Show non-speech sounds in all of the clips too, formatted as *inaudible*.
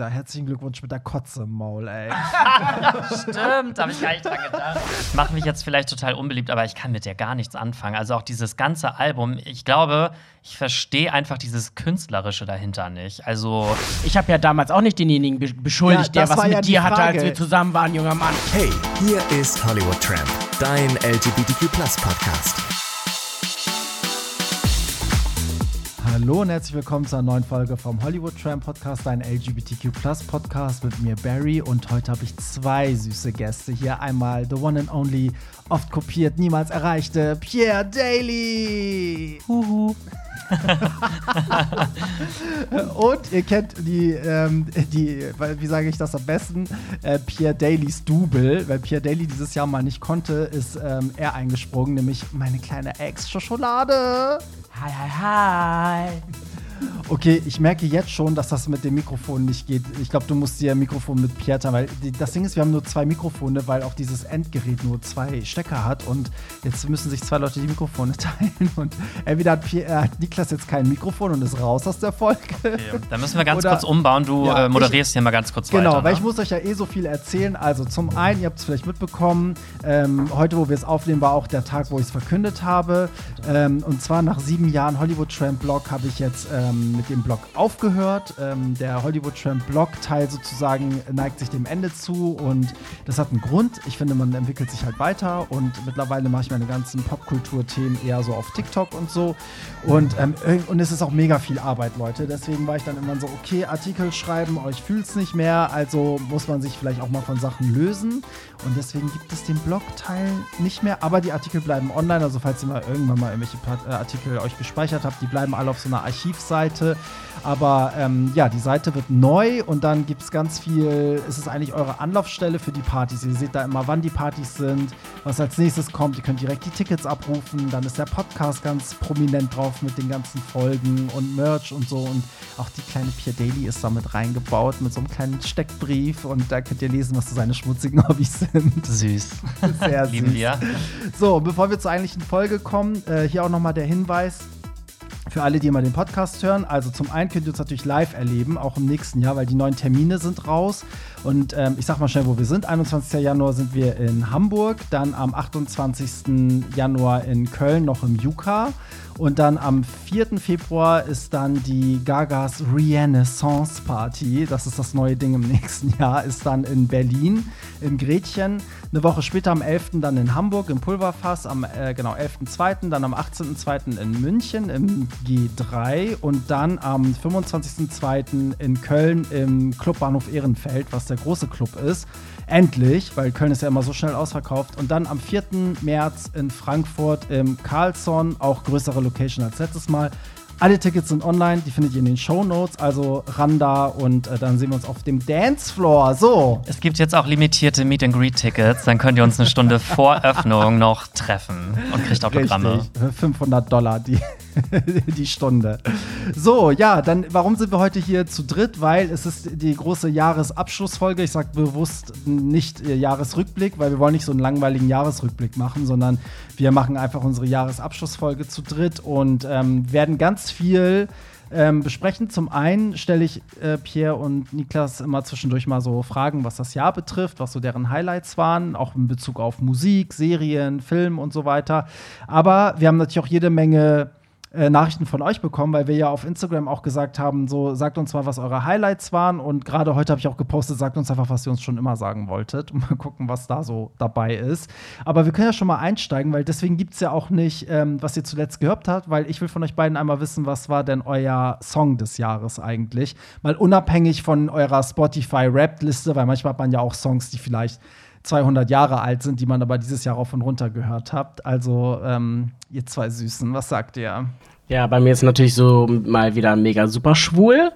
ja. Herzlichen Glückwunsch mit der Kotze im Maul, ey. *laughs* Stimmt, habe ich gar nicht dran gedacht. Ich mache mich jetzt vielleicht total unbeliebt, aber ich kann mit der gar nichts anfangen. Also auch dieses ganze Album, ich glaube, ich verstehe einfach dieses Künstlerische dahinter nicht. Also Ich habe ja damals auch nicht denjenigen be beschuldigt, Ja, der was war mit ja dir hatte, als Frage. wir zusammen waren, junger Mann. Hey, hier ist Hollywood Tramp, dein LGBTQ Podcast. Hallo und herzlich willkommen zur neuen Folge vom Hollywood Tram Podcast, ein LGBTQ Podcast mit mir Barry und heute habe ich zwei süße Gäste hier. Einmal the one and only, oft kopiert, niemals erreichte Pierre Daly. Huhu. *laughs* und ihr kennt die, ähm, die, wie sage ich das am besten, äh, Pierre Dalys Double, weil Pierre Daly dieses Jahr mal nicht konnte, ist ähm, er eingesprungen, nämlich meine kleine Ex-Schokolade. Hi, hi, hi. Okay, ich merke jetzt schon, dass das mit dem Mikrofon nicht geht. Ich glaube, du musst dir ein Mikrofon mit Pierre teilen, weil die, das Ding ist, wir haben nur zwei Mikrofone, weil auch dieses Endgerät nur zwei Stecker hat und jetzt müssen sich zwei Leute die Mikrofone *laughs* teilen und entweder hat, Pierre, äh, Niklas jetzt kein Mikrofon und ist raus aus der Folge. okay, da müssen wir ganz Oder- kurz umbauen. Du Ja, äh, moderierst hier mal ganz kurz Genau, weiter. weil ne? ich muss euch ja eh so viel erzählen. Also zum einen, ihr habt es vielleicht mitbekommen, ähm, heute, wo wir es aufnehmen, war auch der Tag, wo ich es verkündet habe. Ähm, und zwar nach sieben Jahren Hollywood Tramp Blog habe ich jetzt ähm, mit dem Blog aufgehört. Ähm, der Hollywood Tramp Blog Teil sozusagen neigt sich dem Ende zu und das hat einen Grund. Ich finde, man entwickelt sich halt weiter und mittlerweile mache ich meine ganzen Popkultur-Themen eher so auf TikTok und so. Und, ähm, und es ist auch mega viel Arbeit, Leute. Deswegen war ich dann immer so, okay, Artikel schreiben, euch fühlt es nicht mehr, also muss man sich vielleicht auch mal von Sachen lösen. Und deswegen gibt es den Blog-Teil nicht mehr, aber die Artikel bleiben online. Also falls ihr mal irgendwann mal irgendwelche äh, Artikel euch gespeichert habt, die bleiben alle auf so einer Archivseite. Aber ähm, ja, die Seite wird neu und dann gibt es ganz viel, es ist eigentlich eure Anlaufstelle für die Partys. Ihr seht da immer, wann die Partys sind, was als nächstes kommt. Ihr könnt direkt die Tickets abrufen. Dann ist der Podcast ganz prominent drauf mit den ganzen Folgen und Merch und so. Und auch die kleine Pierre Daily ist damit reingebaut mit so einem kleinen Steckbrief. Und da könnt ihr lesen, was so seine schmutzigen *laughs* Hobbys sind. Süß. Sehr Lieben süß. wir. So, bevor wir zur eigentlichen Folge kommen, äh, hier auch nochmal der Hinweis. Für alle, die immer den Podcast hören, also zum einen könnt ihr uns natürlich live erleben, auch im nächsten Jahr, weil die neuen Termine sind raus. Und ähm, ich sag mal schnell, wo wir sind. 21. Januar sind wir in Hamburg, dann am 28. Januar in Köln, noch im Juka. Und dann am 4. Februar ist dann die Gagas Renaissance Party. Das ist das neue Ding im *laughs* nächsten Jahr. Ist dann in Berlin, im Gretchen. Eine Woche später am 11. dann in Hamburg im Pulverfass. Am äh, genau 11.2. Dann am 18.2. in München im G3. Und dann am 25.2. in Köln im Clubbahnhof Ehrenfeld, was der große Club ist. Endlich, weil Köln ist ja immer so schnell ausverkauft. Und dann am 4. März in Frankfurt im Carlson, auch größere Location als letztes Mal. Alle Tickets sind online, die findet ihr in den Show Notes, also ran da und äh, dann sehen wir uns auf dem Dancefloor. So, Es gibt jetzt auch limitierte Meet and Greet Tickets, dann könnt ihr uns eine Stunde *laughs* vor Öffnung noch treffen und kriegt Autogramme. richtig, für 500 Dollar die, *laughs* die Stunde. So, ja, dann warum sind wir heute hier zu dritt? Weil es ist die große Jahresabschlussfolge. Ich sage bewusst nicht äh, Jahresrückblick, weil wir wollen nicht so einen langweiligen Jahresrückblick machen, sondern wir machen einfach unsere Jahresabschlussfolge zu dritt und ähm, werden ganz viel ähm, besprechen. Zum einen stelle ich äh, Pierre und Niklas immer zwischendurch mal so Fragen, was das Jahr betrifft, was so deren Highlights waren, auch in Bezug auf Musik, Serien, Film und so weiter. Aber wir haben natürlich auch jede Menge äh, Nachrichten von euch bekommen, weil wir ja auf Instagram auch gesagt haben, so sagt uns mal, was eure Highlights waren. Und gerade heute habe ich auch gepostet, sagt uns einfach, was ihr uns schon immer sagen wolltet. Und *laughs* mal gucken, was da so dabei ist. Aber wir können ja schon mal einsteigen, weil deswegen gibt es ja auch nicht, ähm, was ihr zuletzt gehört habt, weil ich will von euch beiden einmal wissen, was war denn euer Song des Jahres eigentlich? Mal unabhängig von eurer Spotify-Rap-Liste, weil manchmal hat man ja auch Songs, die vielleicht 200 Jahre alt sind, die man aber dieses Jahr rauf und runter gehört habt. Also, ähm, ihr zwei Süßen, was sagt ihr? Ja, bei mir ist natürlich so mal wieder mega super schwul.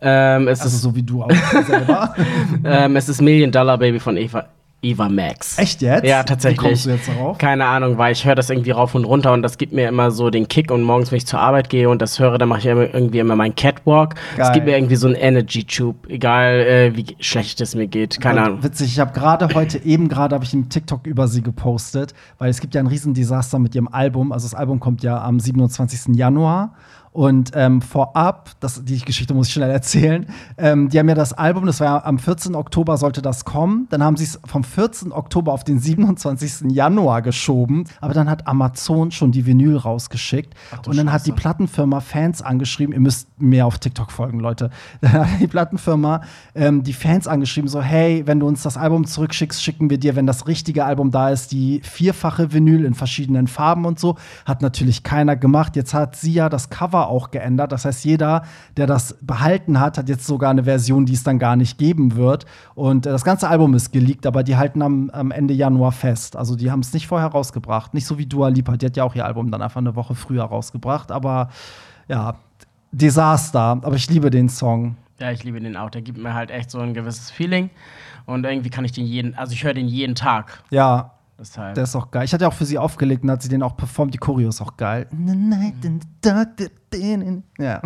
Ähm, es, Also ist, so wie du auch selber. *laughs* ähm, es ist Million Dollar Baby von Eva, Eva Max. Echt jetzt? Ja, tatsächlich. Wie kommst du jetzt darauf? Keine Ahnung, weil ich höre das irgendwie rauf und runter und das gibt mir immer so den Kick und morgens, wenn ich zur Arbeit gehe und das höre, dann mache ich immer, irgendwie immer meinen Catwalk. Es gibt mir irgendwie so einen Energy-Tube, egal äh, wie schlecht es mir geht. Keine Und Ahnung. Witzig, ich habe gerade heute, *laughs* eben gerade habe ich einen TikTok über sie gepostet, weil es gibt ja ein Riesendesaster mit ihrem Album. Also das Album kommt ja am 27. Januar. Und ähm, vorab, das, die Geschichte muss ich schnell erzählen, ähm, die haben ja das Album, das war ja am 14. Oktober sollte das kommen. Dann haben sie es vom 14. Oktober auf den 27. Januar geschoben. Aber dann hat Amazon schon die Vinyl rausgeschickt. und dann hat die Plattenfirma Fans angeschrieben, ihr müsst mehr auf TikTok folgen, Leute. *laughs* Dann hat die Plattenfirma ähm, die Fans angeschrieben, so, hey, wenn du uns das Album zurückschickst, schicken wir dir, wenn das richtige Album da ist, die vierfache Vinyl in verschiedenen Farben und so. Hat natürlich keiner gemacht. Jetzt hat sie ja das Cover auch geändert. Das heißt, jeder, der das behalten hat, hat jetzt sogar eine Version, die es dann gar nicht geben wird. Und äh, das ganze Album ist geleakt, aber die halten am, am Ende Januar fest. Also die haben es nicht vorher rausgebracht. Nicht so wie Dua Lipa, die hat ja auch ihr Album dann einfach eine Woche früher rausgebracht. Aber ja, Desaster. Aber ich liebe den Song. Ja, ich liebe den auch. Der gibt mir halt echt so ein gewisses Feeling. Und irgendwie kann ich den jeden, also ich höre den jeden Tag. Ja, Deshalb. der ist auch geil. Ich hatte ja auch für sie aufgelegt und hat sie den auch performt. Die Choreo ist auch geil. Ja.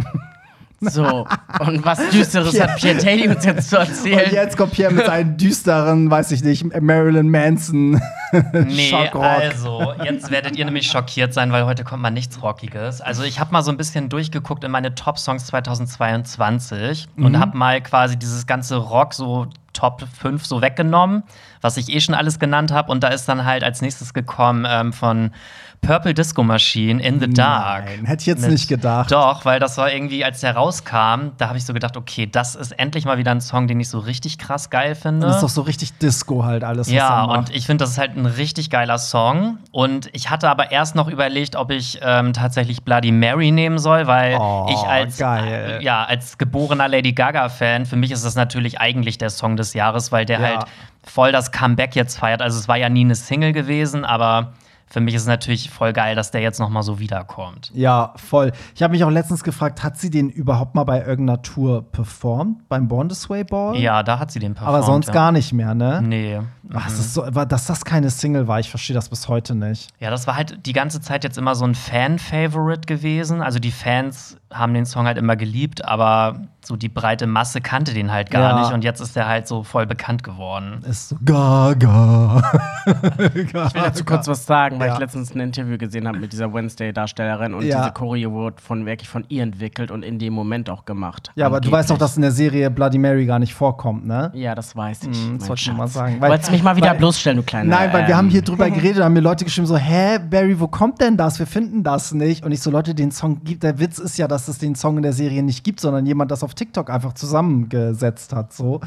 So, und was Düsteres hat Pierre Daly uns jetzt zu Und erzählen. jetzt kommt Pierre mit seinen düsteren, weiß ich nicht, Marilyn Manson. *laughs* Nee, also, jetzt werdet ihr nämlich schockiert sein, weil heute kommt mal nichts Rockiges. Also, ich habe mal so ein bisschen durchgeguckt in meine Top-Songs 2022 Mhm. und habe mal quasi dieses ganze Rock so Top 5 so weggenommen, was ich eh schon alles genannt habe. Und da ist dann halt als nächstes gekommen ähm, von Purple Disco Machine in the Dark. Nein, hätte ich jetzt Mit- nicht gedacht. Doch, weil das war irgendwie, als der rauskam, da habe ich so gedacht, okay, das ist endlich mal wieder ein Song, den ich so richtig krass geil finde. Das ist doch so richtig Disco halt alles, Ja, und ich finde, das ist halt ein richtig geiler Song. Und ich hatte aber erst noch überlegt, ob ich ähm, tatsächlich Bloody Mary nehmen soll, weil Oh, ich als, geil. äh, ja, als geborener Lady Gaga-Fan, für mich ist das natürlich eigentlich der Song des Jahres, weil der Ja. halt voll das Comeback jetzt feiert. Also es war ja nie eine Single gewesen, aber für mich ist es natürlich voll geil, dass der jetzt noch mal so wiederkommt. Ja, voll. Ich habe mich auch letztens gefragt, hat sie den überhaupt mal bei irgendeiner Tour performt? Beim Born This Way Ball? Ja, da hat sie den performt. Aber sonst ja. gar nicht mehr, ne? Nee. Ach, das ist so, dass das keine Single war, ich verstehe das bis heute nicht. Ja, das war halt die ganze Zeit jetzt immer so ein Fan-Favorite gewesen. Also die Fans haben den Song halt immer geliebt, aber so die breite Masse kannte den halt gar Ja. nicht. Und jetzt ist er halt so voll bekannt geworden. Ist so Gaga. *laughs* Ich will dazu kurz was sagen, weil Ja. ich letztens ein Interview gesehen habe mit dieser Wednesday-Darstellerin und Ja. diese Choreo wurde von, wirklich von ihr entwickelt und in dem Moment auch gemacht. Ja, aber du weißt doch, dass in der Serie Bloody Mary gar nicht vorkommt, ne? Ja, das weiß ich. Mein das wollte ich nur mal sagen. Du wolltest mich mal wieder weil- bloßstellen, du kleiner. Nein, weil wir ähm, haben hier drüber *laughs* geredet und haben mir Leute geschrieben so, hä, Barry, wo kommt denn das? Wir finden das nicht. Und ich so, Leute, den Song gibt, der Witz ist ja, dass es den Song in der Serie nicht gibt, sondern jemand das auf TikTok einfach zusammengesetzt hat, so.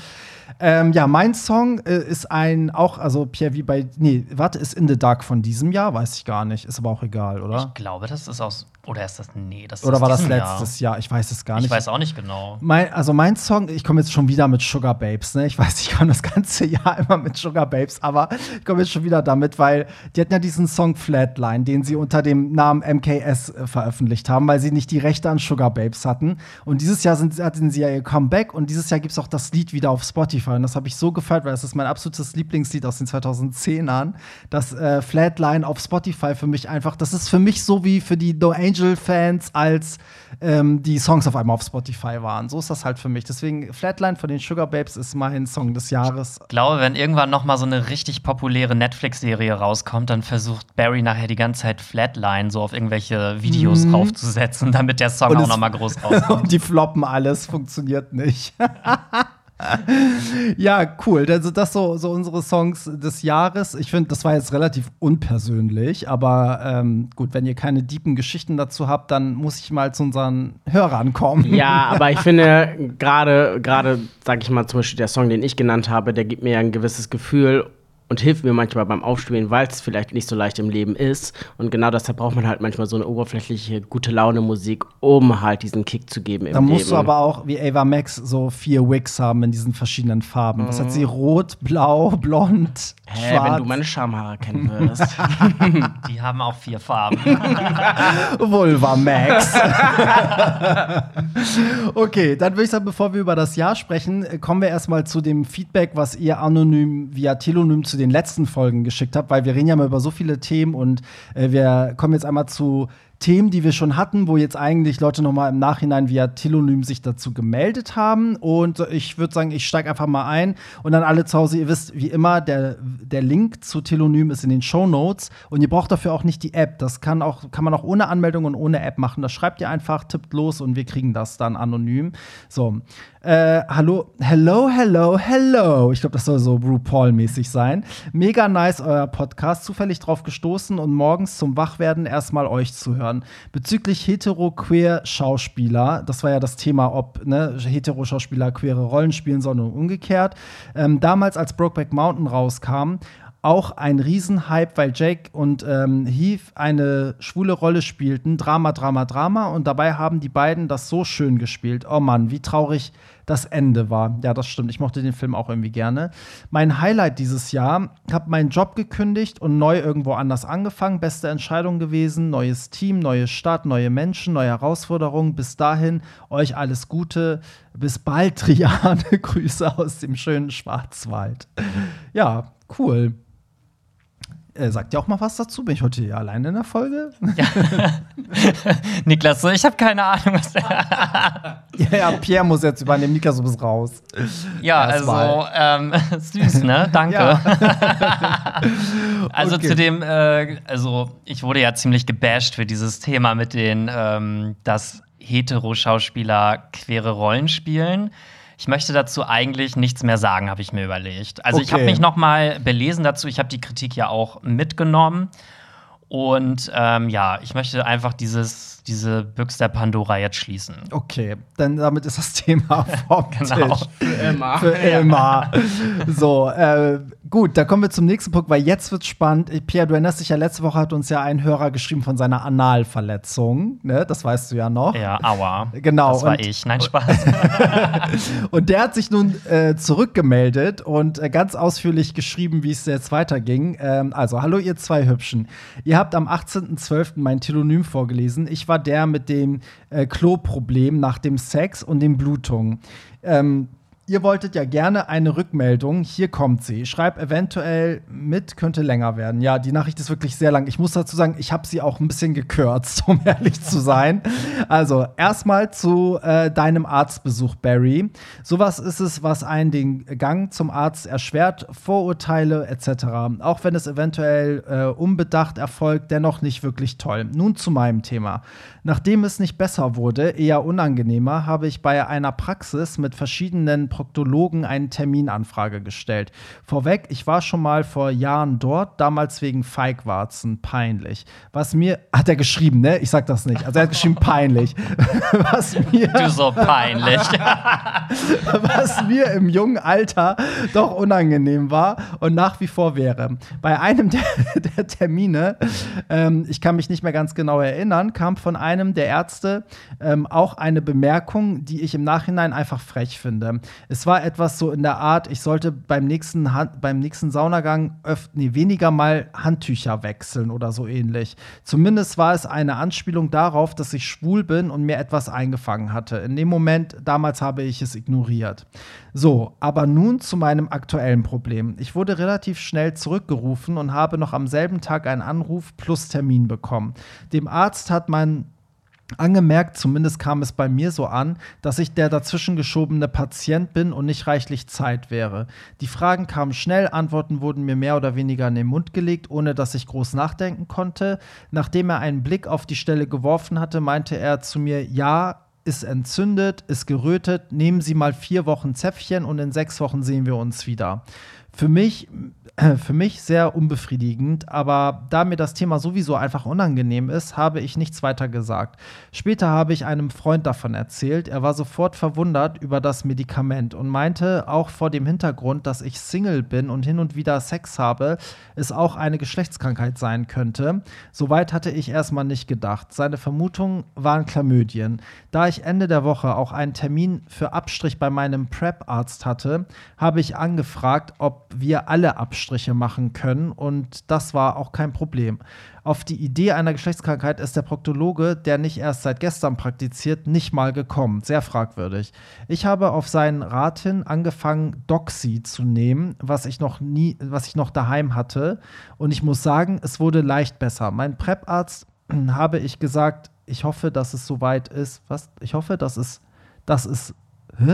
Ähm, ja, mein Song äh, ist ein, auch, also Pierre, wie bei, nee, warte, ist In the Dark von diesem Jahr, weiß ich gar nicht, ist aber auch egal, oder? Ich glaube, das ist aus. Oder ist das. Nee, das ist Oder war das letztes Jahr? Ich weiß es gar Jahr. nicht. Ich weiß auch nicht genau. Mein, also mein Song, ich komme jetzt schon wieder mit Sugar Babes, ne? Ich weiß, ich komme das ganze *laughs* Jahr immer mit Sugar Babes, aber ich komme jetzt schon wieder damit, weil die hatten ja diesen Song Flatline, den sie unter dem Namen MKS äh, veröffentlicht haben, weil sie nicht die Rechte an Sugar Babes hatten. Und dieses Jahr sind, hatten sie ja ihr Comeback und dieses Jahr gibt es auch das Lied wieder auf Spotify. Und das habe ich so gefeiert, weil das ist mein absolutes Lieblingslied aus den 2010ern. Das äh, Flatline auf Spotify für mich einfach, das ist für mich so wie für die No Angel-Fans, als ähm, die Songs auf einmal auf Spotify waren. So ist das halt für mich. Deswegen Flatline von den Sugar Babes ist mein Song des Jahres. Ich glaube, wenn irgendwann noch mal so eine richtig populäre Netflix-Serie rauskommt, dann versucht Barry nachher die ganze Zeit Flatline so auf irgendwelche Videos raufzusetzen, damit der Song Mhm. Und auch es- noch mal groß *laughs* rauskommt. Und die floppen alles, funktioniert nicht. *laughs* *laughs* ja, cool. Also das so, so unsere Songs des Jahres. Ich finde, das war jetzt relativ unpersönlich, aber ähm, gut, wenn ihr keine deepen Geschichten dazu habt, dann muss ich mal zu unseren Hörern kommen. Ja, *laughs* aber ich finde, gerade, gerade, sag ich mal, zum Beispiel der Song, den ich genannt habe, der gibt mir ja ein gewisses Gefühl und hilft mir manchmal beim Aufspielen, weil es vielleicht nicht so leicht im Leben ist. Und genau deshalb braucht man halt manchmal so eine oberflächliche, gute Laune-Musik, um halt diesen Kick zu geben im Dann Leben. musst du aber auch wie Ava Max so vier Wigs haben in diesen verschiedenen Farben. Was hat sie? Rot, blau, blond, Hä, schwarz. wenn du meine Schamhaare kennen *laughs* würdest. *laughs* Die haben auch vier Farben. *laughs* Vulva Max. okay, dann würde ich sagen, bevor wir über das Jahr sprechen, kommen wir erstmal zu dem Feedback, was ihr anonym via Telonym zu den letzten Folgen geschickt habt, weil wir reden ja mal über so viele Themen und äh, wir kommen jetzt einmal zu Themen, die wir schon hatten, wo jetzt eigentlich Leute nochmal im Nachhinein via Telonym sich dazu gemeldet haben. Und ich würde sagen, ich steige einfach mal ein. Und dann alle zu Hause, ihr wisst, wie immer, der, der Link zu Telonym ist in den Show Notes. Und ihr braucht dafür auch nicht die App. Das kann, auch, kann man auch ohne Anmeldung und ohne App machen. Das schreibt ihr einfach, tippt los und wir kriegen das dann anonym. So. Äh, hallo, hello, hello, hello. Ich glaube, das soll so RuPaul-mäßig sein. Mega nice, euer Podcast. Zufällig drauf gestoßen und morgens zum Wachwerden erstmal euch zu hören. Bezüglich hetero-queer-Schauspieler, das war ja das Thema, ob ne, hetero-Schauspieler queere Rollen spielen sollen und umgekehrt. Ähm, damals, als Brokeback Mountain rauskam, auch ein Riesenhype, weil Jake und ähm, Heath eine schwule Rolle spielten. Drama, Drama, Drama. Und dabei haben die beiden das so schön gespielt. Oh Mann, wie traurig das Ende war. Ja, das stimmt. Ich mochte den Film auch irgendwie gerne. Mein Highlight dieses Jahr, habe meinen Job gekündigt und neu irgendwo anders angefangen. Beste Entscheidung gewesen. Neues Team, neue Stadt, neue Menschen, neue Herausforderungen. Bis dahin euch alles Gute. Bis bald, *laughs* Triane. Grüße aus dem schönen Schwarzwald. Ja, cool. Äh, sagt ihr auch mal was dazu? Bin ich heute hier alleine in der Folge? Ja. *laughs* Niklas, so, ich habe keine Ahnung. Was *laughs* ja, ja, Pierre muss jetzt übernehmen. Niklas, du bist raus. Ja, also ähm, *laughs* süß, ne? Danke. Ja. also okay. zu dem, äh, also ich wurde ja ziemlich gebasht für dieses Thema mit den, ähm, dass Hetero-Schauspieler queere Rollen spielen. Ich möchte dazu eigentlich nichts mehr sagen, habe ich mir überlegt. Also okay. ich habe mich noch mal belesen dazu. Ich habe die Kritik ja auch mitgenommen. Und ähm, ja, ich möchte einfach dieses, diese Büchse der Pandora jetzt schließen. Okay, dann damit ist das Thema *laughs* vom genau. Tisch. Für immer. Für immer. so, äh, gut, da kommen wir zum nächsten Punkt, weil jetzt wird spannend. Pierre, du erinnerst dich ja, letzte Woche hat uns ja ein Hörer geschrieben von seiner Analverletzung. Ne? Das weißt du ja noch. Ja, aua. Genau. Das war und, ich. Nein, *laughs* Spaß. *laughs* und der hat sich nun äh, zurückgemeldet und äh, ganz ausführlich geschrieben, wie es jetzt weiterging. Ähm, also, hallo, ihr zwei Hübschen. Ihr habt am 18.12. mein Telonym vorgelesen. Ich war war der mit dem äh, Kloproblem nach dem Sex und den Blutungen. Ähm, Ihr wolltet ja gerne eine Rückmeldung. Hier kommt sie. Schreib eventuell mit, könnte länger werden. Ja, die Nachricht ist wirklich sehr lang. Ich muss dazu sagen, ich habe sie auch ein bisschen gekürzt, *laughs* um ehrlich zu sein. Also, erstmal zu äh, deinem Arztbesuch, Barry. Sowas ist es, was einen den Gang zum Arzt erschwert. Vorurteile etc. Auch wenn es eventuell äh, unbedacht erfolgt, dennoch nicht wirklich toll. Nun zu meinem Thema. Nachdem es nicht besser wurde, eher unangenehmer, habe ich bei einer Praxis mit verschiedenen Proktologen eine Terminanfrage gestellt. Vorweg, ich war schon mal vor Jahren dort, damals wegen Feigwarzen, peinlich. Was mir, *laughs* hat er geschrieben, ne? Ich sag das nicht. Also er hat geschrieben, peinlich. *laughs* Was mir. Du so peinlich. *laughs* was mir im jungen Alter doch unangenehm war und nach wie vor wäre. Bei einem der, der Termine, ähm, ich kann mich nicht mehr ganz genau erinnern, kam von einem der Ärzte ähm, auch eine Bemerkung, die ich im Nachhinein einfach frech finde. Es war etwas so in der Art, ich sollte beim nächsten, beim nächsten Saunagang öf nee, weniger mal Handtücher wechseln oder so ähnlich. Zumindest war es eine Anspielung darauf, dass ich schwul bin und mir etwas eingefangen hatte. In dem Moment, damals habe ich es ignoriert. So, aber nun zu meinem aktuellen Problem. Ich wurde relativ schnell zurückgerufen und habe noch am selben Tag einen Anruf plus Termin bekommen. Dem Arzt hat mein angemerkt, zumindest kam es bei mir so an, dass ich der dazwischen geschobene Patient bin und nicht reichlich Zeit wäre. Die Fragen kamen schnell, Antworten wurden mir mehr oder weniger in den Mund gelegt, ohne dass ich groß nachdenken konnte. Nachdem er einen Blick auf die Stelle geworfen hatte, meinte er zu mir, ja, ist entzündet, ist gerötet, nehmen Sie mal vier Wochen Zäpfchen und in sechs Wochen sehen wir uns wieder. Für mich *clears throat* für mich sehr unbefriedigend, aber da mir das Thema sowieso einfach unangenehm ist, habe ich nichts weiter gesagt. Später habe ich einem Freund davon erzählt. Er war sofort verwundert über das Medikament und meinte, auch vor dem Hintergrund, dass ich Single bin und hin und wieder Sex habe, es auch eine Geschlechtskrankheit sein könnte. Soweit hatte ich erstmal nicht gedacht. Seine Vermutungen waren Chlamydien. Da ich Ende der Woche auch einen Termin für Abstrich bei meinem PrEP-Arzt hatte, habe ich angefragt, ob wir alle Abstriche Abstriche machen können und das war auch kein Problem. Auf die Idee einer Geschlechtskrankheit ist der Proktologe, der nicht erst seit gestern praktiziert, nicht mal gekommen. Sehr fragwürdig. Ich habe auf seinen Rat hin angefangen, Doxy zu nehmen, was ich noch nie, was ich noch daheim hatte. Und ich muss sagen, es wurde leicht besser. Mein Prep-Arzt *clears throat* habe ich gesagt, ich hoffe, dass es soweit ist. Was? Ich hoffe, dass es, dass es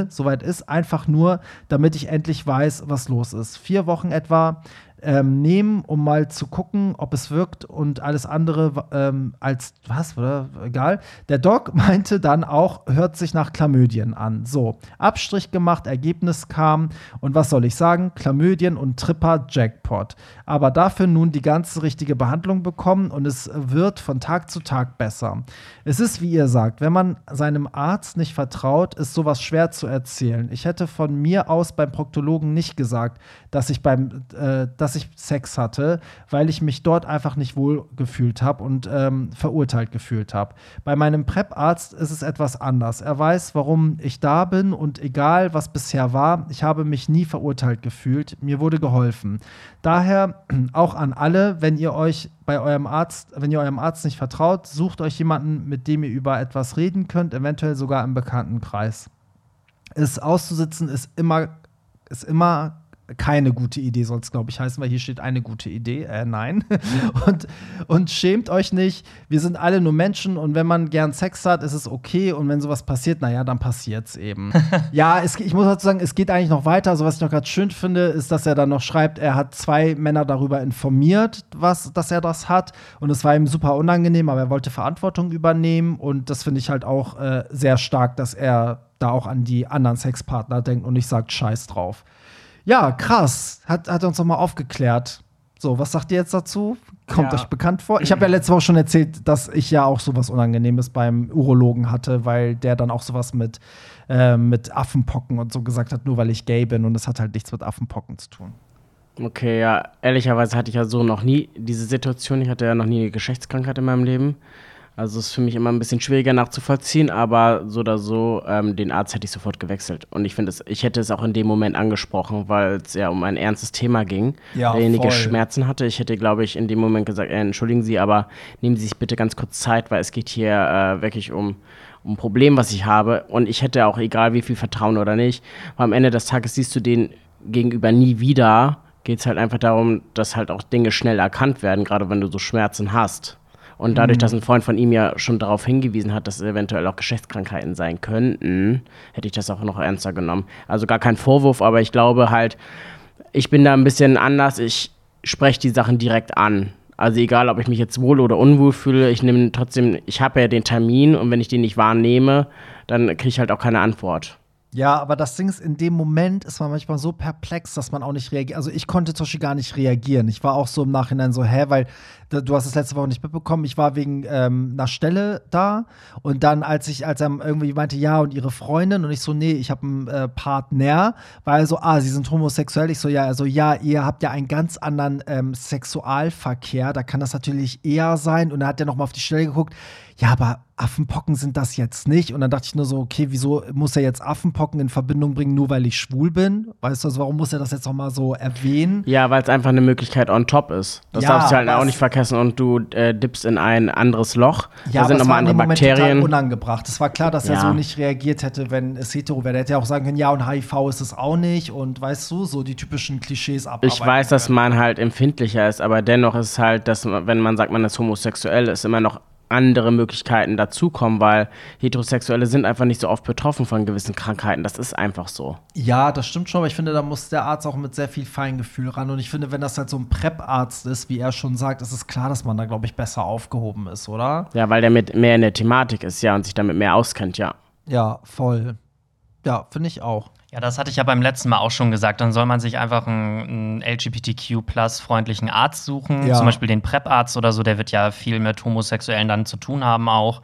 soweit ist. Einfach nur, damit ich endlich weiß, was los ist. Vier Wochen etwa ähm, nehmen, um mal zu gucken, ob es wirkt und alles andere ähm, als was, oder? Egal. Der Doc *laughs* meinte dann auch, hört sich nach Chlamydien an. So, Abstrich gemacht, Ergebnis kam und was soll ich sagen? Chlamydien und Tripper Jackpot. Aber dafür nun die ganze richtige Behandlung bekommen und es wird von Tag zu Tag besser. Es ist, wie ihr sagt, wenn man seinem Arzt nicht vertraut, ist sowas schwer zu erzählen. Ich hätte von mir aus beim Proktologen nicht gesagt, dass ich beim, äh, dass ich Sex hatte, weil ich mich dort einfach nicht wohl gefühlt habe und ähm, verurteilt gefühlt habe. Bei meinem Prep-Arzt ist es etwas anders. Er weiß, warum ich da bin und egal, was bisher war, ich habe mich nie verurteilt gefühlt. Mir wurde geholfen. Daher *clears throat* auch an alle, wenn ihr euch bei eurem Arzt, wenn ihr eurem Arzt nicht vertraut, sucht euch jemanden, mit dem ihr über etwas reden könnt, eventuell sogar im Bekanntenkreis. Es auszusitzen ist immer, ist immer keine gute Idee soll es, glaube ich, heißen, weil hier steht eine gute Idee. Äh, nein. *laughs* und, und schämt euch nicht. Wir sind alle nur Menschen und wenn man gern Sex hat, ist es okay. Und wenn sowas passiert, naja, dann passiert es eben. *laughs* ja, es, ich muss dazu sagen, es geht eigentlich noch weiter. Also, was ich noch gerade schön finde, ist, dass er dann noch schreibt, er hat zwei Männer darüber informiert, was, dass er das hat. Und es war ihm super unangenehm, aber er wollte Verantwortung übernehmen. Und das finde ich halt auch äh, sehr stark, dass er da auch an die anderen Sexpartner denkt und nicht sagt, scheiß drauf. Ja, krass. Hat, hat uns nochmal aufgeklärt. So, was sagt ihr jetzt dazu? Kommt Ja. euch bekannt vor? Ich habe ja letzte Woche schon erzählt, dass ich ja auch sowas Unangenehmes beim Urologen hatte, weil der dann auch sowas mit, äh, mit Affenpocken und so gesagt hat, nur weil ich gay bin und das hat halt nichts mit Affenpocken zu tun. Okay, ja, ehrlicherweise hatte ich ja so noch nie diese Situation. Ich hatte ja noch nie eine Geschlechtskrankheit in meinem Leben. Also ist für mich immer ein bisschen schwieriger nachzuvollziehen, aber so oder so, ähm, den Arzt hätte ich sofort gewechselt. Und ich finde es, ich hätte es auch in dem Moment angesprochen, weil es ja um ein ernstes Thema ging. Ja, Derjenige voll. Schmerzen hatte. Ich hätte, glaube ich, in dem Moment gesagt, äh, entschuldigen Sie, aber nehmen Sie sich bitte ganz kurz Zeit, weil es geht hier äh, wirklich um, ein Problem, was ich habe. Und ich hätte auch, egal wie viel Vertrauen oder nicht, weil am Ende des Tages siehst du den gegenüber nie wieder. Geht es halt einfach darum, dass halt auch Dinge schnell erkannt werden, gerade wenn du so Schmerzen hast. Und dadurch, dass ein Freund von ihm ja schon darauf hingewiesen hat, dass es eventuell auch Geschlechtskrankheiten sein könnten, hätte ich das auch noch ernster genommen. Also gar kein Vorwurf, aber ich glaube halt, ich bin da ein bisschen anders. Ich spreche die Sachen direkt an. Also egal, ob ich mich jetzt wohl oder unwohl fühle, ich nehme trotzdem, ich habe ja den Termin und wenn ich den nicht wahrnehme, dann kriege ich halt auch keine Antwort. Ja, aber das Ding ist, in dem Moment ist man manchmal so perplex, dass man auch nicht reagiert. Also ich konnte zum Beispiel gar nicht reagieren. Ich war auch so im Nachhinein so, hä, weil du hast es letzte Woche nicht mitbekommen. Ich war wegen ähm, einer Stelle da und dann, als ich, als er irgendwie meinte, ja, und ihre Freundin und ich so, nee, ich habe einen äh, Partner, er so, ah, sie sind homosexuell. Ich so, ja, also ja, ihr habt ja einen ganz anderen ähm, Sexualverkehr. Da kann das natürlich eher sein. Und er hat ja noch mal auf die Stelle geguckt. Ja, aber Affenpocken sind das jetzt nicht. Und dann dachte ich nur so, okay, wieso muss er jetzt Affenpocken in Verbindung bringen, nur weil ich schwul bin? Weißt du, also warum muss er das jetzt noch mal so erwähnen? Ja, weil es einfach eine Möglichkeit on top ist. Das Ja, darfst du halt auch nicht vergessen und du äh, dippst in ein anderes Loch. da sind nochmal andere Moment total Bakterien. unangebracht. Es war klar, dass er Ja. so nicht reagiert hätte, wenn es hetero wäre. Er hätte ja auch sagen können, ja, und HIV ist es auch nicht. Und weißt du, so die typischen Klischees abarbeiten. Ich weiß, dass können. man halt empfindlicher ist, aber dennoch ist halt, dass wenn man sagt, man ist homosexuell, ist immer noch andere Möglichkeiten dazukommen, weil Heterosexuelle sind einfach nicht so oft betroffen von gewissen Krankheiten. Das ist einfach so. Ja, das stimmt schon, aber ich finde, da muss der Arzt auch mit sehr viel Feingefühl ran. Und ich finde, wenn das halt so ein Prep-Arzt ist, wie er schon sagt, ist es klar, dass man da, glaube ich, besser aufgehoben ist, oder? Ja, weil der mit mehr in der Thematik ist, ja, und sich damit mehr auskennt, ja. Ja, voll. Ja, finde ich auch. Ja, das hatte ich ja beim letzten Mal auch schon gesagt. Dann soll man sich einfach einen, einen LGBTQ-plus-freundlichen Arzt suchen. Ja. Zum Beispiel den PrEP-Arzt oder so. Der wird ja viel mit Homosexuellen dann zu tun haben auch.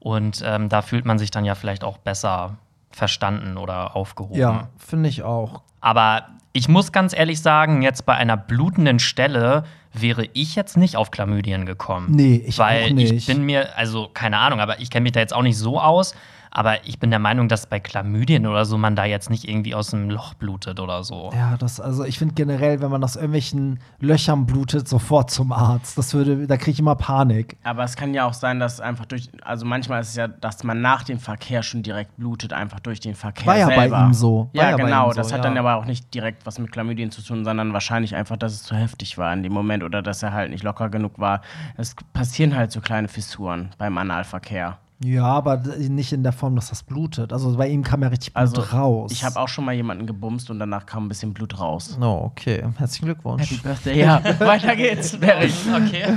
Und ähm, da fühlt man sich dann ja vielleicht auch besser verstanden oder aufgehoben. Ja, finde ich auch. Aber ich muss ganz ehrlich sagen, jetzt bei einer blutenden Stelle wäre ich jetzt nicht auf Chlamydien gekommen. Nee, ich Weil auch nicht. ich bin mir, also keine Ahnung, aber ich kenne mich da jetzt auch nicht so aus. Aber ich bin der Meinung, dass bei Chlamydien oder so man da jetzt nicht irgendwie aus dem Loch blutet oder so. Ja, das, also ich finde generell, wenn man aus irgendwelchen Löchern blutet, sofort zum Arzt. Das würde, da kriege ich immer Panik. Aber es kann ja auch sein, dass einfach durch, also manchmal ist es ja, dass man nach dem Verkehr schon direkt blutet, einfach durch den Verkehr War ja selber. bei ihm so. War Ja, ja genau. so, das hat ja. dann aber auch nicht direkt was mit Chlamydien zu tun, sondern wahrscheinlich einfach, dass es zu heftig war in dem Moment oder dass er halt nicht locker genug war. Es passieren halt so kleine Fissuren beim Analverkehr. Ja, aber nicht in der Form, dass das blutet. Also bei ihm kam ja richtig Blut Also raus. ich habe auch schon mal jemanden gebumst und danach kam ein bisschen Blut raus. Oh, okay. Herzlichen Glückwunsch. Birthday, ja. *laughs* Weiter geht's. Okay. *laughs*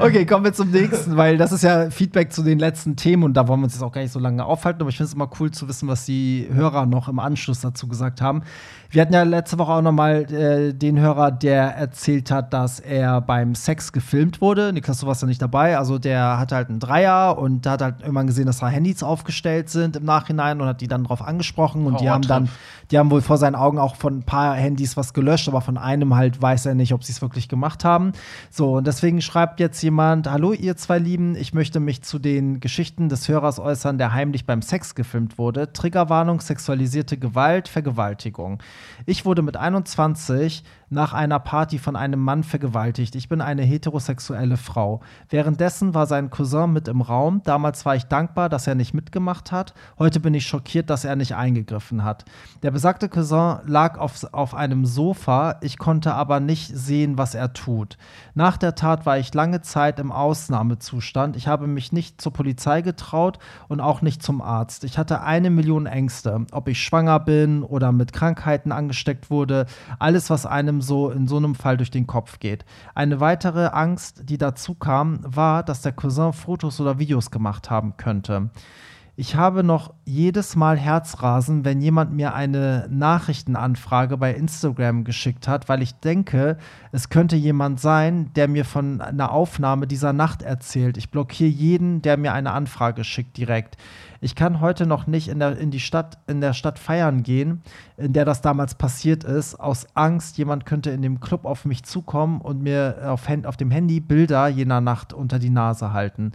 Okay, kommen wir zum nächsten, weil das ist ja Feedback zu den letzten Themen und da wollen wir uns jetzt auch gar nicht so lange aufhalten, aber ich finde es immer cool zu wissen, was die Hörer noch im Anschluss dazu gesagt haben. Wir hatten ja letzte Woche auch noch mal äh, den Hörer, der erzählt hat, dass er beim Sex gefilmt wurde. Niklas, du warst ja nicht dabei. Also der hatte halt einen Dreier und hat halt irgendwann gesehen, dass da Handys aufgestellt sind im Nachhinein und hat die dann drauf angesprochen und die haben dann, die haben wohl vor seinen Augen auch von ein paar Handys was gelöscht, aber von einem halt weiß er nicht, ob sie es wirklich gemacht haben. So, und deswegen schreibt jetzt jemand: Hallo, ihr zwei Lieben, ich möchte mich zu den Geschichten des Hörers äußern, der heimlich beim Sex gefilmt wurde. Triggerwarnung, sexualisierte Gewalt, Vergewaltigung. Ich wurde mit 21 nach einer Party von einem Mann vergewaltigt. Ich bin eine heterosexuelle Frau. Währenddessen war sein Cousin mit im Raum. Damals war ich dankbar, dass er nicht mitgemacht hat. Heute bin ich schockiert, dass er nicht eingegriffen hat. Der besagte Cousin lag auf, auf einem Sofa. Ich konnte aber nicht sehen, was er tut. Nach der Tat war ich lange Zeit im Ausnahmezustand. Ich habe mich nicht zur Polizei getraut und auch nicht zum Arzt. Ich hatte eine Million Ängste, ob ich schwanger bin oder mit Krankheiten angesteckt wurde. Alles, was einem so in so einem Fall durch den Kopf geht. Eine weitere Angst, die dazu kam, war, dass der Cousin Fotos oder Videos gemacht haben könnte. Ich habe noch jedes Mal Herzrasen, wenn jemand mir eine Nachrichtenanfrage bei Instagram geschickt hat, weil ich denke, es könnte jemand sein, der mir von einer Aufnahme dieser Nacht erzählt. Ich blockiere jeden, der mir eine Anfrage schickt direkt. Ich kann heute noch nicht in der, in die Stadt, in der Stadt feiern gehen, in der das damals passiert ist, aus Angst, jemand könnte in dem Club auf mich zukommen und mir auf, auf dem Handy Bilder jener Nacht unter die Nase halten.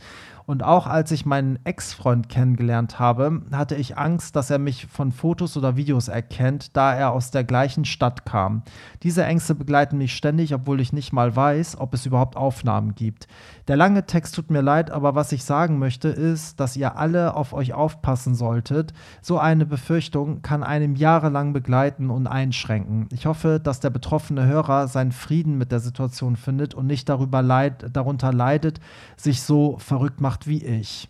Und auch als ich meinen Ex-Freund kennengelernt habe, hatte ich Angst, dass er mich von Fotos oder Videos erkennt, da er aus der gleichen Stadt kam. Diese Ängste begleiten mich ständig, obwohl ich nicht mal weiß, ob es überhaupt Aufnahmen gibt. Der lange Text tut mir leid, aber was ich sagen möchte, ist, dass ihr alle auf euch aufpassen solltet. So eine Befürchtung kann einem jahrelang begleiten und einschränken. Ich hoffe, dass der betroffene Hörer seinen Frieden mit der Situation findet und nicht darüber leid, darunter leidet, sich so verrückt macht wie ich.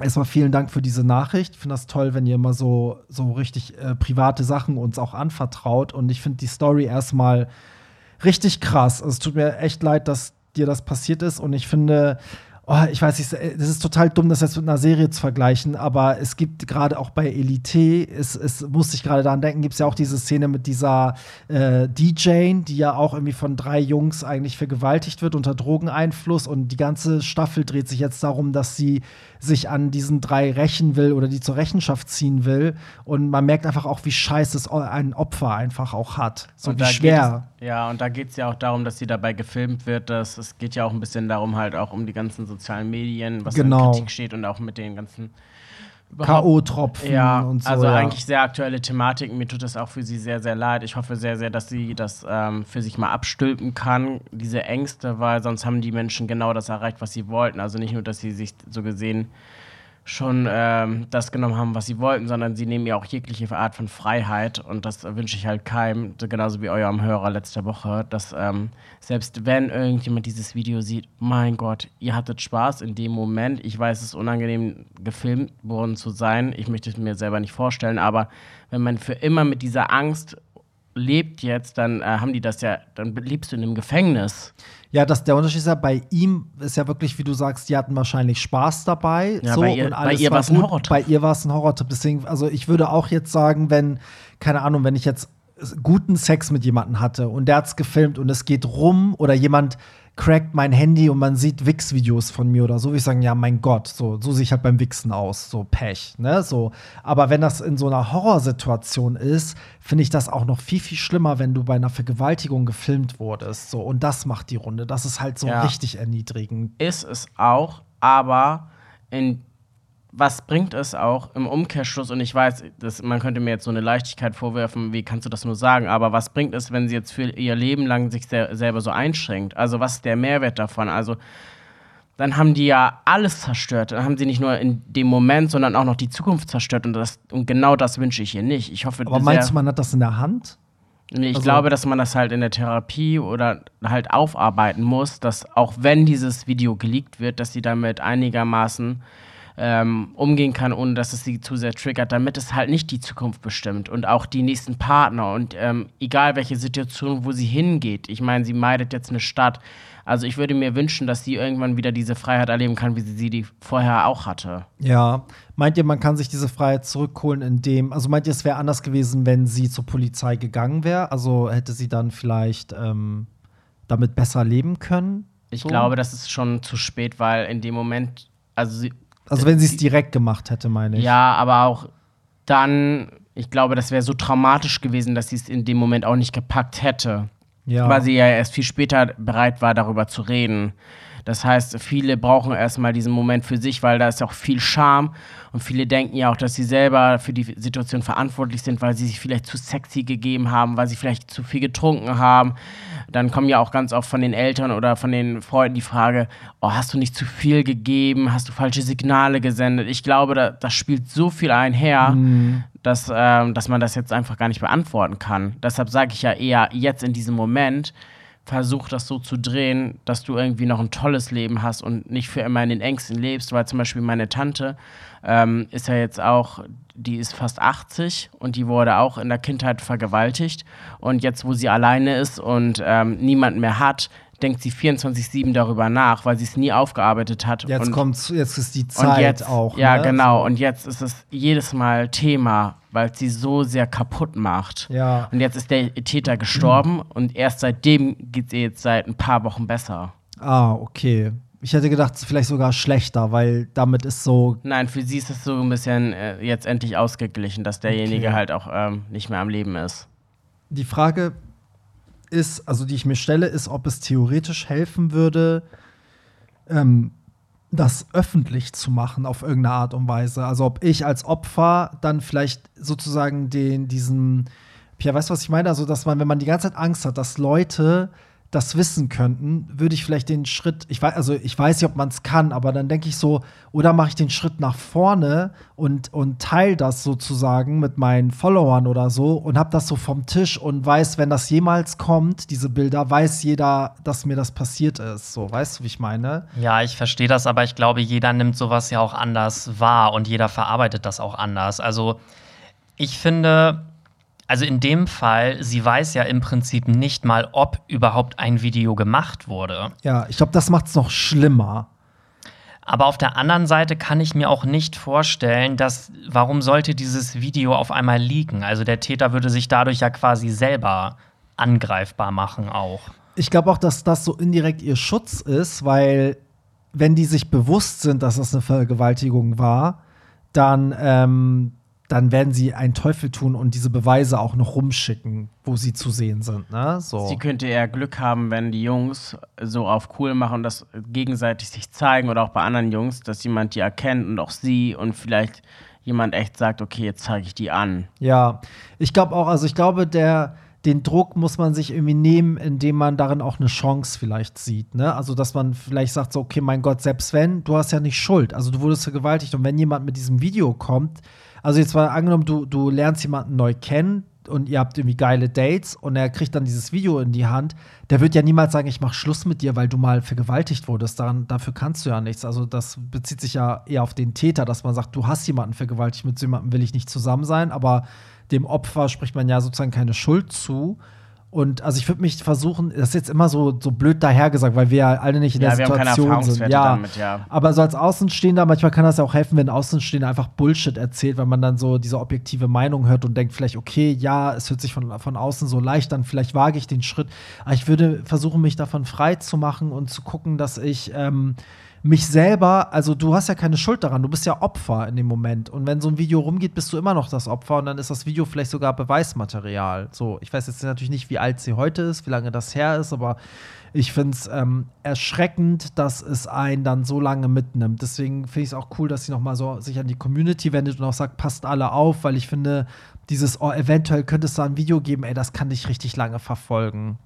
Erstmal vielen Dank für diese Nachricht. Ich finde das toll, wenn ihr immer so, so richtig äh, private Sachen uns auch anvertraut. Und ich finde die Story erstmal richtig krass. Also, es tut mir echt leid, dass dir das passiert ist. Und ich finde, oh, ich weiß nicht, es ist total dumm, das jetzt mit einer Serie zu vergleichen. Aber es gibt gerade auch bei Elite, es, es musste ich gerade daran denken, gibt es ja auch diese Szene mit dieser äh, DJ, die ja auch irgendwie von drei Jungs eigentlich vergewaltigt wird unter Drogeneinfluss. Und die ganze Staffel dreht sich jetzt darum, dass sie sich an diesen drei rächen will oder die zur Rechenschaft ziehen will. Und man merkt einfach auch, wie scheiße es ein Opfer einfach auch hat. So Und wie schwer. Ja, und da geht es ja auch darum, dass sie dabei gefilmt wird. Dass, es geht ja auch ein bisschen darum, halt auch um die ganzen sozialen Medien, was Genau. in Kritik steht und auch mit den ganzen K.O.-Tropfen Ja, und so. also ja. eigentlich sehr aktuelle Thematiken. Mir tut das auch für sie sehr, sehr leid. Ich hoffe sehr, sehr, dass sie das ähm, für sich mal abstülpen kann, diese Ängste, weil sonst haben die Menschen genau das erreicht, was sie wollten. Also nicht nur, dass sie sich so gesehen schon ähm, das genommen haben, was sie wollten, sondern sie nehmen ja auch jegliche Art von Freiheit. Und das wünsche ich halt keinem, so genauso wie eurem Hörer letzte Woche, dass ähm, selbst wenn irgendjemand dieses Video sieht, mein Gott, ihr hattet Spaß in dem Moment, ich weiß, es ist unangenehm, gefilmt worden zu sein, ich möchte es mir selber nicht vorstellen, aber wenn man für immer mit dieser Angst lebt jetzt, dann äh, haben die das ja, dann lebst du in einem Gefängnis. Ja, das, der Unterschied ist ja, bei ihm ist ja wirklich, wie du sagst, die hatten wahrscheinlich Spaß dabei. Ja, so, bei ihr- und bei alles ihr war war's ein. Horrortrip. Bei ihr war es ein Horrortrip. Deswegen, also ich würde auch jetzt sagen, wenn, keine Ahnung, wenn ich jetzt guten Sex mit jemandem hatte und der hat's gefilmt und es geht rum oder jemand crackt mein Handy und man sieht Wix-Videos von mir oder so, würde ich sagen, ja, mein Gott, so, so sehe ich halt beim Wichsen aus, so Pech, ne, so. Aber wenn das in so einer Horrorsituation ist, finde ich das auch noch viel, viel schlimmer, wenn du bei einer Vergewaltigung gefilmt wurdest, so. Und das macht die Runde. Das ist halt so Ja. richtig erniedrigend. ist es auch, aber in was bringt es auch im Umkehrschluss? Und ich weiß, dass, man könnte mir jetzt so eine Leichtigkeit vorwerfen, wie kannst du das nur sagen? Aber was bringt es, wenn sie jetzt für ihr Leben lang sich sehr, selber so einschränkt? Also, was ist der Mehrwert davon? Also, dann haben die ja alles zerstört. Dann haben sie nicht nur in dem Moment, sondern auch noch die Zukunft zerstört. Und, das, und genau das wünsche ich ihr nicht. Ich hoffe, Aber meinst du, man hat das in der Hand? Nee, ich Also- glaube, dass man das halt in der Therapie oder halt aufarbeiten muss, dass auch wenn dieses Video geleakt wird, dass sie damit einigermaßen ähm, umgehen kann, ohne dass es sie zu sehr triggert, damit es halt nicht die Zukunft bestimmt und auch die nächsten Partner und ähm, egal welche Situation, wo sie hingeht. Ich meine, sie meidet jetzt eine Stadt. Also ich würde mir wünschen, dass sie irgendwann wieder diese Freiheit erleben kann, wie sie sie die vorher auch hatte. Ja. Meint ihr, man kann sich diese Freiheit zurückholen, indem, also meint ihr, es wäre anders gewesen, wenn sie zur Polizei gegangen wäre? Also hätte sie dann vielleicht ähm, damit besser leben können? Ich So? glaube, das ist schon zu spät, weil in dem Moment, also sie, Also wenn sie es direkt gemacht hätte, meine ich. Ja, aber auch dann, ich glaube, das wäre so traumatisch gewesen, dass sie es in dem Moment auch nicht gepackt hätte. ja. Weil sie ja erst viel später bereit war, darüber zu reden. Das heißt, viele brauchen erstmal diesen Moment für sich, weil da ist auch viel Scham. Und viele denken ja auch, dass sie selber für die Situation verantwortlich sind, weil sie sich vielleicht zu sexy gegeben haben, weil sie vielleicht zu viel getrunken haben. Dann kommen ja auch ganz oft von den Eltern oder von den Freunden die Frage, oh, hast du nicht zu viel gegeben? Hast du falsche Signale gesendet? Ich glaube, da, das spielt so viel einher, dass, ähm, dass man das jetzt einfach gar nicht beantworten kann. Deshalb sage ich ja eher jetzt in diesem Moment, versuch das so zu drehen, dass du irgendwie noch ein tolles Leben hast und nicht für immer in den Ängsten lebst, weil zum Beispiel meine Tante ähm, ist ja jetzt auch, die ist fast 80 und die wurde auch in der Kindheit vergewaltigt und jetzt, wo sie alleine ist und ähm, niemand mehr hat, denkt sie 24-7 darüber nach, weil sie es nie aufgearbeitet hat. Jetzt und kommt's, jetzt ist die Zeit jetzt, auch. Ja, ne? genau. Und jetzt ist es jedes Mal Thema, weil es sie so sehr kaputt macht. Ja. Und jetzt ist der Täter gestorben und erst seitdem geht es ihr jetzt seit ein paar Wochen besser. Ah, okay. Ich hätte gedacht, vielleicht sogar schlechter, weil damit ist so. Nein, für sie ist es so ein bisschen äh, jetzt endlich ausgeglichen, dass derjenige Okay. halt auch ähm, nicht mehr am Leben ist. Die Frage ist, also die ich mir stelle, ist, ob es theoretisch helfen würde, ähm, das öffentlich zu machen auf irgendeine Art und Weise. Also ob ich als Opfer dann vielleicht sozusagen den, diesen, ja, weißt du, was ich meine? Also, dass man, wenn man die ganze Zeit Angst hat, dass Leute das wissen könnten, würde ich vielleicht den Schritt, ich weiß, also ich weiß nicht, ob man es kann, aber dann denke ich so, oder mache ich den Schritt nach vorne und, und teile das sozusagen mit meinen Followern oder so und habe das so vom Tisch und weiß, wenn das jemals kommt, diese Bilder, weiß jeder, dass mir das passiert ist. So, weißt du, wie ich meine? Ja, ich verstehe das, aber ich glaube, jeder nimmt sowas ja auch anders wahr und jeder verarbeitet das auch anders. Also ich finde, also in dem Fall, sie weiß ja im Prinzip nicht mal, ob überhaupt ein Video gemacht wurde. Ja, ich glaube, das macht es noch schlimmer. Aber auf der anderen Seite kann ich mir auch nicht vorstellen, dass warum sollte dieses Video auf einmal liegen? Also der Täter würde sich dadurch ja quasi selber angreifbar machen auch. Ich glaube auch, dass das so indirekt ihr Schutz ist, weil wenn die sich bewusst sind, dass das eine Vergewaltigung war, dann, ähm, dann werden sie einen Teufel tun und diese Beweise auch noch rumschicken, wo sie zu sehen sind. Ne? So. Sie könnte eher Glück haben, wenn die Jungs so auf cool machen und das gegenseitig sich zeigen oder auch bei anderen Jungs, dass jemand die erkennt und auch sie und vielleicht jemand echt sagt, okay, jetzt zeige ich die an. Ja, ich glaube auch, also ich glaube, der, den Druck muss man sich irgendwie nehmen, indem man darin auch eine Chance vielleicht sieht. Ne? Also, dass man vielleicht sagt, so, okay, mein Gott, selbst wenn, du hast ja nicht Schuld. Also, du wurdest vergewaltigt und wenn jemand mit diesem Video kommt, also jetzt mal angenommen, du, du lernst jemanden neu kennen und ihr habt irgendwie geile Dates und er kriegt dann dieses Video in die Hand, der wird ja niemals sagen, ich mach Schluss mit dir, weil du mal vergewaltigt wurdest. Daran, dafür kannst du ja nichts. Also das bezieht sich ja eher auf den Täter, dass man sagt, du hast jemanden vergewaltigt, mit so jemandem will ich nicht zusammen sein, aber dem Opfer spricht man ja sozusagen keine Schuld zu. Und also ich würde mich versuchen, das ist jetzt immer so, so blöd dahergesagt, weil wir ja alle nicht in Ja, der wir haben keine Situation sind. Ja, damit, ja. aber so als Außenstehender, manchmal kann das ja auch helfen, wenn ein Außenstehender einfach Bullshit erzählt, weil man dann so diese objektive Meinung hört und denkt vielleicht, okay, ja, es hört sich von, von außen so leicht an, vielleicht wage ich den Schritt. Aber ich würde versuchen, mich davon frei zu machen und zu gucken, dass ich ähm, mich selber, also du hast ja keine Schuld daran, du bist ja Opfer in dem Moment. Und wenn so ein Video rumgeht, bist du immer noch das Opfer und dann ist das Video vielleicht sogar Beweismaterial. So, ich weiß jetzt natürlich nicht, wie alt sie heute ist, wie lange das her ist, aber ich finde es ähm, erschreckend, dass es einen dann so lange mitnimmt. Deswegen finde ich es auch cool, dass sie noch mal so sich an die Community wendet und auch sagt, passt alle auf, weil ich finde, dieses, oh, eventuell könnte es da ein Video geben, ey, das kann dich richtig lange verfolgen.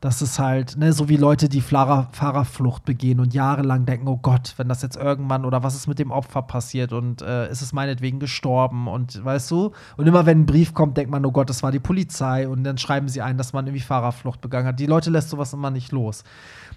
Das ist halt, ne, so wie Leute, die Fahrer, Fahrerflucht begehen und jahrelang denken, oh Gott, wenn das jetzt irgendwann oder was ist mit dem Opfer passiert und äh, ist es meinetwegen gestorben und weißt du? Und immer wenn ein Brief kommt, denkt man, oh Gott, das war die Polizei und dann schreiben sie ein, dass man irgendwie Fahrerflucht begangen hat. Die Leute lässt sowas immer nicht los.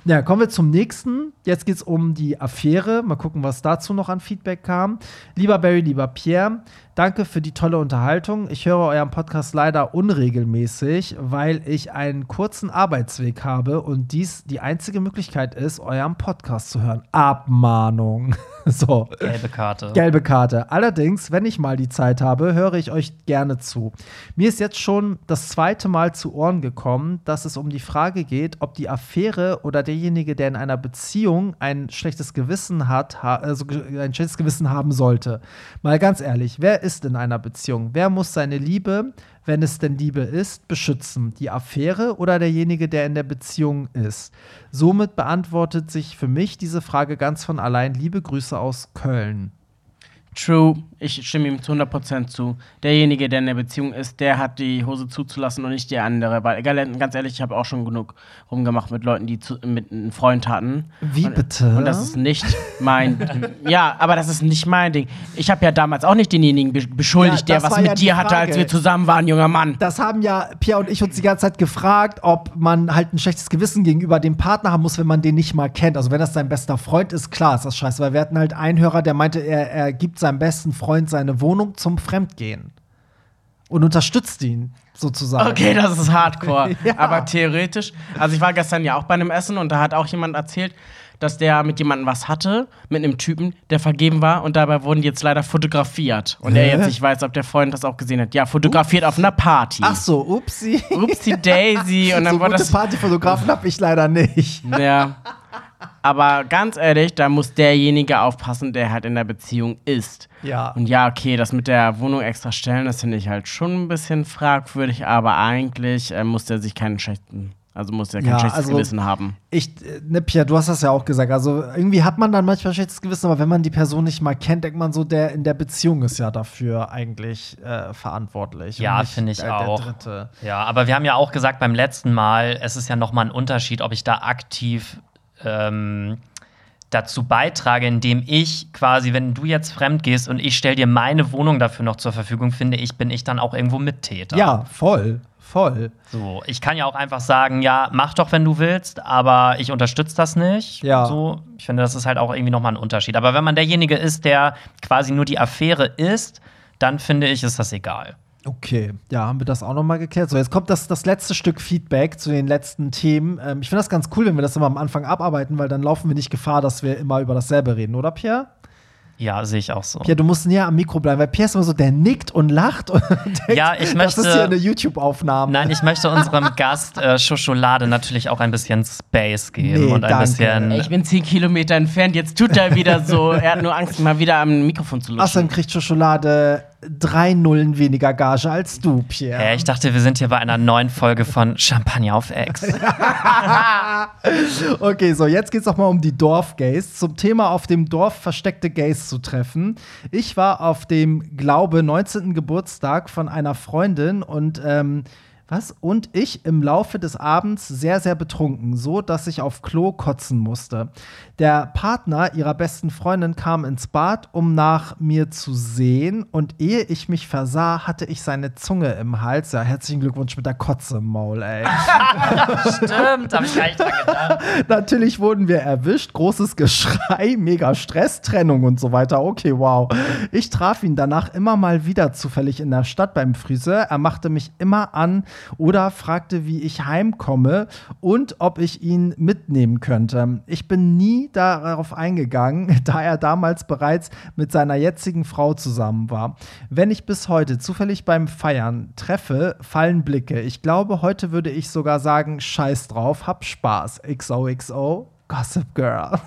Ja, kommen wir zum nächsten. Jetzt geht es um die Affäre. Mal gucken, was dazu noch an Feedback kam. Lieber Barry, lieber Pierre, danke für die tolle Unterhaltung. Ich höre euren Podcast leider unregelmäßig, weil ich einen kurzen Arbeitsweg habe und dies die einzige Möglichkeit ist, euren Podcast zu hören. Abmahnung. *laughs* *laughs* so. Gelbe Karte. Gelbe Karte. Allerdings, wenn ich mal die Zeit habe, höre ich euch gerne zu. Mir ist jetzt schon das zweite Mal zu Ohren gekommen, dass es um die Frage geht, ob die Affäre oder derjenige, der in einer Beziehung ein schlechtes Gewissen hat, ha also ein schlechtes Gewissen haben sollte. Mal ganz ehrlich, wer ist in einer Beziehung? Wer muss seine Liebe, wenn es denn Liebe ist, beschützen? Die Affäre oder derjenige, der in der Beziehung ist? Somit beantwortet sich für mich diese Frage ganz von allein. Liebe Grüße aus Köln. True, ich stimme ihm zu 100% zu. Derjenige, der in der Beziehung ist, der hat die Hose zuzulassen und nicht der andere. Weil, ganz ehrlich, ich habe auch schon genug rumgemacht mit Leuten, die zu, mit einem Freund hatten. Wie und, bitte? Und das ist nicht mein. *laughs* ja, aber das ist nicht mein Ding. Ich habe ja damals auch nicht denjenigen be beschuldigt, Ja, der was mit ja die dir hatte, als wir zusammen waren, junger Mann. Das haben ja Pierre und ich uns die ganze Zeit gefragt, ob man halt ein schlechtes Gewissen gegenüber dem Partner haben muss, wenn man den nicht mal kennt. Also wenn das sein bester Freund ist, klar ist das scheiße. Weil wir hatten halt einen Hörer, der meinte, er, er gibt seinem besten Freund seine Wohnung zum Fremdgehen. Und unterstützt ihn sozusagen. Okay, das ist hardcore. *laughs* Ja. Aber theoretisch, also ich war gestern ja auch bei einem Essen und da hat auch jemand erzählt, dass der mit jemandem was hatte, mit einem Typen, der vergeben war und dabei wurden jetzt leider fotografiert. Und er Hä? jetzt nicht weiß, ob der Freund das auch gesehen hat. Ja, fotografiert auf einer Party. Ach so, upsi. Upsi Daisy. *laughs* Und dann so wurde das. Partyfotografen habe ich leider nicht. Ja. *laughs* Aber ganz ehrlich, da muss derjenige aufpassen, der halt in der Beziehung ist. Ja. Und ja, okay, das mit der Wohnung extra stellen, das finde ich halt schon ein bisschen fragwürdig, aber eigentlich äh, muss der sich keinen schlechten, also muss der kein Ja, schlechtes also- Gewissen haben. Ich, äh, ne, Pia, du hast das ja auch gesagt. Also irgendwie hat man dann manchmal schlechtes Gewissen, aber wenn man die Person nicht mal kennt, denkt man so, der in der Beziehung ist ja dafür eigentlich äh, verantwortlich. Ja, finde ich der, der auch. Dritte. Ja, aber wir haben ja auch gesagt beim letzten Mal, es ist ja noch mal ein Unterschied, ob ich da aktiv ähm, dazu beitrage, indem ich quasi, wenn du jetzt fremd gehst und ich stelle dir meine Wohnung dafür noch zur Verfügung, finde ich, bin ich dann auch irgendwo Mittäter. Ja, voll. Voll. So, ich kann ja auch einfach sagen, ja, mach doch, wenn du willst, aber ich unterstütze das nicht. Ja. So, ich finde, das ist halt auch irgendwie noch mal ein Unterschied. Aber wenn man derjenige ist, der quasi nur die Affäre ist, dann finde ich, ist das egal. Okay, ja, haben wir das auch noch mal geklärt. So, jetzt kommt das, das letzte Stück Feedback zu den letzten Themen. Ähm, ich finde das ganz cool, wenn wir das immer am Anfang abarbeiten, weil dann laufen wir nicht Gefahr, dass wir immer über dasselbe reden, oder Pierre? Ja, sehe ich auch so. Pierre, du musst näher am Mikro bleiben, weil Pierre ist immer so, der nickt und lacht und *laughs* denkt, Ja, ich das möchte- ist hier eine YouTube-Aufnahme. Nein, ich möchte unserem *laughs* Gast äh, Schokolade natürlich auch ein bisschen Space geben Nee, und ein danke. bisschen. Ich bin 10 Kilometer entfernt, jetzt tut er wieder so. Er hat nur Angst, mal wieder am Mikrofon zu Außerdem luschen. kriegt Schokolade drei Nullen weniger Gage als du, Pierre. Hä, ich dachte, wir sind hier bei einer neuen Folge von Champagner auf Ex. *laughs* Okay, so, jetzt geht's auch mal um die Dorfgays. Zum Thema auf dem Dorf versteckte Gays zu treffen. Ich war auf dem, glaube, 19. Geburtstag von einer Freundin und, ähm, was? Und ich im Laufe des Abends sehr, sehr betrunken, so dass ich auf Klo kotzen musste. Der Partner ihrer besten Freundin kam ins Bad, um nach mir zu sehen. Und ehe ich mich versah, hatte ich seine Zunge im Hals. Ja, herzlichen Glückwunsch mit der Kotze im Maul, ey. *laughs* Stimmt, habe ich gar nicht dran gedacht. Natürlich wurden wir erwischt, großes Geschrei, *laughs* mega Stress, Trennung und so weiter. Okay, wow. Ich traf ihn danach immer mal wieder zufällig in der Stadt beim Friseur. Er machte mich immer an oder fragte, wie ich heimkomme und ob ich ihn mitnehmen könnte. Ich bin nie darauf eingegangen, *laughs* da er damals bereits mit seiner jetzigen Frau zusammen war. Wenn ich bis heute zufällig beim Feiern treffe, fallen Blicke. Ich glaube, heute würde ich sogar sagen, scheiß drauf, hab Spaß. XOXO, Gossip Girl.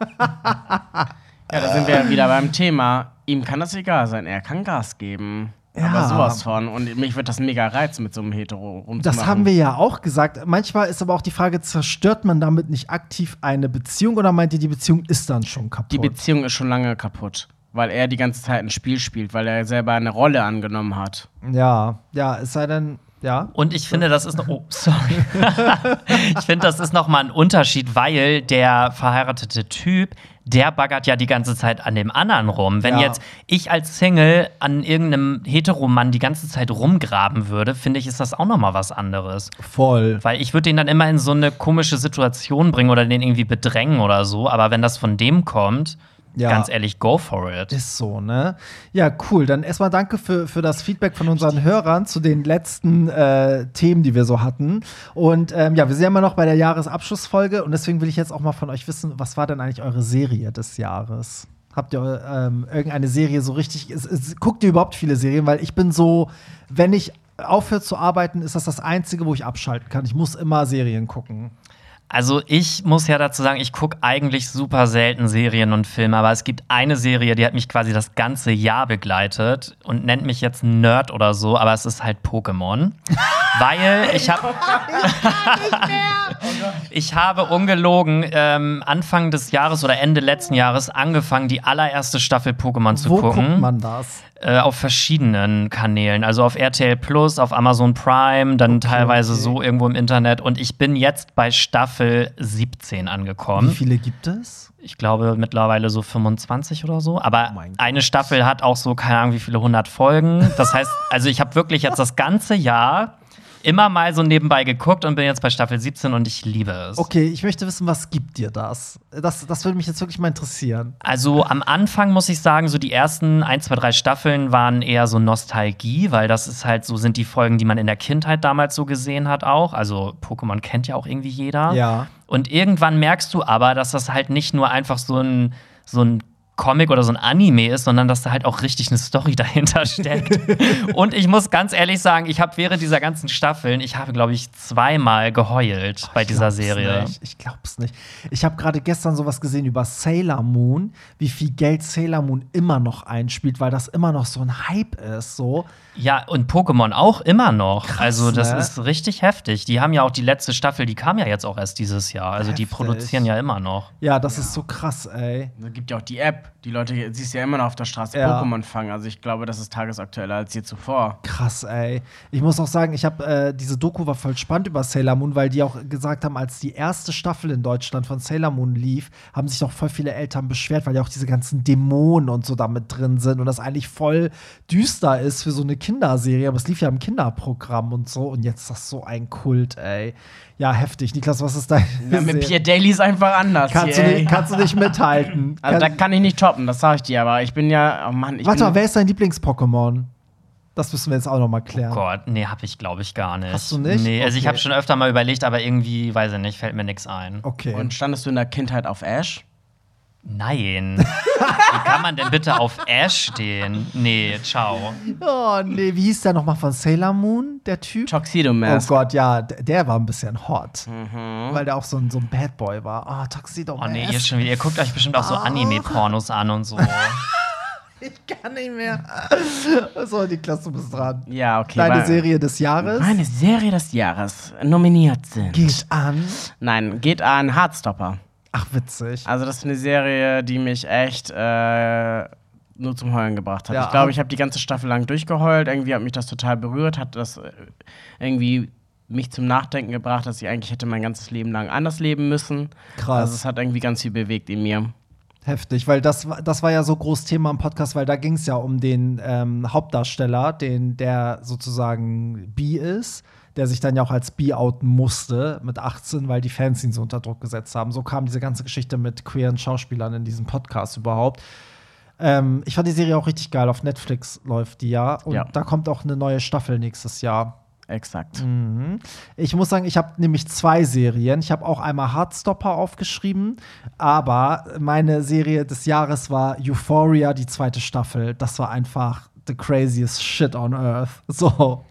*laughs* Ja, da sind wir wieder beim Thema. Ihm kann das egal sein, er kann Gas geben. Ja. Aber sowas von. Und mich wird das mega reizen, mit so einem Hetero rumzumachen. Das haben wir ja auch gesagt. Manchmal ist aber auch die Frage, zerstört man damit nicht aktiv eine Beziehung oder meint ihr, die Beziehung ist dann schon kaputt? Die Beziehung ist schon lange kaputt. Weil er die ganze Zeit ein Spiel spielt, weil er selber eine Rolle angenommen hat. ja, ja, es sei denn, ja. Und ich finde, das ist noch. Oh, sorry. *laughs* ich finde, das ist noch mal ein Unterschied, weil der verheiratete Typ, der baggert ja die ganze Zeit an dem anderen rum. Wenn Ja. jetzt ich als Single an irgendeinem Heteromann die ganze Zeit rumgraben würde, finde ich, ist das auch noch mal was anderes. Voll. Weil ich würde den dann immer in so eine komische Situation bringen oder den irgendwie bedrängen oder so. Aber wenn das von dem kommt, Ja. ganz ehrlich, go for it. Ist so, ne? Ja, cool. Dann erstmal danke für, für das Feedback von unseren Hörern zu den letzten äh, Themen, die wir so hatten. Und ähm, ja, wir sind ja immer noch bei der Jahresabschlussfolge und deswegen will ich jetzt auch mal von euch wissen, was war denn eigentlich eure Serie des Jahres? Habt ihr ähm, irgendeine Serie so richtig? Es, es, guckt ihr überhaupt viele Serien? Weil ich bin so, wenn ich aufhöre zu arbeiten, ist das das Einzige, wo ich abschalten kann. Ich muss immer Serien gucken. Also ich muss ja dazu sagen, ich gucke eigentlich super selten Serien und Filme, aber es gibt eine Serie, die hat mich quasi das ganze Jahr begleitet und nennt mich jetzt Nerd oder so, aber es ist halt Pokémon. *laughs* Weil ich habe *laughs* ich habe ungelogen ähm, Anfang des Jahres oder Ende letzten Jahres angefangen, die allererste Staffel Pokémon zu Wo gucken. guckt man das? Äh, auf verschiedenen Kanälen. Also auf RTL Plus, auf Amazon Prime, dann teilweise okay. so irgendwo im Internet. Und ich bin jetzt bei Staffel 17 Wie angekommen. viele gibt es? Ich glaube mittlerweile so 25 oder so. Aber Oh eine Staffel hat auch so, keine Ahnung, wie viele 100 Folgen. Das heißt, also ich habe wirklich jetzt das ganze Jahr immer mal so nebenbei geguckt und bin jetzt bei Staffel 17 und ich liebe es. Okay, ich möchte wissen, was gibt dir das? Das, das würde mich jetzt wirklich mal interessieren. Also am Anfang muss ich sagen, so die ersten ein, zwei, drei Staffeln waren eher so Nostalgie, weil das ist halt so sind die Folgen, die man in der Kindheit damals so gesehen hat auch. Also Pokémon kennt ja auch irgendwie jeder. Ja. Und irgendwann merkst du aber, dass das halt nicht nur einfach so ein, so ein Comic oder so ein Anime ist, sondern dass da halt auch richtig eine Story *laughs* dahinter steckt. *laughs* und ich muss ganz ehrlich sagen, ich habe während dieser ganzen Staffeln, ich habe, glaube ich, zweimal geheult bei dieser Serie. Nicht. Ich glaub's nicht. Ich habe gerade gestern sowas gesehen über Sailor Moon, wie viel Geld Sailor Moon immer noch einspielt, weil das immer noch so ein Hype ist. So. Ja, und Pokémon auch immer noch. Krass, also, das ne? ist richtig heftig. Die haben ja auch die letzte Staffel, die kam ja jetzt auch erst dieses Jahr. Also, die Heftig. produzieren ja immer noch. Ja, das ist so krass, ey. Es gibt ja auch die App. Die Leute, siehst ja immer noch auf der Straße Ja. Pokémon fangen. Also ich glaube, das ist tagesaktueller als je zuvor. Krass, ey. Ich muss auch sagen, ich habe äh, diese Doku war voll spannend über Sailor Moon, weil die auch gesagt haben, als die erste Staffel in Deutschland von Sailor Moon lief, haben sich doch voll viele Eltern beschwert, weil ja auch diese ganzen Dämonen und so damit drin sind und das eigentlich voll düster ist für so eine Kinderserie, aber es lief ja im Kinderprogramm und so und jetzt ist das so ein Kult, ey. Ja, heftig. Niklas, was ist dein Ja, mit Pierre Daly ist einfach anders. kannst, hier, du nicht, kannst du nicht mithalten? *laughs* also, da Kann- ich nicht toppen, das sag ich dir, aber ich bin ja, oh Mann, ich Warte bin, mal, wer ist dein Lieblings-Pokémon? Das müssen wir jetzt auch noch mal klären. Oh Gott, nee, hab ich, glaube ich, gar nicht. Hast du nicht? Nee, also ich habe schon öfter mal überlegt, aber irgendwie, weiß ich nicht, fällt mir nichts ein. Okay. Und standest du in der Kindheit auf Ash? Nein. Wie kann man denn bitte auf Ash stehen? Nee, ciao. Oh, nee, wie hieß der nochmal von Sailor Moon, der Typ? Tuxedo Oh Mask. Gott, ja, d- der war ein bisschen hot. Mhm. Weil der auch so ein, so ein Bad Boy war. Ah, Tuxedo Oh nee, ihr, schon wieder, ihr guckt euch bestimmt auch so Ah. Anime-Pornos an und so. *laughs* Ich kann nicht mehr. so, Niklas, du bist dran. Ja, okay. Deine Serie des Jahres Meine Serie des Jahres nominiert sind. geht an. Nein, geht an Hardstopper. Ach, witzig. Also das ist eine Serie, die mich echt äh, nur zum Heulen gebracht hat. Ja. Ich glaube, ich habe die ganze Staffel lang durchgeheult. Irgendwie hat mich das total berührt, hat das äh, irgendwie mich zum Nachdenken gebracht, dass ich eigentlich hätte mein ganzes Leben lang anders leben müssen. Krass. Also es hat irgendwie ganz viel bewegt in mir. Heftig, weil das, war- das war ja so groß Thema im Podcast, weil da ging es ja um den ähm, Hauptdarsteller, den, der sozusagen bi ist, der sich dann ja auch als bi outen musste mit 18, weil die Fans ihn so unter Druck gesetzt haben. So kam diese ganze Geschichte mit queeren Schauspielern in diesem Podcast überhaupt. Ähm, ich fand die Serie auch richtig geil. Auf Netflix läuft die ja. Und Ja. da kommt auch eine neue Staffel nächstes Jahr. Exakt. Mhm. Ich muss sagen, ich habe nämlich zwei Serien. Ich habe auch einmal Heartstopper aufgeschrieben, aber meine Serie des Jahres war Euphoria, die zweite Staffel. Das war einfach the craziest shit on earth. *laughs* So.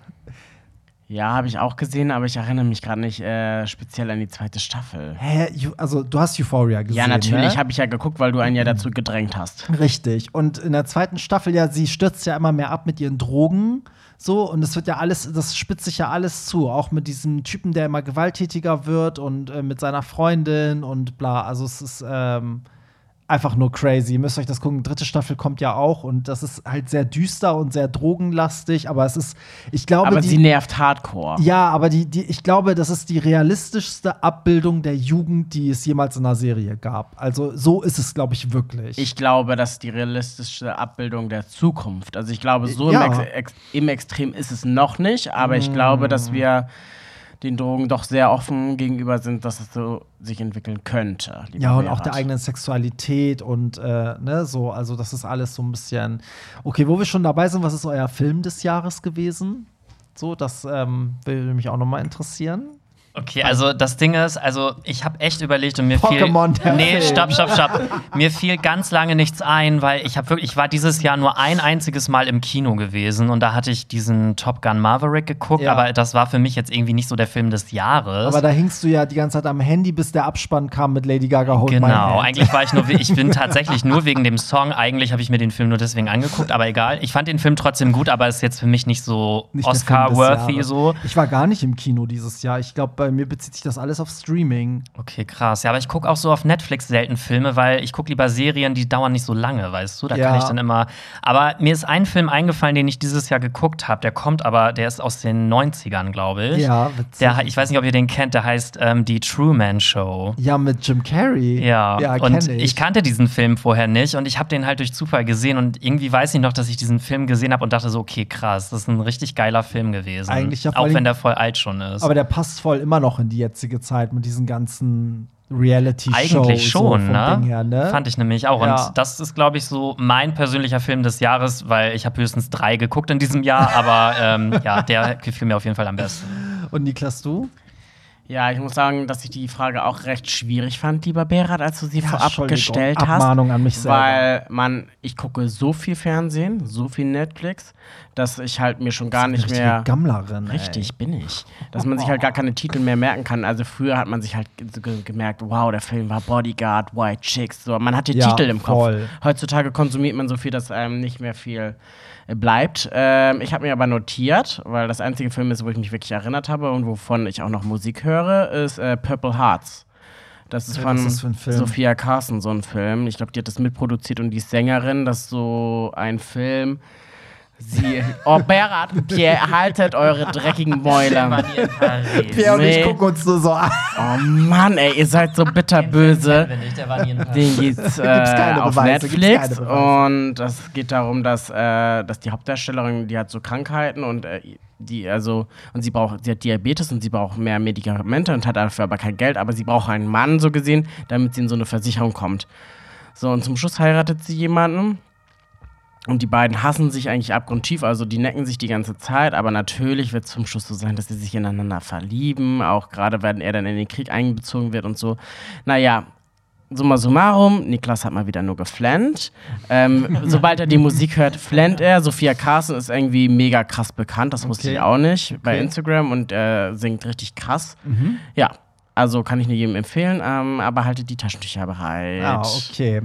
Ja, habe ich auch gesehen, aber ich erinnere mich gerade nicht äh, speziell an die zweite Staffel. Hä? Also, du hast Euphoria gesehen. Ja, natürlich Ne? habe ich ja geguckt, weil du einen ja dazu gedrängt hast. Richtig. Und in der zweiten Staffel, ja, sie stürzt ja immer mehr ab mit ihren Drogen. So, und es wird ja alles, das spitzt sich ja alles zu. Auch mit diesem Typen, der immer gewalttätiger wird und äh, mit seiner Freundin und bla. Also, es ist ähm, einfach nur crazy. Ihr müsst euch das gucken. Dritte Staffel kommt ja auch und das ist halt sehr düster und sehr drogenlastig. Aber es ist, ich glaube, Aber die, sie nervt hardcore. ja, aber die, die, ich glaube, das ist die realistischste Abbildung der Jugend, die es jemals in einer Serie gab. Also so ist es, glaube ich, wirklich. Ich glaube, das ist die realistische Abbildung der Zukunft. Also ich glaube, so Ja. im, Ex Ex im Extrem ist es noch nicht, aber ich glaube, dass wir den Drogen doch sehr offen gegenüber sind, dass es so sich entwickeln könnte. ja, und auch Berat. der eigenen Sexualität und äh, ne, so, also das ist alles so ein bisschen. Okay, wo wir schon dabei sind, was ist euer Film des Jahres gewesen? So, das ähm, will mich auch noch mal interessieren. Okay, also das Ding ist, also ich habe echt überlegt und mir Pokémon, fiel Nee, stopp, stopp, stopp. mir fiel ganz lange nichts ein, weil ich habe wirklich ich war dieses Jahr nur ein einziges Mal im Kino gewesen und da hatte ich diesen Top Gun Maverick geguckt, Ja. aber das war für mich jetzt irgendwie nicht so der Film des Jahres. Aber da hingst du ja die ganze Zeit am Handy, bis der Abspann kam mit Lady Gaga Hold Genau, eigentlich war ich nur, *laughs* ich bin tatsächlich nur wegen dem Song, eigentlich habe ich mir den Film nur deswegen angeguckt, aber egal. Ich fand den Film trotzdem gut, aber ist jetzt für mich nicht so Oscar-worthy Jahres. so. Ich war gar nicht im Kino dieses Jahr. Ich glaube, bei mir bezieht sich das alles auf Streaming. Okay, krass. Ja, aber ich gucke auch so auf Netflix selten Filme, weil ich gucke lieber Serien, die dauern nicht so lange, weißt du? Da Ja. kann ich dann immer. Aber mir ist ein Film eingefallen, den ich dieses Jahr geguckt habe. Der kommt aber, der ist aus den 90ern, glaube ich. Ja, witzig. Der, ich weiß nicht, ob ihr den kennt, der heißt ähm, Die Truman Show. Ja, mit Jim Carrey. Ja, ja und ich. ich. kannte diesen Film vorher nicht und ich habe den halt durch Zufall gesehen und irgendwie weiß ich noch, dass ich diesen Film gesehen habe und dachte so, okay, krass, das ist ein richtig geiler Film gewesen. Eigentlich ja auch wenn der voll alt schon ist. Aber der passt voll immer noch in die jetzige Zeit mit diesen ganzen Reality-Shows. Eigentlich schon, so ne? Her, ne? Fand ich nämlich auch. Ja. Und das ist, glaube ich, so mein persönlicher Film des Jahres, weil ich habe höchstens drei geguckt in diesem Jahr, aber ähm, ja, der *laughs* gefiel mir auf jeden Fall am besten. Und Niklas, du? Ja, ich muss sagen, dass ich die Frage auch recht schwierig fand, lieber Berat, als du sie Ja, vorab gestellt hast. Abmahnung an mich selber. Weil man, ich gucke so viel Fernsehen, so viel Netflix, dass ich halt mir schon gar nicht mehr. Gammlerin. Richtig, bin ich. Dass man sich halt gar keine Titel mehr merken kann. Also früher hat man sich halt ge- ge- gemerkt, wow, der Film war Bodyguard, White Chicks. So, man hat die Ja, Titel im voll. Kopf. Heutzutage konsumiert man so viel, dass einem nicht mehr viel bleibt. Ähm, ich habe mir aber notiert, weil das einzige Film ist, wo ich mich wirklich erinnert habe und wovon ich auch noch Musik höre, ist äh, Purple Hearts. Das ist Ja, von ist? Sophia Carson, so ein Film. Ich glaube, die hat das mitproduziert und die ist Sängerin. Das ist so ein Film. Sie. Oh, Berat, Pierre, haltet eure dreckigen Mäuler. Pierre und ich gucken uns nur so an. Oh Mann, ey, ihr seid so bitterböse. Den geht's, äh, auf Beweise, gibt's Netflix keine Beweise. und das geht darum, dass, äh, dass die Hauptdarstellerin, die hat so Krankheiten und äh, die also und sie braucht, sie hat Diabetes und sie braucht mehr Medikamente und hat dafür aber kein Geld, aber sie braucht einen Mann so gesehen, damit sie in so eine Versicherung kommt. So und zum Schluss heiratet sie jemanden und die beiden hassen sich eigentlich abgrundtief, also die necken sich die ganze Zeit, aber natürlich wird es zum Schluss so sein, dass sie sich ineinander verlieben, auch gerade wenn er dann in den Krieg einbezogen wird und so. Naja, summa summarum, Niklas hat mal wieder nur geflennt. Ähm, *laughs* sobald er die Musik hört, flennt er. Sophia Carson ist irgendwie mega krass bekannt, das wusste Okay. ich auch nicht, bei Okay. Instagram und äh, singt richtig krass. Ja, also kann ich nur jedem empfehlen, ähm, aber haltet die Taschentücher bereit. Ah, okay.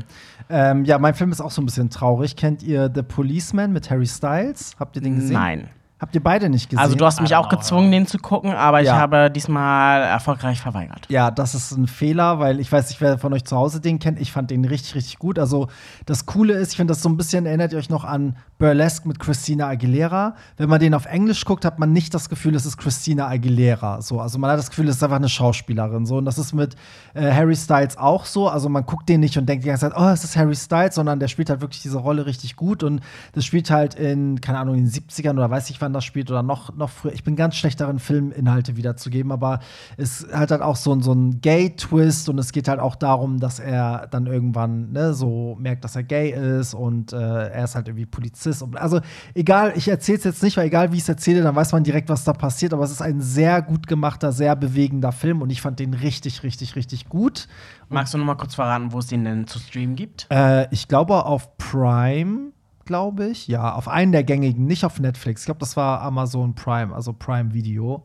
Ähm, ja, mein Film ist auch so ein bisschen traurig. Kennt ihr The Policeman mit Harry Styles? Habt ihr den gesehen? Nein. Habt ihr beide nicht gesehen? Also du hast mich auch gezwungen, den zu gucken, aber ich Ja. habe diesmal erfolgreich verweigert. Ja, das ist ein Fehler, weil ich weiß nicht, wer von euch zu Hause den kennt. Ich fand den richtig, richtig gut. Also das Coole ist, ich finde das so ein bisschen, erinnert ihr euch noch an Burlesque mit Christina Aguilera. Wenn man den auf Englisch guckt, hat man nicht das Gefühl, es ist Christina Aguilera. So, also man hat das Gefühl, es ist einfach eine Schauspielerin. So, und das ist mit äh, Harry Styles auch so. Also man guckt den nicht und denkt die ganze Zeit, oh, es ist Harry Styles, sondern der spielt halt wirklich diese Rolle richtig gut. Und das spielt halt in, keine Ahnung, in den 70ern oder weiß ich wann das spielt oder noch, noch früher. Ich bin ganz schlecht darin, Filminhalte wiederzugeben, aber es hat halt auch so, ein- so einen Gay-Twist und es geht halt auch darum, dass er dann irgendwann ne, so merkt, dass er gay ist und äh, er ist halt irgendwie Polizist. Und, also egal, ich erzähle es jetzt nicht, weil egal wie ich es erzähle, dann weiß man direkt, was da passiert. Aber es ist ein sehr gut gemachter, sehr bewegender Film und ich fand den richtig, richtig, richtig gut. Magst du noch mal kurz verraten, wo es den denn zu streamen gibt? Äh, ich glaube auf Prime glaube ich. Ja, auf einen der gängigen, nicht auf Netflix. Ich glaube, das war Amazon Prime, also Prime Video.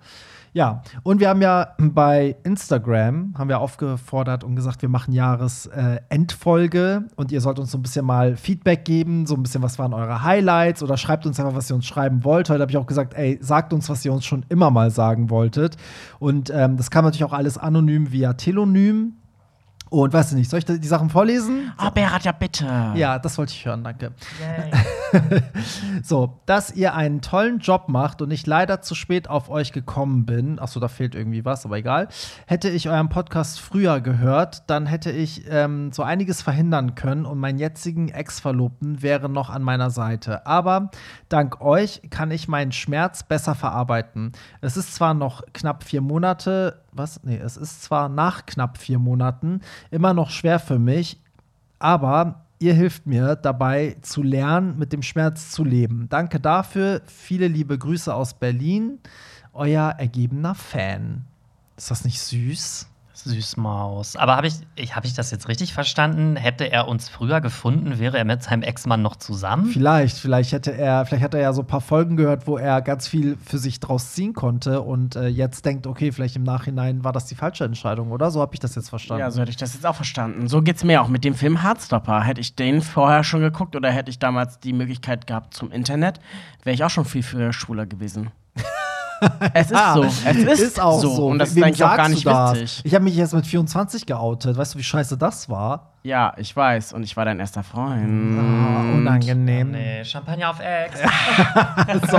Ja, und wir haben ja bei Instagram haben wir aufgefordert und gesagt, wir machen Jahresendfolge äh, und ihr sollt uns so ein bisschen mal Feedback geben, so ein bisschen, was waren eure Highlights oder schreibt uns einfach, was ihr uns schreiben wollt. Heute habe ich auch gesagt, ey, sagt uns, was ihr uns schon immer mal sagen wolltet. Und ähm, das kam natürlich auch alles anonym via Telonym. Und weißt du nicht, soll ich die Sachen vorlesen? Oh, Berat, ja bitte. Ja, das wollte ich hören, danke. *laughs* so, dass ihr einen tollen Job macht und ich leider zu spät auf euch gekommen bin. Achso, da fehlt irgendwie was, aber egal. Hätte ich euren Podcast früher gehört, dann hätte ich ähm, so einiges verhindern können und meinen jetzigen Ex-Verlobten wäre noch an meiner Seite. Aber dank euch kann ich meinen Schmerz besser verarbeiten. Es ist zwar noch knapp vier Monate, was? Nee, es ist zwar nach knapp vier Monaten immer noch schwer für mich, aber ihr hilft mir dabei zu lernen, mit dem Schmerz zu leben. Danke dafür. Viele liebe Grüße aus Berlin. Euer ergebener Fan. Ist das nicht süß? Süßmaus. Aber habe ich, ich, hab ich das jetzt richtig verstanden? Hätte er uns früher gefunden, wäre er mit seinem Ex-Mann noch zusammen? Vielleicht, vielleicht hätte er, vielleicht hat er ja so ein paar Folgen gehört, wo er ganz viel für sich draus ziehen konnte und äh, jetzt denkt, okay, vielleicht im Nachhinein war das die falsche Entscheidung, oder? So habe ich das jetzt verstanden. Ja, so hätte ich das jetzt auch verstanden. So geht es mir auch mit dem Film Hardstopper. Hätte ich den vorher schon geguckt oder hätte ich damals die Möglichkeit gehabt zum Internet, wäre ich auch schon viel früher schwuler gewesen. *laughs* Es ist so. Es ist, ist auch so. Und das Wem ist eigentlich auch gar nicht witzig. Ich habe mich jetzt mit 24 geoutet. Weißt du, wie scheiße das war? Ja, ich weiß. Und ich war dein erster Freund. Ah, unangenehm. Nee, Champagner auf Ex. *laughs* So,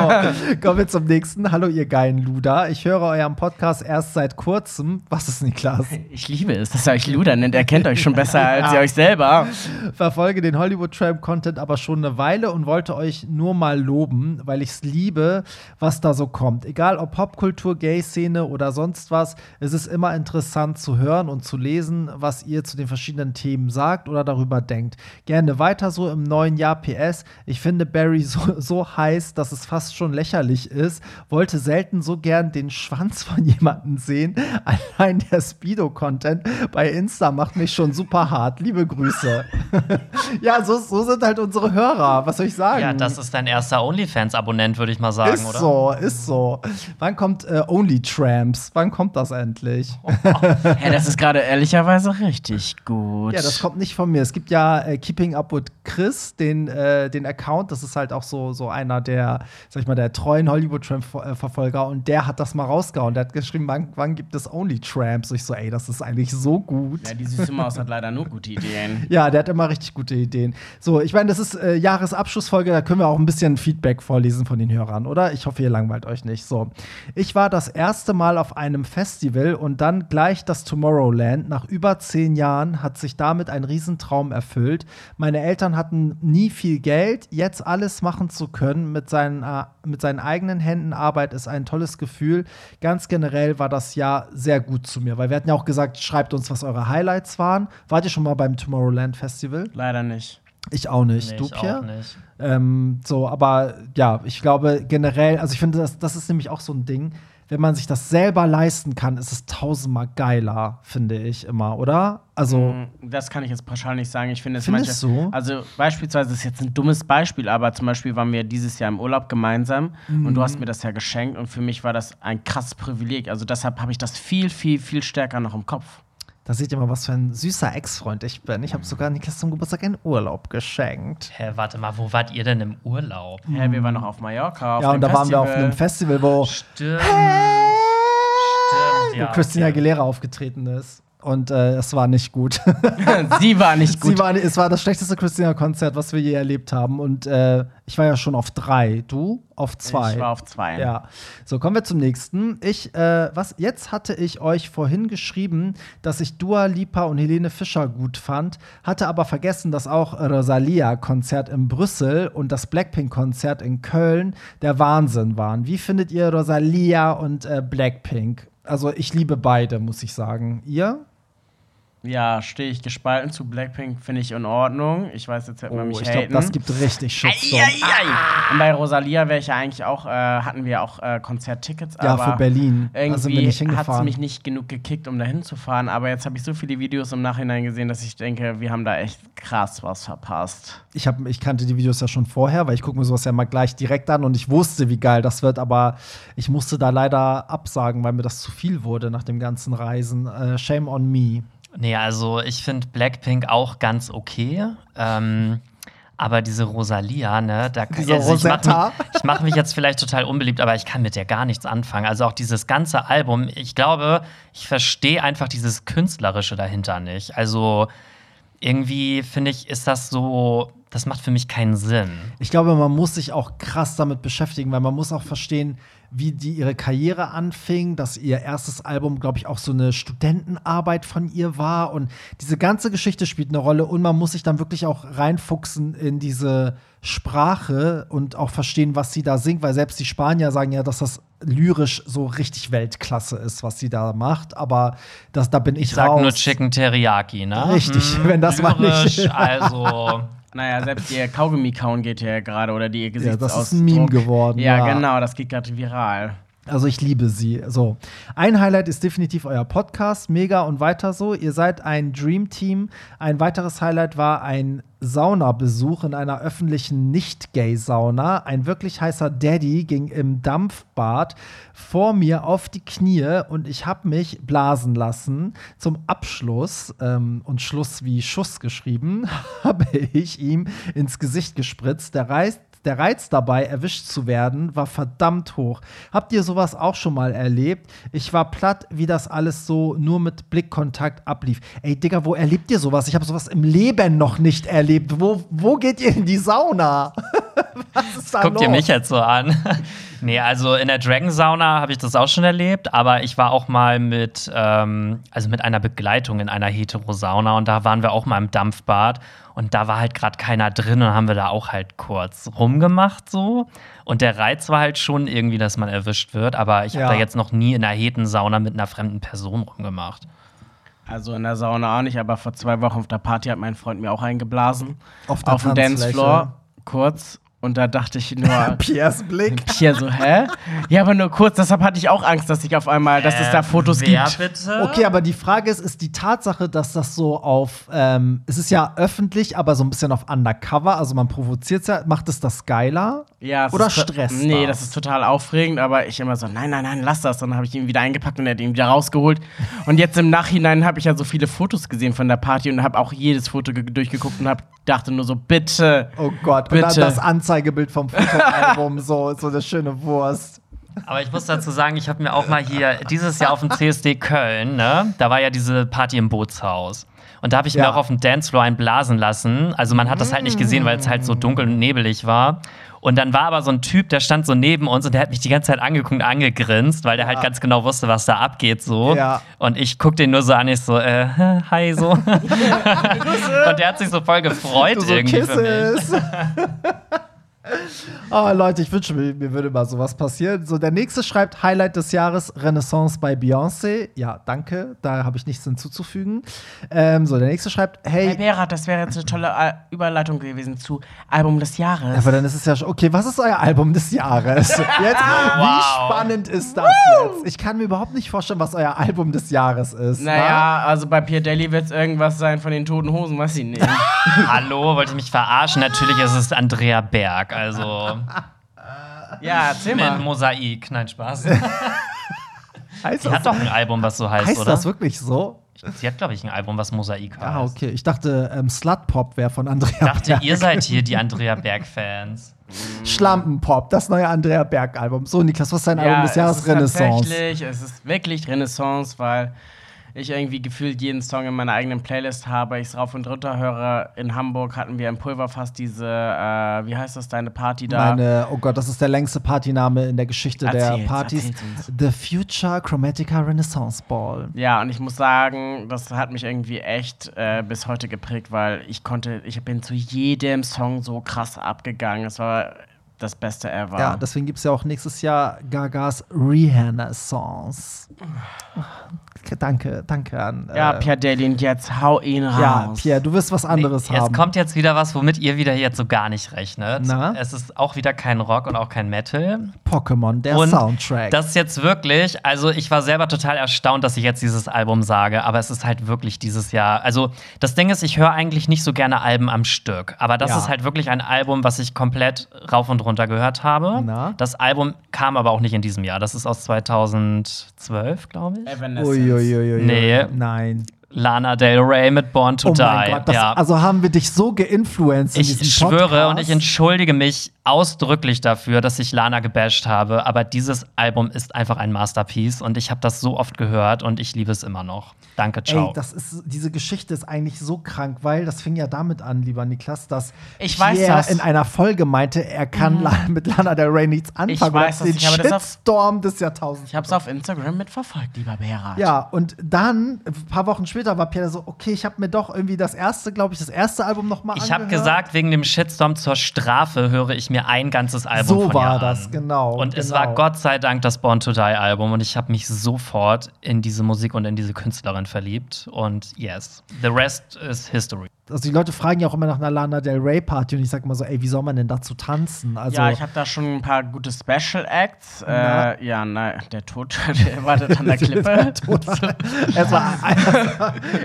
kommen wir zum nächsten. Hallo, ihr geilen Luder. Ich höre euren Podcast erst seit kurzem. Was ist Niklas? Ich liebe es, dass ihr euch Luder nennt. Er kennt euch schon besser *laughs* als ihr euch selber. Verfolge den Hollywood Tramp Content aber schon eine Weile und wollte euch nur mal loben, weil ich es liebe, was da so kommt. Egal ob Popkultur, Gay-Szene oder sonst was, es ist immer interessant zu hören und zu lesen, was ihr zu den verschiedenen Themen sagt oder darüber denkt. Gerne weiter so im neuen Jahr PS. Ich finde Barry so, so heiß, dass es fast schon lächerlich ist. Wollte selten so gern den Schwanz von jemandem sehen. *laughs* Allein der Speedo-Content bei Insta macht mich schon super hart. Liebe Grüße. *laughs* ja, so, so sind halt unsere Hörer. Was soll ich sagen? ja, das ist dein erster OnlyFans-Abonnent, würde ich mal sagen, ist oder? so, ist so. Wann kommt äh, Only Tramps? Wann kommt das endlich? Ja, das ist gerade ehrlicherweise richtig gut. *laughs* Ja, das kommt nicht von mir. Es gibt ja äh, Keeping Up with Chris, den, äh, den Account. Das ist halt auch so, so einer der, sag ich mal, der treuen Hollywood-Tramp-Verfolger. Und der hat das mal rausgehauen. Der hat geschrieben, wann, wann gibt es Only Tramps? Ich so, ey, das ist eigentlich so gut. Ja, die süße Maus hat leider nur gute Ideen. *laughs* Ja, der hat immer richtig gute Ideen. So, ich meine, das ist äh, Jahresabschlussfolge, da können wir auch ein bisschen Feedback vorlesen von den Hörern, oder? Ich hoffe, ihr langweilt euch nicht. So, ich war das erste Mal auf einem Festival und dann gleich das Tomorrowland. Nach über zehn Jahren hat sich damit ein Riesentraum erfüllt. Meine Eltern hatten nie viel Geld, jetzt alles machen zu können mit seinen, äh, mit seinen eigenen Händen Arbeit ist ein tolles Gefühl. Ganz generell war das Jahr sehr gut zu mir, weil wir hatten ja auch gesagt, schreibt uns, was eure Highlights waren. Wart ihr schon mal beim Tomorrowland Festival? Leider nicht. Ich auch nicht. Nee, du, ich Pierre? auch nicht. Ähm, so, aber ja, ich glaube generell, also ich finde, das, das ist nämlich auch so ein Ding. Wenn man sich das selber leisten kann, ist es tausendmal geiler, finde ich immer, oder? Also, Mm, Das kann ich jetzt pauschal nicht sagen. Ich finde es manche. Du? Also, beispielsweise ist jetzt ein dummes Beispiel, aber zum Beispiel waren wir dieses Jahr im Urlaub gemeinsam und Mhm. du hast mir das ja geschenkt und für mich war das ein krasses Privileg. Also, deshalb habe ich das viel, viel, viel stärker noch im Kopf. Da seht ihr mal, was für ein süßer Ex-Freund ich bin. Ich habe sogar Niklas zum Geburtstag einen Urlaub geschenkt. Hä, warte mal, wo wart ihr denn im Urlaub? Hä, wir waren noch auf Mallorca. Auf ja, dem und da waren wir auf Festival. einem Festival, wo, Stimmt. Stimmt, wo ja. Christina okay. Aguilera aufgetreten ist. Und äh, es war nicht gut. *laughs* Sie war nicht gut. Sie war, es war das schlechteste Christina-Konzert, was wir je erlebt haben. Und äh, ich war ja schon auf drei. Du? Auf zwei. Ich war auf zwei. Ja. So, kommen wir zum nächsten. Ich, äh, was, jetzt hatte ich euch vorhin geschrieben, dass ich Dua Lipa und Helene Fischer gut fand, hatte aber vergessen, dass auch Rosalia-Konzert in Brüssel und das Blackpink-Konzert in Köln der Wahnsinn waren. Wie findet ihr Rosalia und äh, Blackpink? Also, ich liebe beide, muss ich sagen. Ihr? Ja, stehe ich gespalten zu Blackpink, finde ich in Ordnung. Ich weiß, jetzt hört man Oh, mich ich haten. das gibt richtig Shitstorm. Und bei Rosalia wäre ich ja eigentlich auch, äh, hatten wir auch äh, Konzerttickets, Ja, aber für Berlin. Irgendwie nicht hat es mich nicht genug gekickt, um da hinzufahren. Aber jetzt habe ich so viele Videos im Nachhinein gesehen, dass ich denke, wir haben da echt krass was verpasst. ich, hab, ich kannte die Videos ja schon vorher, weil ich gucke mir sowas ja mal gleich direkt an und ich wusste, wie geil das wird, aber ich musste da leider absagen, weil mir das zu viel wurde nach dem ganzen Reisen. Äh, shame on me. Nee, also ich finde Blackpink auch ganz okay. Ähm, aber diese Rosalia, ne, da Diese also ich mache mich, ich mach mich jetzt vielleicht total unbeliebt, aber ich kann mit der gar nichts anfangen. Also auch dieses ganze Album, ich glaube, ich verstehe einfach dieses Künstlerische dahinter nicht. Also irgendwie finde ich, ist das so, das macht für mich keinen Sinn. Ich glaube, man muss sich auch krass damit beschäftigen, weil man muss auch verstehen, wie die ihre Karriere anfing, dass ihr erstes Album, glaube ich, auch so eine Studentenarbeit von ihr war. Und diese ganze Geschichte spielt eine Rolle. Und man muss sich dann wirklich auch reinfuchsen in diese Sprache und auch verstehen, was sie da singt, weil selbst die Spanier sagen ja, dass das lyrisch so richtig Weltklasse ist, was sie da macht, aber das, da bin ich, Ich sag raus. nur Chicken Teriyaki, ne? Richtig, wenn das mal nicht- lyrisch, Also, *laughs* Naja, selbst ihr Kaugummi-Kauen geht ja gerade oder die ihr Ja, das Gesichtsausdruck. ist ein Meme geworden. Ja, genau, das geht gerade viral. Also ich liebe sie. So. Ein Highlight ist definitiv euer Podcast. Mega und weiter so. Ihr seid ein Dream Team. Ein weiteres Highlight war ein Saunabesuch in einer öffentlichen Nicht-Gay-Sauna. Ein wirklich heißer Daddy ging im Dampfbad vor mir auf die Knie und ich habe mich blasen lassen. Zum Abschluss ähm, und Schluss wie Schuss geschrieben, *laughs* habe ich ihm ins Gesicht gespritzt. Der Reiß der Reiz dabei, erwischt zu werden, war verdammt hoch. Habt ihr sowas auch schon mal erlebt? Ich war platt, wie das alles so nur mit Blickkontakt ablief. Ey, Digga, wo erlebt ihr sowas? Ich habe sowas im Leben noch nicht erlebt. Wo, wo geht ihr in die Sauna? *laughs* Was ist da guckt los? ihr mich jetzt so an? *laughs* nee, also in der Dragon Sauna habe ich das auch schon erlebt, aber ich war auch mal mit, ähm, also mit einer Begleitung in einer Hetero-Sauna und da waren wir auch mal im Dampfbad und da war halt gerade keiner drin und haben wir da auch halt kurz rumgemacht so. Und der Reiz war halt schon irgendwie, dass man erwischt wird, aber ich habe Ja. da jetzt noch nie in einer Hetensauna mit einer fremden Person rumgemacht. Also in der Sauna auch nicht, aber vor zwei Wochen auf der Party hat mein Freund mir auch eingeblasen. Auf der dem Tanzfläche. Dancefloor, kurz. Und da dachte ich nur, *laughs* Piers Blick. Pia so, hä? Ja, aber nur kurz, deshalb hatte ich auch Angst, dass ich auf einmal, dass es da Fotos Äh, wer gibt. bitte? Okay, aber die Frage ist, ist die Tatsache, dass das so auf, ähm, es ist ja öffentlich, aber so ein bisschen auf Undercover, also man provoziert ja, macht es das geiler? Ja, es Oder stresst Nee, das? das ist total aufregend, aber ich immer so, nein, nein, nein, lass das. Dann habe ich ihn wieder eingepackt und er hat ihn wieder rausgeholt. Und jetzt im Nachhinein habe ich ja so viele Fotos gesehen von der Party und habe auch jedes Foto ge- durchgeguckt und hab, dachte nur so, bitte. Oh Gott, und dann Bitte. das Anzeigebild vom Fotoalbum, so, so eine schöne Wurst. Aber ich muss dazu sagen, ich habe mir auch mal hier dieses Jahr auf dem CSD Köln, ne, da war ja diese Party im Bootshaus. Und da habe ich Ja. mir auch auf dem Dancefloor einblasen lassen. Also man hat das halt nicht gesehen, weil es halt so dunkel und nebelig war. Und dann war aber so ein Typ, der stand so neben uns und der hat mich die ganze Zeit angeguckt angegrinst, weil der halt ganz genau wusste, was da abgeht so. Ja. Und ich guck den nur so an, ich so, äh, *laughs* hi so. *laughs* und der hat sich so voll gefreut Du so irgendwie für mich. *laughs* Oh, Leute, ich wünsche mir, mir würde mal sowas passieren. So, der nächste schreibt Highlight des Jahres Renaissance bei Beyoncé. Ja, danke, da habe ich nichts hinzuzufügen. Ähm, so, der nächste schreibt, Hey hey, Berat, das wäre jetzt eine tolle Überleitung gewesen zu Album des Jahres. aber dann ist es ja schon, okay, was ist euer Album des Jahres? *laughs* Jetzt, wie spannend ist das jetzt? Ich kann mir überhaupt nicht vorstellen, was euer Album des Jahres ist. naja, also bei Pierre Daly wird es irgendwas sein von den toten Hosen, weiß ich nicht. *laughs* Hallo, wollte ich mich verarschen? Natürlich ist es Andrea Berg, also *laughs* ja, erzähl mit mal. Mosaik. Nein, Spaß. *laughs* heißt Die hat doch ein Album, was so heißt, heißt oder? das wirklich so? Sie hat, glaube ich, ein Album, was Mosaik heißt. Ah, okay. Ich dachte, ähm, Slutpop wäre von Andrea Ich dachte, Berg. ihr seid hier die Andrea Berg-Fans. *laughs* Schlampenpop, das neue Andrea Berg-Album. So, Niklas, was ist dein Album Ja, des Jahres? es ist Renaissance. Tatsächlich, es ist wirklich Renaissance, weil ich irgendwie gefühlt jeden Song in meiner eigenen Playlist habe, ich es rauf und runter höre. In Hamburg hatten wir im Pulverfass diese, äh, wie heißt das, deine Party da? Meine, oh Gott, das ist der längste Partyname in der Geschichte der Erzähl's, Partys. erzähl's uns. The Future Chromatica Renaissance Ball. Ja, und ich muss sagen, das hat mich irgendwie echt äh, bis heute geprägt, weil ich konnte, ich bin zu jedem Song so krass abgegangen. Es war das Beste ever. Ja, deswegen gibt es ja auch nächstes Jahr Gagas Renaissance. Danke, danke an. Ja, äh, Pierre Daly, und jetzt hau ihn raus. Ja, Pierre, du wirst was anderes Jetzt haben. kommt jetzt wieder was, womit ihr wieder jetzt so gar nicht rechnet. Na? Es ist auch wieder kein Rock und auch kein Metal. Pokémon, der und Soundtrack. Das ist jetzt wirklich, also ich war selber total erstaunt, dass ich jetzt dieses Album sage, aber es ist halt wirklich dieses Jahr. Also das Ding ist, ich höre eigentlich nicht so gerne Alben am Stück, aber das Ja. ist halt wirklich ein Album, was ich komplett rauf und runter gehört habe. Na? Das Album kam aber auch nicht in diesem Jahr. Das ist aus 2012, glaube ich. Evanescence. Nee. Nein. Lana Del Rey mit Born to Oh Die. mein Gott, das, ja. also haben wir dich so geinfluenced in Ich schwöre Podcast. und ich entschuldige mich ausdrücklich dafür, dass ich Lana gebasht habe, aber dieses Album ist einfach ein Masterpiece und ich habe das so oft gehört und ich liebe es immer noch. Danke, ciao. Ey, das ist, diese Geschichte ist eigentlich so krank, weil das fing ja damit an, lieber Niklas, dass Ich weiß Pierre das. in einer Folge meinte, er kann La- mit Lana Del Rey nichts anfangen. Mhm. weiß das, den ich habe das auf- Shitstorm des Jahrtausends. Ich hab's auf Instagram mitverfolgt, lieber Berat. Ja, und dann, ein paar Wochen später, war Pierre so, okay, ich habe mir doch irgendwie das erste, glaube ich, das erste Album noch mal ich habe angehört. gesagt, wegen dem Shitstorm zur Strafe höre ich mir ein ganzes Album So von war ihr das, an. genau, Und es genau. war Gott sei Dank das Born to Die Album und ich habe mich sofort in diese Musik und in diese Künstlerin verliebt und yes, the rest is history. Also die Leute fragen ja auch immer nach einer Lana Del Rey Party und ich sag immer so, ey, wie soll man denn dazu tanzen? Also, ja, ich habe da schon ein paar gute Special Acts. Äh, ja, nein, der Tod *laughs* der wartet an der *laughs* Klippe. erstmal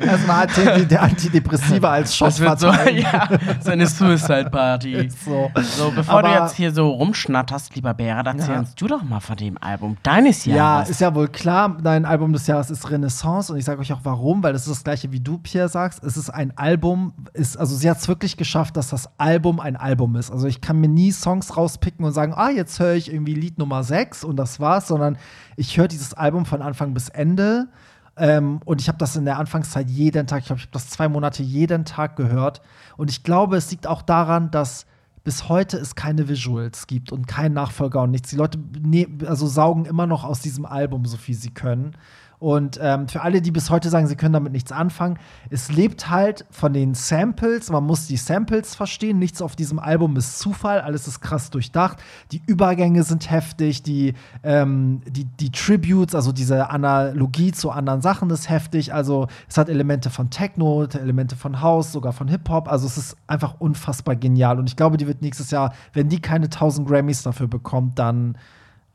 erstmal *laughs* Anti der Antidepressiva als Shot Das wird so, ja, so eine Suicide Party. So. So, bevor du Aber- jetzt hier so rumschnatterst, lieber Berat, erzähl Ja. uns du doch mal von dem Album deines Ja, Jahres. ist ja wohl klar, dein Album des Jahres ist Renaissance und ich sage euch auch warum, weil es ist das gleiche wie du, Pierre, sagst. Es ist ein Album, ist, also sie hat es wirklich geschafft, dass das Album ein Album ist. Also ich kann mir nie Songs rauspicken und sagen, ah, jetzt höre ich irgendwie Lied Nummer 6 und das war's, sondern ich höre dieses Album von Anfang bis Ende. Ähm, und ich habe das in der Anfangszeit jeden Tag, ich glaube, ich habe das zwei Monate jeden Tag gehört. Und ich glaube, es liegt auch daran, dass bis heute es keine Visuals gibt und keinen Nachfolger und nichts. Die Leute ne also saugen immer noch aus diesem Album so viel sie können. Und ähm, für alle, die bis heute sagen, sie können damit nichts anfangen, es lebt halt von den Samples. Man muss die Samples verstehen. Nichts auf diesem Album ist Zufall. Alles ist krass durchdacht. Die Übergänge sind heftig. Die, ähm, die, die Tributes, also diese Analogie zu anderen Sachen, ist heftig. Also es hat Elemente von Techno, Elemente von House, sogar von Hip-Hop. Also es ist einfach unfassbar genial. Und ich glaube, die wird nächstes Jahr, wenn die keine 1000 Grammys dafür bekommt, dann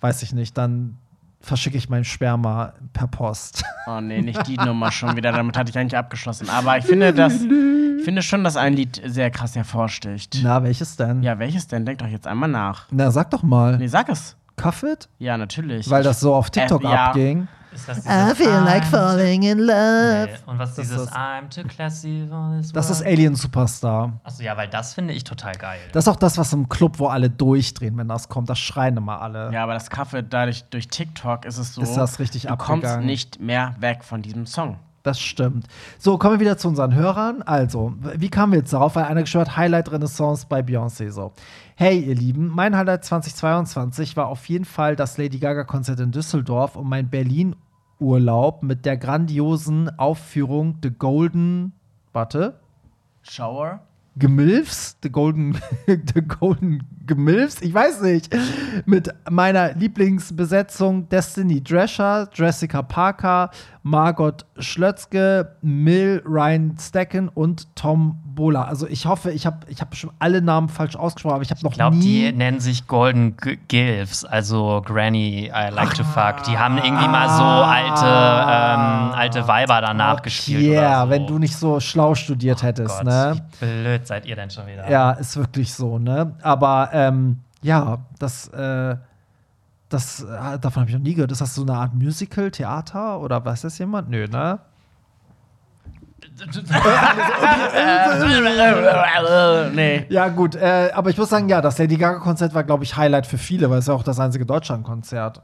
weiß ich nicht, dann verschicke ich mein Sperma per Post. Oh nee, nicht die Nummer schon wieder. Damit hatte ich eigentlich abgeschlossen. Aber ich finde, dass, ich finde schon, dass ein Lied sehr krass hervorsticht. Na, welches denn? Ja, welches denn? Denk doch jetzt einmal nach. Na, sag doch mal. Nee, sag es. Cuff It? Ja, natürlich. Weil das so auf TikTok Äh, ja. abging. Ist das I feel like I'm- falling in love. Nee. Und was Das dieses ist- I'm too classy for this Das ist? Alien Superstar. Achso, ja, weil das finde ich total geil. Das ist auch das, was im Club, wo alle durchdrehen, wenn das kommt. Das schreien immer alle. ja, aber das Kaffee dadurch durch TikTok ist es so. Ist das richtig Du kommst abgegangen. nicht mehr weg von diesem Song. Das stimmt. So, kommen wir wieder zu unseren Hörern. Also, wie kamen wir jetzt darauf? Weil einer geschwört, Highlight Renaissance bei Beyoncé. So. Hey, ihr Lieben, mein Highlight 2022 war auf jeden Fall das Lady Gaga-Konzert in Düsseldorf und mein Berlin-Urlaub mit der grandiosen Aufführung The Golden. Warte. Shower? Gemilfs, The Golden, *laughs* The Golden Gemilfs, ich weiß nicht, mit meiner Lieblingsbesetzung Destiny Drescher, Jessica Parker, Margot Schlötzke, Mill Ryan Stecken und Tom Bola. Also ich hoffe, ich habe ich hab schon alle Namen falsch ausgesprochen, aber ich habe noch Ich glaube, nie die nennen sich Golden G Gilfs, also Granny I Like to Fuck. Die haben irgendwie mal so alte, ähm, alte Weiber danach gespielt. Ja, oder so. wenn du nicht so schlau studiert hättest, Gott, ne? wie blöd seid ihr denn schon wieder? Ja, ist wirklich so, ne? Aber ähm, ja, das, äh, das, äh, davon habe ich noch nie gehört. Ist das so eine Art Musical, Theater oder weiß das jemand? Nö, ne? *laughs* nee. Ja, gut, äh, aber ich muss sagen, ja, das Lady Gaga-Konzert war, glaube ich, Highlight für viele, weil es ja auch das einzige Deutschland-Konzert.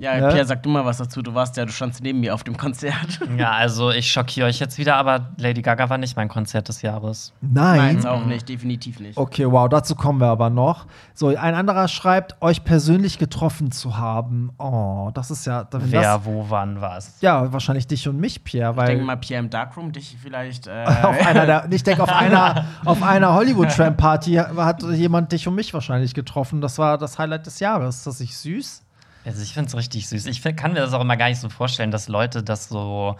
Ja, Ja. Pierre, sag du mal was dazu. Du warst ja, du standst neben mir auf dem Konzert. *laughs* Ja, also ich schockiere euch jetzt wieder, aber Lady Gaga war nicht mein Konzert des Jahres. Nein. Meins auch nicht, definitiv nicht. Okay, wow, dazu kommen wir aber noch. So, ein anderer schreibt, euch persönlich getroffen zu haben. Oh, das ist ja. Wer, Das, wo, wann, was. ja, wahrscheinlich dich und mich, Pierre, Ich weil. denke mal, Pierre im Darkroom, dich vielleicht. Äh, *laughs* auf einer der, ich denke, auf einer, *laughs* auf einer Hollywood-Tramp-Party hat jemand dich und mich wahrscheinlich getroffen. Das war das Highlight des Jahres. Ist das nicht süß? Also ich finde es richtig süß. Ich kann mir das auch immer gar nicht so vorstellen, dass Leute das so,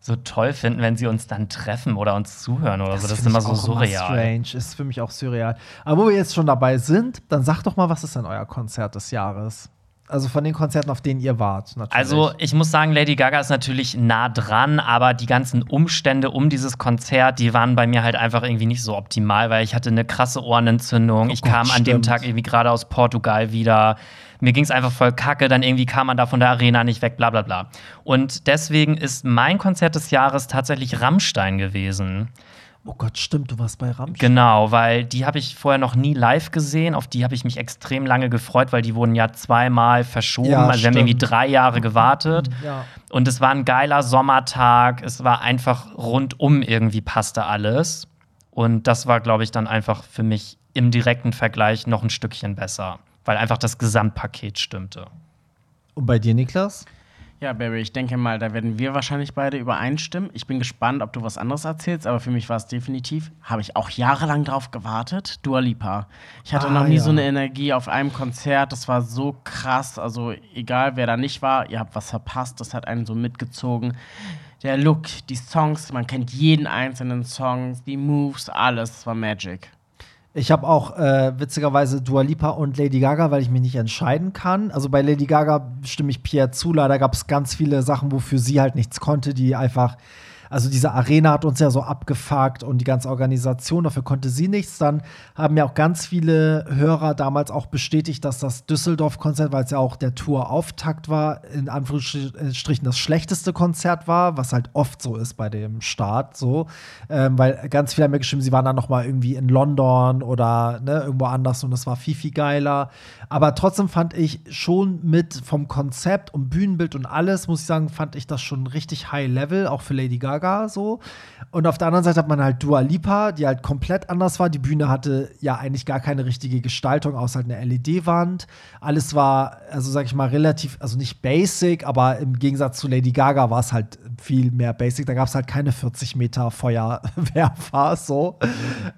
so toll finden, wenn sie uns dann treffen oder uns zuhören oder so. Das ist immer ich so surreal. strange. Ist für mich auch surreal. Aber wo wir jetzt schon dabei sind, dann sagt doch mal, was ist denn euer Konzert des Jahres? Also von den Konzerten, auf denen ihr wart, natürlich. Also, ich muss sagen, Lady Gaga ist natürlich nah dran, aber die ganzen Umstände um dieses Konzert, die waren bei mir halt einfach irgendwie nicht so optimal, weil ich hatte eine krasse Ohrenentzündung. ich Gott, kam an dem. Tag irgendwie gerade aus Portugal wieder. Mir ging es einfach voll kacke, dann irgendwie kam man da von der Arena nicht weg, bla bla bla. Und deswegen ist mein Konzert des Jahres tatsächlich Rammstein gewesen. oh Gott, stimmt, du warst bei Rammstein. Genau, weil die habe ich vorher noch nie live gesehen. Auf die habe ich mich extrem lange gefreut, weil die wurden ja zweimal verschoben. Ja, also wir haben irgendwie drei Jahre gewartet. *laughs* Ja. Und es war ein geiler Sommertag. Es war einfach rundum irgendwie passte alles. Und das war, glaube ich, dann einfach für mich im direkten Vergleich noch ein Stückchen besser, weil einfach das Gesamtpaket stimmte. Und bei dir, Niklas? Ja, Barry, ich denke mal, da werden wir wahrscheinlich beide übereinstimmen. Ich bin gespannt, ob du was anderes erzählst, aber für mich war es definitiv, habe ich auch jahrelang drauf gewartet, Dua Lipa. Ich hatte Ah, noch nie ja. so eine Energie auf einem Konzert, das war so krass, also egal wer da nicht war, ihr habt was verpasst, das hat einen so mitgezogen. Der Look, die Songs, man kennt jeden einzelnen Song, die Moves, alles war Magic. Ich habe auch äh, witzigerweise Dua Lipa und Lady Gaga, weil ich mich nicht entscheiden kann. Also bei Lady Gaga stimme ich Pierre zu. Leider gab es ganz viele Sachen, wofür sie halt nichts konnte, die einfach. Also diese Arena hat uns ja so abgefuckt und die ganze Organisation, dafür konnte sie nichts. Dann haben ja auch ganz viele Hörer damals auch bestätigt, dass das Düsseldorf-Konzert, weil es ja auch der Tour-Auftakt war, in Anführungsstrichen das schlechteste Konzert war, was halt oft so ist bei dem Start so. Ähm, weil ganz viele haben mir geschrieben, sie waren dann noch mal irgendwie in London oder ne, irgendwo anders und das war viel, viel geiler. Aber trotzdem fand ich schon mit vom Konzept und Bühnenbild und alles, muss ich sagen, fand ich das schon richtig high level, auch für Lady Gaga so. Und auf der anderen Seite hat man halt Dua Lipa, die halt komplett anders war. Die Bühne hatte ja eigentlich gar keine richtige Gestaltung, außer halt eine LED-Wand. Alles war, also sag ich mal, relativ, also nicht basic, aber im Gegensatz zu Lady Gaga war es halt viel mehr basic. Da gab es halt keine 40 Meter Feuerwerfer, so.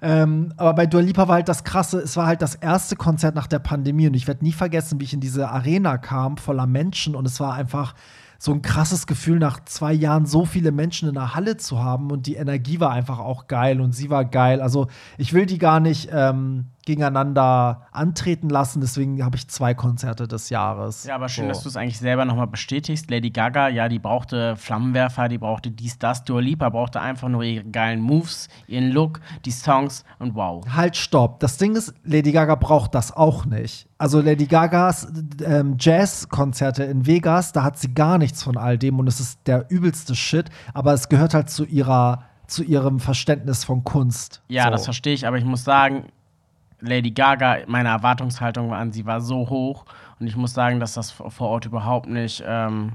Ähm, aber bei Dua Lipa war halt das Krasse, es war halt das erste Konzert nach der Pandemie und ich werde nie vergessen, wie ich in diese Arena kam, voller Menschen und es war einfach so ein krasses Gefühl, nach zwei Jahren so viele Menschen in der Halle zu haben und die Energie war einfach auch geil und sie war geil. Also ich will die gar nicht ähm, gegeneinander antreten lassen, deswegen habe ich zwei Konzerte des Jahres. Ja, aber schön, so. dass du es eigentlich selber nochmal bestätigst. Lady Gaga, ja, die brauchte Flammenwerfer, die brauchte dies, das. Dua Lipa brauchte einfach nur ihre geilen Moves, ihren Look, die Songs und wow. Halt, stopp. Das Ding ist, Lady Gaga braucht das auch nicht. Also Lady Gagas ähm, Jazzkonzerte in Vegas, da hat sie gar nichts von all dem und es ist der übelste Shit, aber es gehört halt zu ihrer zu ihrem Verständnis von Kunst. Ja, So. das verstehe ich, aber ich muss sagen, Lady Gaga, meine Erwartungshaltung an sie war so hoch und ich muss sagen, dass das vor Ort überhaupt nicht, ähm,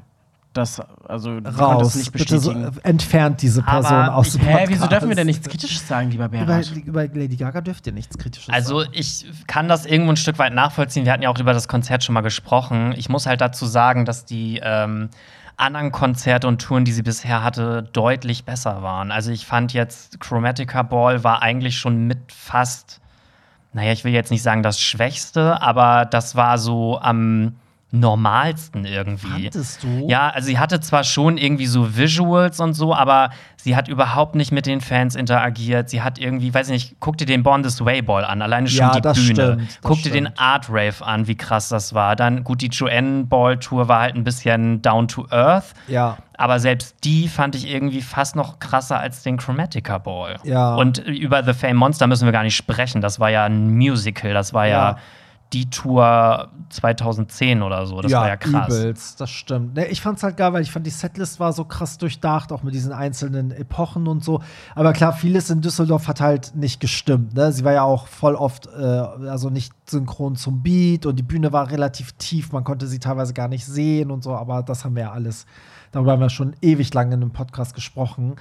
das, also, raus. es nicht Bitte so, bestätigen. äh, entfernt diese Person Aber aus dem Hä, Podcast. wieso dürfen wir denn nichts Kritisches sagen, lieber über, Berat? über Lady Gaga dürft ihr nichts Kritisches Also sagen. ich kann das irgendwo ein Stück weit nachvollziehen. Wir hatten ja auch über das Konzert schon mal gesprochen. Ich muss halt dazu sagen, dass die ähm, anderen Konzerte und Touren, die sie bisher hatte, deutlich besser waren. Also ich fand jetzt Chromatica Ball war eigentlich schon mit fast, naja, ich will jetzt nicht sagen das Schwächste, aber das war so am normalsten irgendwie. Fandest du? Ja, also sie hatte zwar schon irgendwie so Visuals und so, aber sie hat überhaupt nicht mit den Fans interagiert. Sie hat irgendwie, weiß ich nicht, guck dir den Born This Way Ball an, alleine schon Ja, die das Bühne. stimmt, das guck dir den stimmt. Art Rave an, wie krass das war. Dann, gut, die Joanne Ball Tour war halt ein bisschen down to earth. Ja. Aber selbst die fand ich irgendwie fast noch krasser als den Chromatica Ball. Ja. Und über The Fame Monster müssen wir gar nicht sprechen. Das war ja ein Musical. Das war ja, Ja. Die Tour 2010 oder so. Das war ja krass. Übelst, das stimmt. Ne, ich fand's halt geil, weil ich fand, die Setlist war so krass durchdacht, auch mit diesen einzelnen Epochen und so. Aber klar, vieles in Düsseldorf hat halt nicht gestimmt. Ne? Sie war ja auch voll oft, äh, also nicht synchron zum Beat und die Bühne war relativ tief, man konnte sie teilweise gar nicht sehen und so, aber das haben wir ja alles, darüber haben wir schon ewig lange in einem Podcast gesprochen.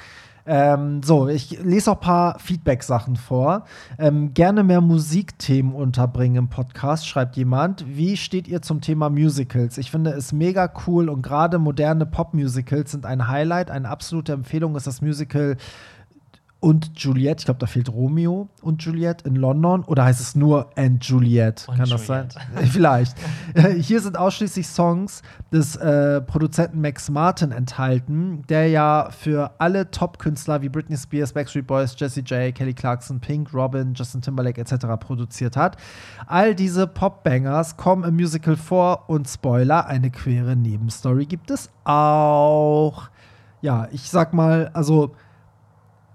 Ähm, so, ich lese auch ein paar Feedback-Sachen vor. Ähm, gerne mehr Musikthemen unterbringen im Podcast, schreibt jemand. Wie steht ihr zum Thema Musicals? Ich finde es mega cool und gerade moderne Pop-Musicals sind ein Highlight. Eine absolute Empfehlung ist das Musical und Juliet, ich glaube, da fehlt Romeo und Juliet in London. Oder heißt es nur and Juliet? Und Kann das Juliet. sein? *laughs* Vielleicht. Äh, Hier sind ausschließlich Songs des äh, Produzenten Max Martin enthalten, der ja für alle Top-Künstler wie Britney Spears, Backstreet Boys, Jessie J, Kelly Clarkson, Pink, Robin, Justin Timberlake etc. produziert hat. All diese Pop-Bangers kommen im Musical vor und Spoiler, eine queere Nebenstory gibt es auch. Ja, ich sag mal, also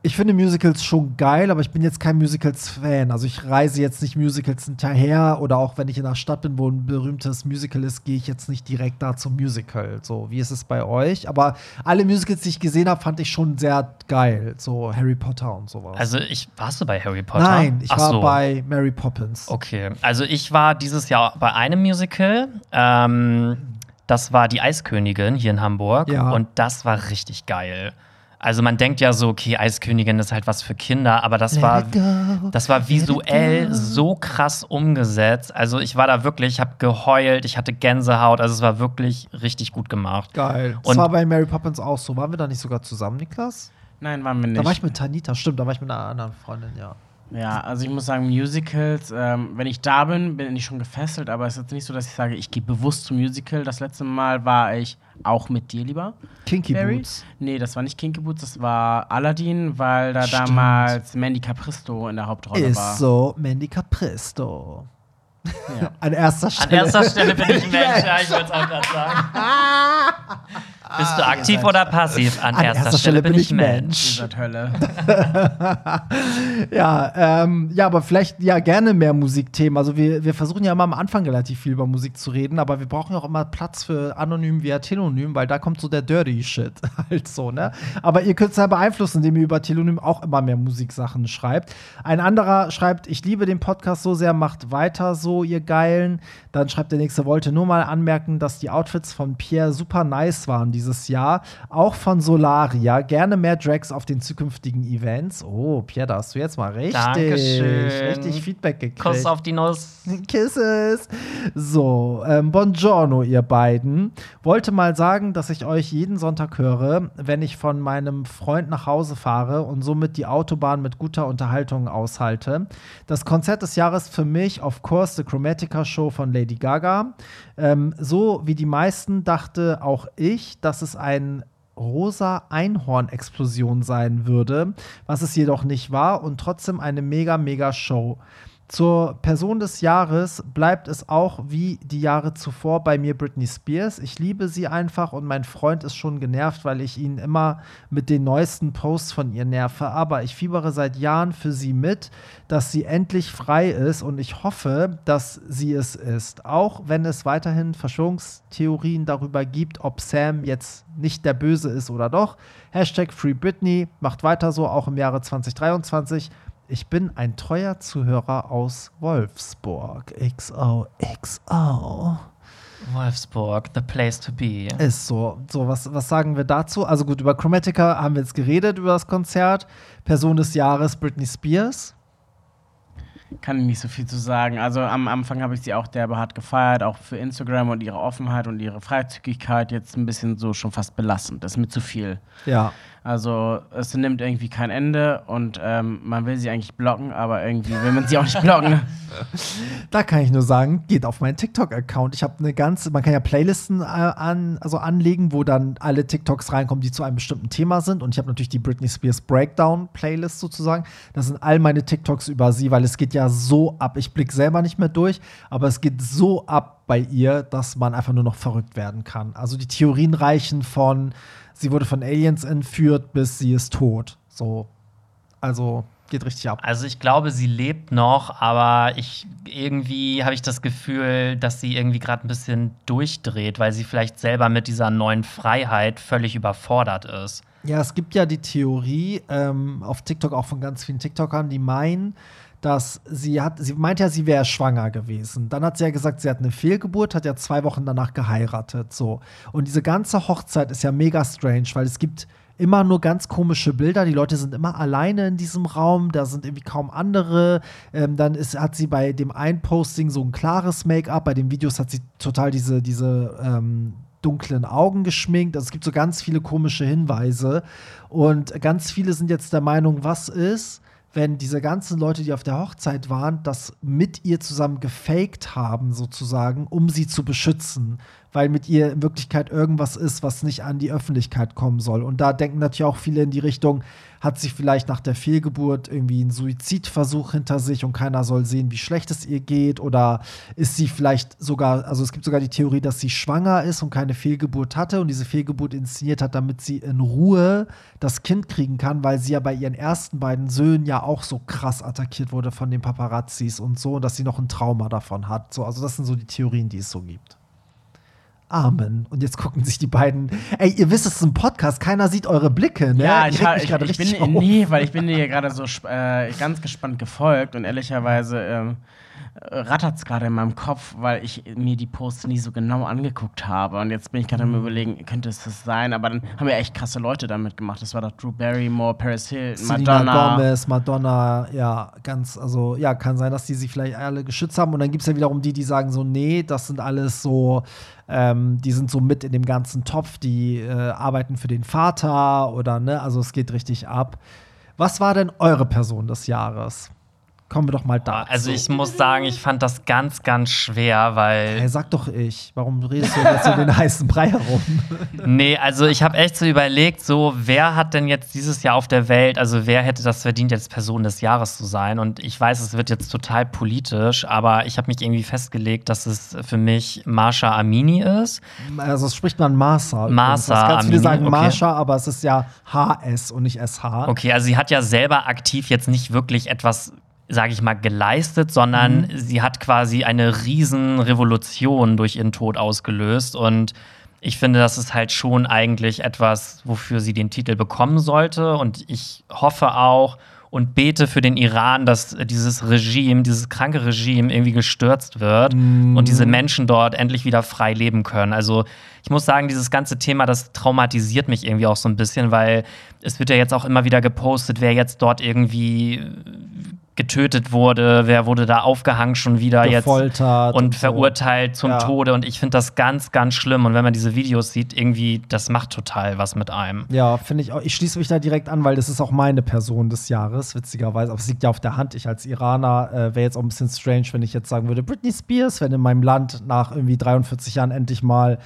ich finde Musicals schon geil, aber ich bin jetzt kein Musicals-Fan. Also ich reise jetzt nicht Musicals hinterher oder auch wenn ich in einer Stadt bin, wo ein berühmtes Musical ist, gehe ich jetzt nicht direkt da zum Musical. So, wie ist es bei euch? Aber alle Musicals, die ich gesehen habe, fand ich schon sehr geil. So Harry Potter und sowas. Also, ich, warst du bei Harry Potter? Nein, ich Ach war so. bei Mary Poppins. Okay, also ich war dieses Jahr bei einem Musical. Ähm, das war die Eiskönigin hier in Hamburg. Ja. Und das war richtig geil. Also man denkt ja so, okay, Eiskönigin ist halt was für Kinder, aber das Let war, go, das war visuell so krass umgesetzt. Also ich war da wirklich, ich habe geheult, ich hatte Gänsehaut. Also es war wirklich richtig gut gemacht. Geil. Das Und- war bei Mary Poppins auch so. Waren wir da nicht sogar zusammen, Niklas? Nein, waren wir nicht. Da war ich mit Tanita, stimmt, da war ich mit einer anderen Freundin, ja. Ja, also ich muss sagen, Musicals, ähm, wenn ich da bin, bin ich schon gefesselt, aber es ist jetzt nicht so, dass ich sage, ich gehe bewusst zum Musical. Das letzte Mal war ich auch mit dir lieber. Kinky Barry? Boots. Nee, das war nicht Kinky Boots, das war Aladdin, weil da Stimmt. damals Mandy Capristo in der Hauptrolle Ist war. so Mandy Capristo. Ja. *laughs* An erster An Stelle. erster Stelle bin *laughs* ich Mensch, ja, ich wollte es auch gerade sagen. *laughs* Bist du aktiv oder passiv? An, erster, Stelle, bin ich Mensch. Seid Hölle. *laughs* Ja, ähm, ja, aber vielleicht ja gerne mehr Musikthemen. Also wir, wir versuchen ja immer am Anfang relativ viel über Musik zu reden, aber wir brauchen ja auch immer Platz für anonym via Telonym, weil da kommt so der Dirty Shit *laughs* halt so, ne? Aber ihr könnt es ja beeinflussen, indem ihr über Telonym auch immer mehr Musiksachen schreibt. Ein anderer schreibt, ich liebe den Podcast so sehr, macht weiter so, ihr Geilen. Dann schreibt der nächste, wollte nur mal anmerken, dass die Outfits von Pierre super nice waren dieses Jahr. Auch von Solaria. Gerne mehr Drags auf den zukünftigen Events. Oh, Pierre, da hast du jetzt mal richtig, Dankeschön. richtig Feedback gekriegt. Kuss auf die Nuss. *laughs* Kisses. So, ähm, buongiorno, ihr beiden. Wollte mal sagen, dass ich euch jeden Sonntag höre, wenn ich von meinem Freund nach Hause fahre und somit die Autobahn mit guter Unterhaltung aushalte. Das Konzert des Jahres für mich, of course, The Chromatica Show von Lady Gaga. Ähm, so wie die meisten dachte auch ich, dass es ein rosa Einhorn-Explosion sein würde, was es jedoch nicht war und trotzdem eine mega, mega Show. Zur Person des Jahres bleibt es auch wie die Jahre zuvor bei mir Britney Spears. Ich liebe sie einfach und mein Freund ist schon genervt, weil ich ihn immer mit den neuesten Posts von ihr nerve. Aber ich fiebere seit Jahren für sie mit, dass sie endlich frei ist und ich hoffe, dass sie es ist. Auch wenn es weiterhin Verschwörungstheorien darüber gibt, ob Sam jetzt nicht der Böse ist oder doch. Hashtag Free Britney macht weiter so, auch im Jahre 2023. Ich bin ein treuer Zuhörer aus Wolfsburg. XOXO. Wolfsburg, the place to be. Ist so. So, was, was sagen wir dazu? Also gut, über Chromatica haben wir jetzt geredet, über das Konzert. Person des Jahres Britney Spears. Kann ich nicht so viel zu sagen. Also am Anfang habe ich sie auch derbe hart gefeiert, auch für Instagram und ihre Offenheit und ihre Freizügigkeit. Jetzt ein bisschen so schon fast belastend. Das ist mir zu viel. Ja. Also es nimmt irgendwie kein Ende und ähm, man will sie eigentlich blocken, aber irgendwie will man sie auch nicht blocken. *laughs* Da kann ich nur sagen, geht auf meinen TikTok-Account. Ich habe eine ganze, man kann ja Playlisten äh, an, also anlegen, wo dann alle TikToks reinkommen, die zu einem bestimmten Thema sind. Und ich habe natürlich die Britney Spears Breakdown-Playlist sozusagen. Das sind all meine TikToks über sie, weil es geht ja so ab. Ich blicke selber nicht mehr durch, aber es geht so ab bei ihr, dass man einfach nur noch verrückt werden kann. Also die Theorien reichen von, sie wurde von Aliens entführt, bis sie ist tot. So. Also, geht richtig ab. Also ich glaube, sie lebt noch, aber ich irgendwie habe ich das Gefühl, dass sie irgendwie gerade ein bisschen durchdreht, weil sie vielleicht selber mit dieser neuen Freiheit völlig überfordert ist. Ja, es gibt ja die Theorie ähm, auf TikTok auch von ganz vielen TikTokern, die meinen, dass sie hat, sie meint ja, sie wäre schwanger gewesen. Dann hat sie ja gesagt, sie hat eine Fehlgeburt, hat ja zwei Wochen danach geheiratet. So. Und diese ganze Hochzeit ist ja mega strange, weil es gibt immer nur ganz komische Bilder. Die Leute sind immer alleine in diesem Raum, da sind irgendwie kaum andere. Ähm, dann ist, hat sie bei dem einen Posting so ein klares Make-up, bei den Videos hat sie total diese, diese ähm, dunklen Augen geschminkt. Also es gibt so ganz viele komische Hinweise. Und ganz viele sind jetzt der Meinung, was ist, wenn diese ganzen Leute, die auf der Hochzeit waren, das mit ihr zusammen gefaked haben, sozusagen, um sie zu beschützen weil mit ihr in Wirklichkeit irgendwas ist, was nicht an die Öffentlichkeit kommen soll. Und da denken natürlich auch viele in die Richtung, hat sie vielleicht nach der Fehlgeburt irgendwie einen Suizidversuch hinter sich und keiner soll sehen, wie schlecht es ihr geht? Oder ist sie vielleicht sogar, also es gibt sogar die Theorie, dass sie schwanger ist und keine Fehlgeburt hatte und diese Fehlgeburt inszeniert hat, damit sie in Ruhe das Kind kriegen kann, weil sie ja bei ihren ersten beiden Söhnen ja auch so krass attackiert wurde von den Paparazzis und so und dass sie noch ein Trauma davon hat. So, also das sind so die Theorien, die es so gibt. Amen. Und jetzt gucken sich die beiden. Ey, ihr wisst, es ist ein Podcast, keiner sieht eure Blicke, ne? Ja, ich, ich, ich, ich bin, auf. nee, weil ich bin dir gerade so äh, ganz gespannt gefolgt und ehrlicherweise ähm, rattert es gerade in meinem Kopf, weil ich mir die Posts nie so genau angeguckt habe. Und jetzt bin ich gerade mhm. am überlegen, könnte es das sein? Aber dann haben wir echt krasse Leute damit gemacht. Das war doch Drew Barrymore, Paris Hilton, Madonna. Gomez, Madonna, ja, ganz, also ja, kann sein, dass die sich vielleicht alle geschützt haben. Und dann gibt es ja wiederum die, die sagen so, nee, das sind alles so ähm, die sind so mit in dem ganzen Topf, die äh, arbeiten für den Vater oder ne, also es geht richtig ab. Was war denn eure Person des Jahres? Kommen wir doch mal da. Also ich muss sagen, ich fand das ganz, ganz schwer, weil. Hey, sag doch ich. Warum redest du jetzt so den heißen Brei herum? *laughs* nee, also ich habe echt so überlegt, so wer hat denn jetzt dieses Jahr auf der Welt, also wer hätte das verdient, jetzt Person des Jahres zu sein? Und ich weiß, es wird jetzt total politisch, aber ich habe mich irgendwie festgelegt, dass es für mich Marsha Amini ist. Also es spricht man Marsa. Marsa Amini. Ganz viele sagen okay. Marsha, aber es ist ja HS und nicht SH. Okay, also sie hat ja selber aktiv jetzt nicht wirklich etwas sage ich mal, geleistet, sondern mhm. sie hat quasi eine Riesenrevolution durch ihren Tod ausgelöst. Und ich finde, das ist halt schon eigentlich etwas, wofür sie den Titel bekommen sollte. Und ich hoffe auch und bete für den Iran, dass dieses Regime, dieses kranke Regime irgendwie gestürzt wird mhm. und diese Menschen dort endlich wieder frei leben können. Also ich muss sagen, dieses ganze Thema, das traumatisiert mich irgendwie auch so ein bisschen, weil es wird ja jetzt auch immer wieder gepostet, wer jetzt dort irgendwie getötet wurde, wer wurde da aufgehangen schon wieder Gefoltert jetzt und, und verurteilt zum ja. Tode. Und ich finde das ganz, ganz schlimm. Und wenn man diese Videos sieht, irgendwie, das macht total was mit einem. Ja, finde ich auch. Ich schließe mich da direkt an, weil das ist auch meine Person des Jahres, witzigerweise. Aber es liegt ja auf der Hand. Ich als Iraner äh, wäre jetzt auch ein bisschen strange, wenn ich jetzt sagen würde, Britney Spears, wenn in meinem Land nach irgendwie 43 Jahren endlich mal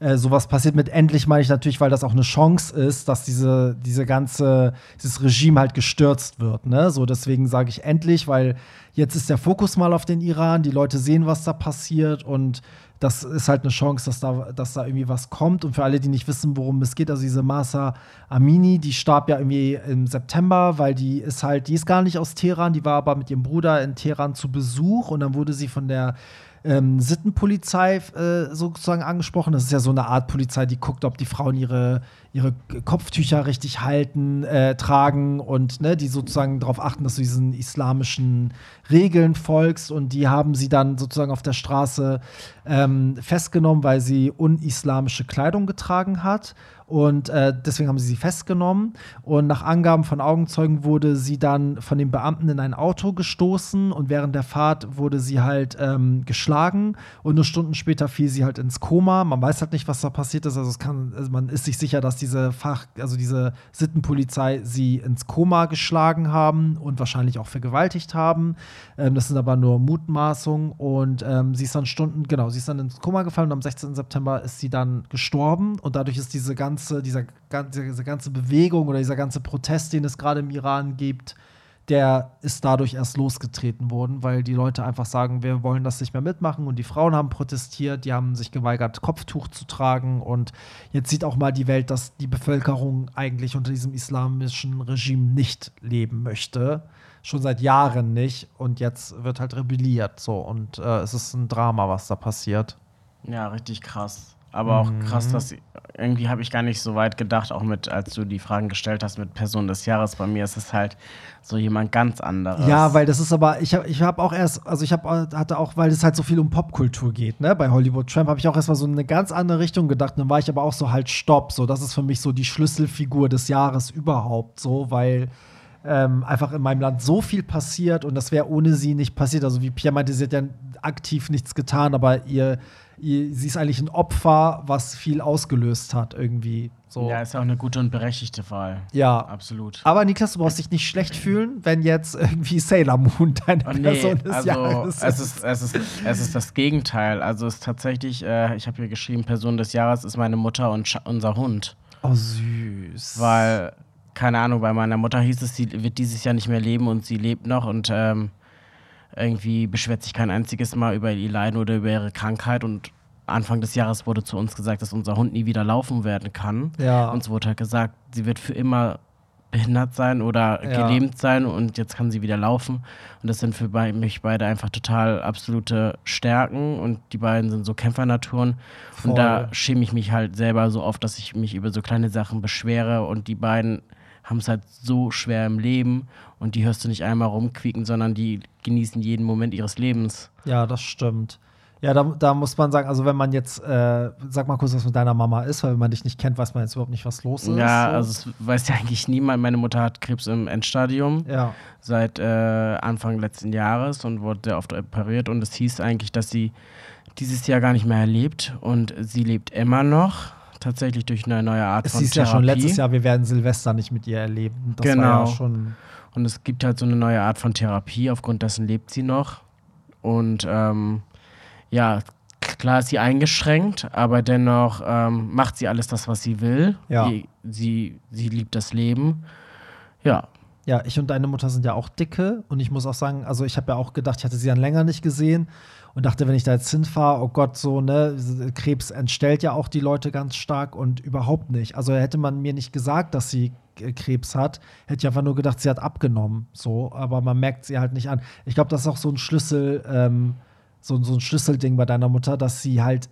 äh, sowas passiert. Mit endlich meine ich natürlich, weil das auch eine Chance ist, dass diese, diese ganze, dieses Regime halt gestürzt wird. Ne? So, deswegen sage ich endlich, weil jetzt ist der Fokus mal auf den Iran, die Leute sehen, was da passiert und das ist halt eine Chance, dass da, dass da irgendwie was kommt. Und für alle, die nicht wissen, worum es geht, also diese Masa Amini, die starb ja irgendwie im September, weil die ist halt, die ist gar nicht aus Teheran, die war aber mit ihrem Bruder in Teheran zu Besuch und dann wurde sie von der ähm, Sittenpolizei äh, sozusagen angesprochen. Das ist ja so eine Art Polizei, die guckt, ob die Frauen ihre, ihre Kopftücher richtig halten, äh, tragen und ne, die sozusagen darauf achten, dass du diesen islamischen Regeln folgst. Und die haben sie dann sozusagen auf der Straße ähm, festgenommen, weil sie unislamische Kleidung getragen hat. Und äh, deswegen haben sie sie festgenommen. Und nach Angaben von Augenzeugen wurde sie dann von den Beamten in ein Auto gestoßen und während der Fahrt wurde sie halt ähm, geschlagen. Und nur Stunden später fiel sie halt ins Koma. Man weiß halt nicht, was da passiert ist. Also, es kann, also man ist sich sicher, dass diese Fach, also diese Sittenpolizei sie ins Koma geschlagen haben und wahrscheinlich auch vergewaltigt haben. Ähm, das sind aber nur Mutmaßungen. Und ähm, sie ist dann Stunden, genau, sie ist dann ins Koma gefallen und am 16. September ist sie dann gestorben. Und dadurch ist diese ganze ganze, dieser, diese ganze Bewegung oder dieser ganze Protest, den es gerade im Iran gibt, der ist dadurch erst losgetreten worden, weil die Leute einfach sagen, wir wollen das nicht mehr mitmachen und die Frauen haben protestiert, die haben sich geweigert, Kopftuch zu tragen und jetzt sieht auch mal die Welt, dass die Bevölkerung eigentlich unter diesem islamischen Regime nicht leben möchte. Schon seit Jahren nicht und jetzt wird halt rebelliert so und äh, es ist ein Drama, was da passiert. Ja, richtig krass. Aber auch krass, dass irgendwie habe ich gar nicht so weit gedacht, auch mit, als du die Fragen gestellt hast mit Person des Jahres. Bei mir ist es halt so jemand ganz anderes. Ja, weil das ist aber, ich habe ich hab auch erst, also ich hab, hatte auch, weil es halt so viel um Popkultur geht, ne, bei Hollywood Tramp, habe ich auch erstmal so in eine ganz andere Richtung gedacht. Dann war ich aber auch so halt Stopp, so, das ist für mich so die Schlüsselfigur des Jahres überhaupt, so, weil ähm, einfach in meinem Land so viel passiert und das wäre ohne sie nicht passiert. Also wie Pierre meinte, sie hat ja aktiv nichts getan, aber ihr sie ist eigentlich ein Opfer, was viel ausgelöst hat irgendwie. So. Ja, ist ja auch eine gute und berechtigte Wahl. Ja. Absolut. Aber Niklas, du brauchst dich nicht schlecht fühlen, wenn jetzt irgendwie Sailor Moon deine Oh, nee, Person des also Jahres es ist, es, ist, es ist das Gegenteil. Also es ist tatsächlich, äh, ich habe hier geschrieben, Person des Jahres ist meine Mutter und Scha unser Hund. Oh, süß. Weil, keine Ahnung, bei meiner Mutter hieß es, sie wird dieses Jahr nicht mehr leben und sie lebt noch und ähm, irgendwie beschwert sich kein einziges Mal über ihr Leiden oder über ihre Krankheit und Anfang des Jahres wurde zu uns gesagt, dass unser Hund nie wieder laufen werden kann. Ja. Uns wurde halt gesagt, sie wird für immer behindert sein oder Ja. gelähmt sein und jetzt kann sie wieder laufen. Und das sind für mich beide einfach total absolute Stärken und die beiden sind so Kämpfernaturen. Voll. Und da schäme ich mich halt selber so oft, dass ich mich über so kleine Sachen beschwere und die beiden haben es halt so schwer im Leben und die hörst du nicht einmal rumquieken, sondern die genießen jeden Moment ihres Lebens. Ja, das stimmt. Ja, da, da muss man sagen, also wenn man jetzt, äh, sag mal kurz, was mit deiner Mama ist, weil wenn man dich nicht kennt, weiß man jetzt überhaupt nicht, was los ist. Ja, so. also es weiß ja eigentlich niemand. Meine Mutter hat Krebs im Endstadium Ja, seit äh, Anfang letzten Jahres und wurde sehr oft operiert und es hieß eigentlich, dass sie dieses Jahr gar nicht mehr erlebt und sie lebt immer noch, tatsächlich durch eine neue Art es von hieß ja Therapie. schon letztes Jahr, wir werden Silvester nicht mit ihr erleben. Das war ja Genau. schon. Und es gibt halt so eine neue Art von Therapie, aufgrund dessen lebt sie noch. Und ähm, ja, klar ist sie eingeschränkt, aber dennoch ähm, macht sie alles das, was sie will. Ja. Sie, sie, sie liebt das Leben. Ja, Ja, ich und deine Mutter sind ja auch dicke und ich muss auch sagen, also ich habe ja auch gedacht, ich hatte sie dann länger nicht gesehen und dachte, wenn ich da jetzt hinfahre, oh Gott, so, ne, Krebs entstellt ja auch die Leute ganz stark und überhaupt nicht. Also hätte man mir nicht gesagt, dass sie äh, Krebs hat, hätte ich einfach nur gedacht, sie hat abgenommen, so, aber man merkt sie halt nicht an. Ich glaube, das ist auch so ein Schlüssel, ähm, so, so ein Schlüsselding bei deiner Mutter, dass sie halt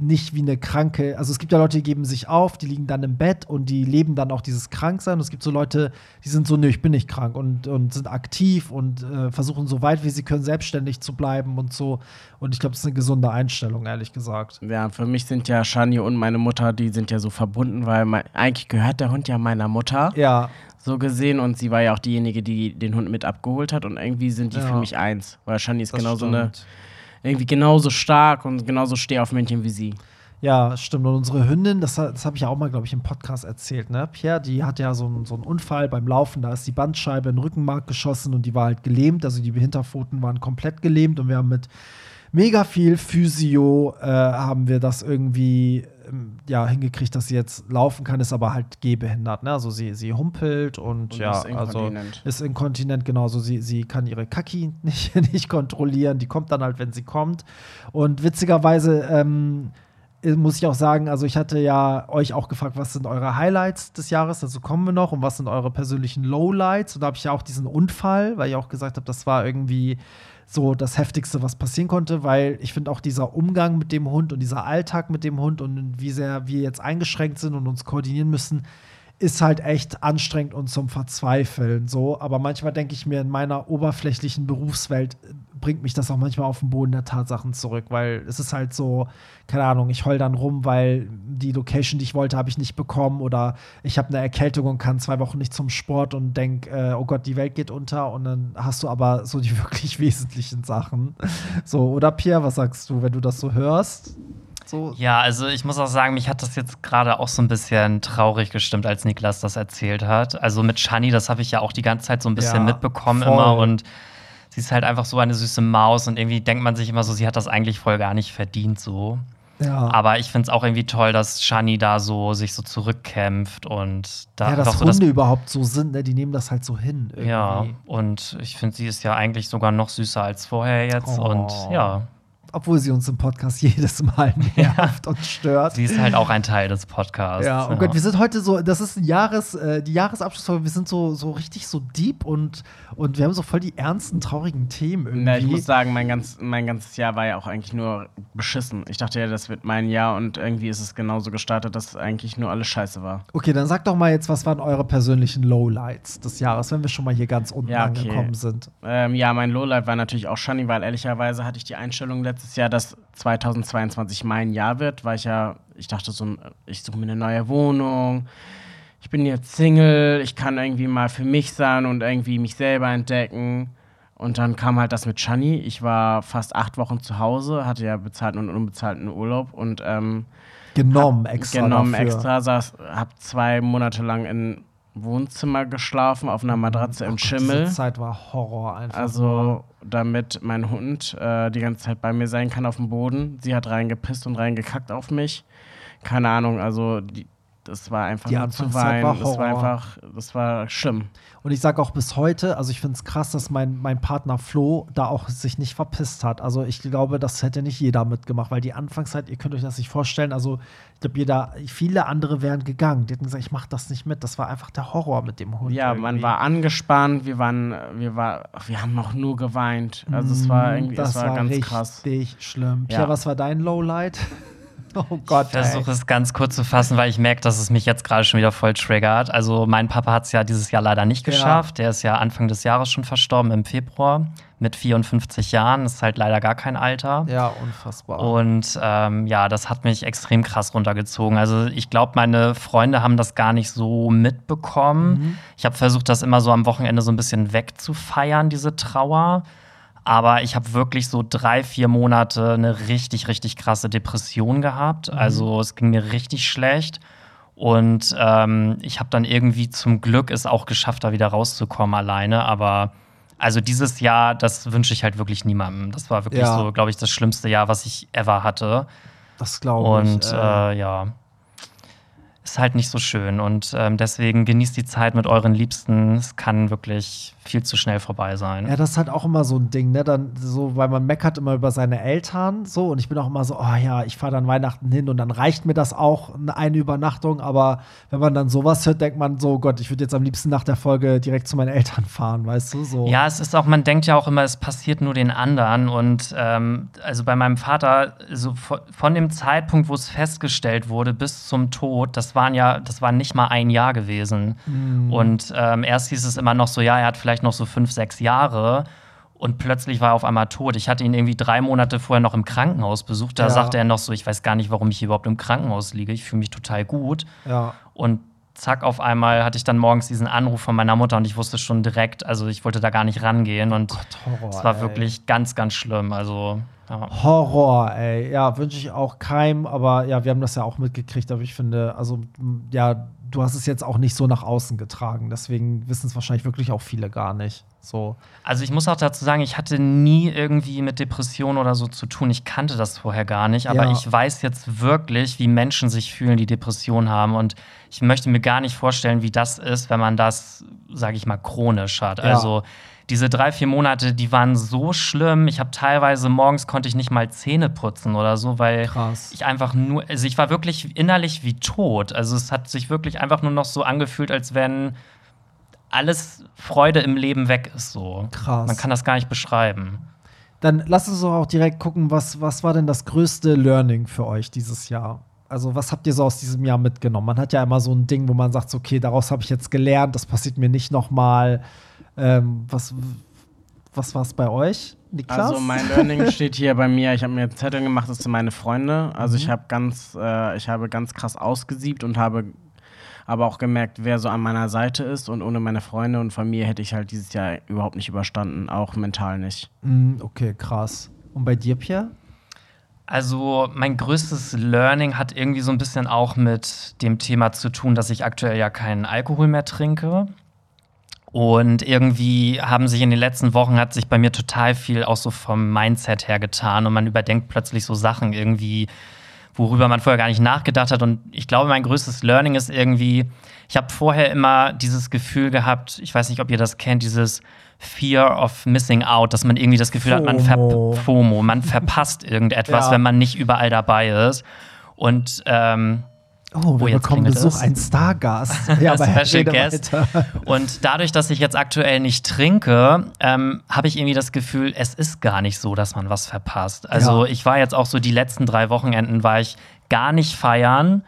nicht wie eine Kranke, also es gibt ja Leute, die geben sich auf, die liegen dann im Bett und die leben dann auch dieses Kranksein. Und es gibt so Leute, die sind so, nö, ich bin nicht krank und, und sind aktiv und äh, versuchen so weit wie sie können, selbstständig zu bleiben und so. Und ich glaube, das ist eine gesunde Einstellung, ehrlich gesagt. Ja, für mich sind ja Shani und meine Mutter, die sind ja so verbunden, weil mein, eigentlich gehört der Hund ja meiner Mutter, Ja, so gesehen. Und sie war ja auch diejenige, die den Hund mit abgeholt hat. Und irgendwie sind die Ja. für mich eins. Weil Shani ist das eine, stimmt. Irgendwie genauso stark und genauso Stehaufmännchen wie sie. Ja, stimmt. Und unsere Hündin, das, das habe ich ja auch mal, glaube ich, im Podcast erzählt, ne? Pierre, die hat ja so, einen- so einen Unfall beim Laufen, da ist die Bandscheibe in den Rückenmark geschossen und die war halt gelähmt, also die Hinterpfoten waren komplett gelähmt und wir haben mit mega viel Physio äh, haben wir das irgendwie ja, hingekriegt, dass sie jetzt laufen kann, ist aber halt gehbehindert, ne? Also sie, sie humpelt und, Und ja, ist also ist inkontinent, genauso. Sie, sie kann ihre Kaki *laughs* nicht, nicht kontrollieren. Die kommt dann halt, wenn sie kommt. Und witzigerweise ähm, äh, muss ich auch sagen, also ich hatte ja euch auch gefragt, was sind eure Highlights des Jahres, dazu kommen wir noch, und was sind eure persönlichen Lowlights. Und da habe ich ja auch diesen Unfall, weil ich auch gesagt habe, das war irgendwie so das Heftigste, was passieren konnte, weil ich finde auch dieser Umgang mit dem Hund und dieser Alltag mit dem Hund und wie sehr wir jetzt eingeschränkt sind und uns koordinieren müssen, ist halt echt anstrengend und zum Verzweifeln so. Aber manchmal denke ich mir, in meiner oberflächlichen Berufswelt äh, bringt mich das auch manchmal auf den Boden der Tatsachen zurück, weil es ist halt so, keine Ahnung, ich heul dann rum, weil die Location, die ich wollte, habe ich nicht bekommen oder ich habe eine Erkältung und kann zwei Wochen nicht zum Sport und denk, äh, oh Gott, die Welt geht unter und dann hast du aber so die *laughs* wirklich wesentlichen Sachen. So, oder Pierre, was sagst du, wenn du das so hörst? So, Ja, also ich muss auch sagen, mich hat das jetzt gerade auch so ein bisschen traurig gestimmt, als Niklas das erzählt hat. Also mit Shani, das habe ich ja auch die ganze Zeit so ein bisschen Ja, mitbekommen voll. immer und sie ist halt einfach so eine süße Maus und irgendwie denkt man sich immer so, sie hat das eigentlich voll gar nicht verdient so. Ja. Aber ich finde es auch irgendwie toll, dass Shani da so sich so zurückkämpft und da ja, dass so Hunde überhaupt so sind, ne? die nehmen das halt so hin. Irgendwie. Ja, und ich finde, sie ist ja eigentlich sogar noch süßer als vorher jetzt. Oh. Und ja, Obwohl sie uns im Podcast *laughs* jedes Mal nervt und stört. sie ist halt auch ein Teil des Podcasts. Ja, oh Gott, wir sind heute so, das ist ein Jahres, äh, die Jahresabschlussfolge, wir sind so, so richtig so deep und, und wir haben so voll die ernsten, traurigen Themen irgendwie. Na, ich muss sagen, mein, ganz, mein ganzes Jahr war ja auch eigentlich nur beschissen. Ich dachte ja, das wird mein Jahr und irgendwie ist es genauso gestartet, dass eigentlich nur alles scheiße war. okay, dann sag doch mal jetzt, was waren eure persönlichen Lowlights des Jahres, wenn wir schon mal hier ganz unten Ja, okay. angekommen sind. Ähm, ja, mein Lowlight war natürlich auch Shani, weil ehrlicherweise hatte ich die Einstellung letztes Jahr, dass 2022 mein Jahr wird, weil ich ja, ich dachte so, ich suche mir eine neue Wohnung, ich bin jetzt Single, ich kann irgendwie mal für mich sein und irgendwie mich selber entdecken. Und dann kam halt das mit Shani. Ich war fast acht Wochen zu Hause, hatte ja bezahlten und unbezahlten Urlaub und ähm, Genommen extra. genommen dafür. extra, saß, hab zwei Monate lang im Wohnzimmer geschlafen, auf einer Matratze Oh im Gott, Schimmel. Diese Zeit war Horror einfach. nur. Also, damit mein Hund äh, die ganze Zeit bei mir sein kann auf dem Boden. Sie hat reingepisst und reingekackt auf mich. Keine Ahnung, also die, das war einfach Die nur zu weinen. war das war einfach, das war schlimm. Und ich sage auch bis heute, also ich finde es krass, dass mein, mein Partner Flo da auch sich nicht verpisst hat. Also ich glaube, das hätte nicht jeder mitgemacht, weil die Anfangszeit, ihr könnt euch das nicht vorstellen, also ich glaube, jeder, viele andere wären gegangen. Die hätten gesagt, ich mache das nicht mit. Das war einfach der Horror mit dem Hund. Ja, irgendwie. man war angespannt, wir waren, wir war, wir haben auch nur geweint. Also es war irgendwie, Mm, das es war, ganz richtig krass. schlimm. Ja. Pierre, was war dein Lowlight? *laughs* oh Gott, Ich versuche es ganz kurz zu fassen, weil ich merke, dass es mich jetzt gerade schon wieder voll triggert. Also mein Papa hat es ja dieses Jahr leider nicht Ja. geschafft. Der ist ja Anfang des Jahres schon verstorben im Februar mit 54 Jahren. Das ist halt leider gar kein Alter. Ja, unfassbar. Und ähm, ja, das hat mich extrem krass runtergezogen. Also ich glaube, meine Freunde haben das gar nicht so mitbekommen. Mhm. Ich habe versucht, das immer so am Wochenende so ein bisschen wegzufeiern, diese Trauer. Aber ich habe wirklich so drei, vier Monate eine richtig, richtig krasse Depression gehabt. Also es ging mir richtig schlecht. Und ähm, ich habe dann irgendwie zum Glück es auch geschafft, da wieder rauszukommen alleine. Aber also dieses Jahr, das wünsche ich halt wirklich niemandem. Das war wirklich Ja. so, glaube ich, das schlimmste Jahr, was ich ever hatte. das glaube ich. Und äh, ja, ist halt nicht so schön. Und ähm, deswegen genießt die Zeit mit euren Liebsten. Es kann wirklich viel zu schnell vorbei sein. Ja, das ist halt auch immer so ein Ding, ne? Dann so, weil man meckert immer über seine Eltern so und ich bin auch immer so, oh ja, ich fahre dann Weihnachten hin und dann reicht mir das auch eine Übernachtung, aber wenn man dann sowas hört, denkt man so, Gott, ich würde jetzt am liebsten nach der Folge direkt zu meinen Eltern fahren, weißt du? So. Ja, es ist auch, man denkt ja auch immer, es passiert nur den anderen. Und ähm, also bei meinem Vater, so von, dem Zeitpunkt, wo es festgestellt wurde, bis zum Tod, das waren ja, das war nicht mal ein Jahr gewesen. Und ähm, erst hieß es immer noch so, ja, er hat vielleicht noch so fünf, sechs Jahre. Und plötzlich war er auf einmal tot. Ich hatte ihn irgendwie drei Monate vorher noch im Krankenhaus besucht. Da Ja. sagte er noch so, ich weiß gar nicht, warum ich hier überhaupt im Krankenhaus liege. Ich fühle mich total gut. Ja. Und zack, auf einmal hatte ich dann morgens diesen Anruf von meiner Mutter und ich wusste schon direkt, also ich wollte da gar nicht rangehen und Gott, Horror. es war ey. wirklich ganz, ganz schlimm. Also, ja. Horror, ey. Ja, wünsche ich auch keinem, aber ja, wir haben das ja auch mitgekriegt, aber ich finde, also, ja, du hast es jetzt auch nicht so nach außen getragen, deswegen wissen es wahrscheinlich wirklich auch viele gar nicht. So. also ich muss auch dazu sagen, ich hatte nie irgendwie mit Depressionen oder so zu tun. Ich kannte das vorher gar nicht, aber Ja. ich weiß jetzt wirklich, wie Menschen sich fühlen, die Depressionen haben und ich möchte mir gar nicht vorstellen, wie das ist, wenn man das, sage ich mal, chronisch hat. Ja. Also diese drei, vier Monate, die waren so schlimm. Ich habe teilweise morgens konnte ich nicht mal Zähne putzen oder so, weil Krass. ich einfach nur, also ich war wirklich innerlich wie tot. Also es hat sich wirklich einfach nur noch so angefühlt, als wenn alles Freude im Leben weg ist so. Krass. Man kann das gar nicht beschreiben. Dann lasst uns doch auch direkt gucken, was, was war denn das größte Learning für euch dieses Jahr? Also, was habt ihr so aus diesem Jahr mitgenommen? Man hat ja immer so ein Ding, wo man sagt, okay, daraus habe ich jetzt gelernt, das passiert mir nicht nochmal. Ähm, was was war es bei euch, Niklas? Also mein Learning steht hier bei mir. Ich habe mir Zettel gemacht, das sind meine Freunde. Also Mhm. ich habe ganz, äh, ich habe ganz krass ausgesiebt und habe aber auch gemerkt, wer so an meiner Seite ist. Und ohne meine Freunde und Familie hätte ich halt dieses Jahr überhaupt nicht überstanden, auch mental nicht. Mm, okay, krass. Und bei dir, Pierre? Also mein größtes Learning hat irgendwie so ein bisschen auch mit dem Thema zu tun, dass ich aktuell ja keinen Alkohol mehr trinke. Und irgendwie haben sich in den letzten Wochen hat sich bei mir total viel auch so vom Mindset her getan und man überdenkt plötzlich so Sachen irgendwie, worüber man vorher gar nicht nachgedacht hat. Und ich glaube, mein größtes Learning ist irgendwie, ich habe vorher immer dieses Gefühl gehabt, ich weiß nicht, ob ihr das kennt, dieses Fear of Missing Out, dass man irgendwie das Gefühl hat, man, ver FOMO. FOMO, man verpasst irgendetwas, Ja. wenn man nicht überall dabei ist. Und ähm, Oh, wir bekommen Besuch, es. ein Stargast. *laughs* Ja, aber Special Guest. weiter. *laughs* Und dadurch, dass ich jetzt aktuell nicht trinke, ähm, habe ich irgendwie das Gefühl, es ist gar nicht so, dass man was verpasst. Also Ja. ich war jetzt auch so die letzten drei Wochenenden war ich gar nicht feiern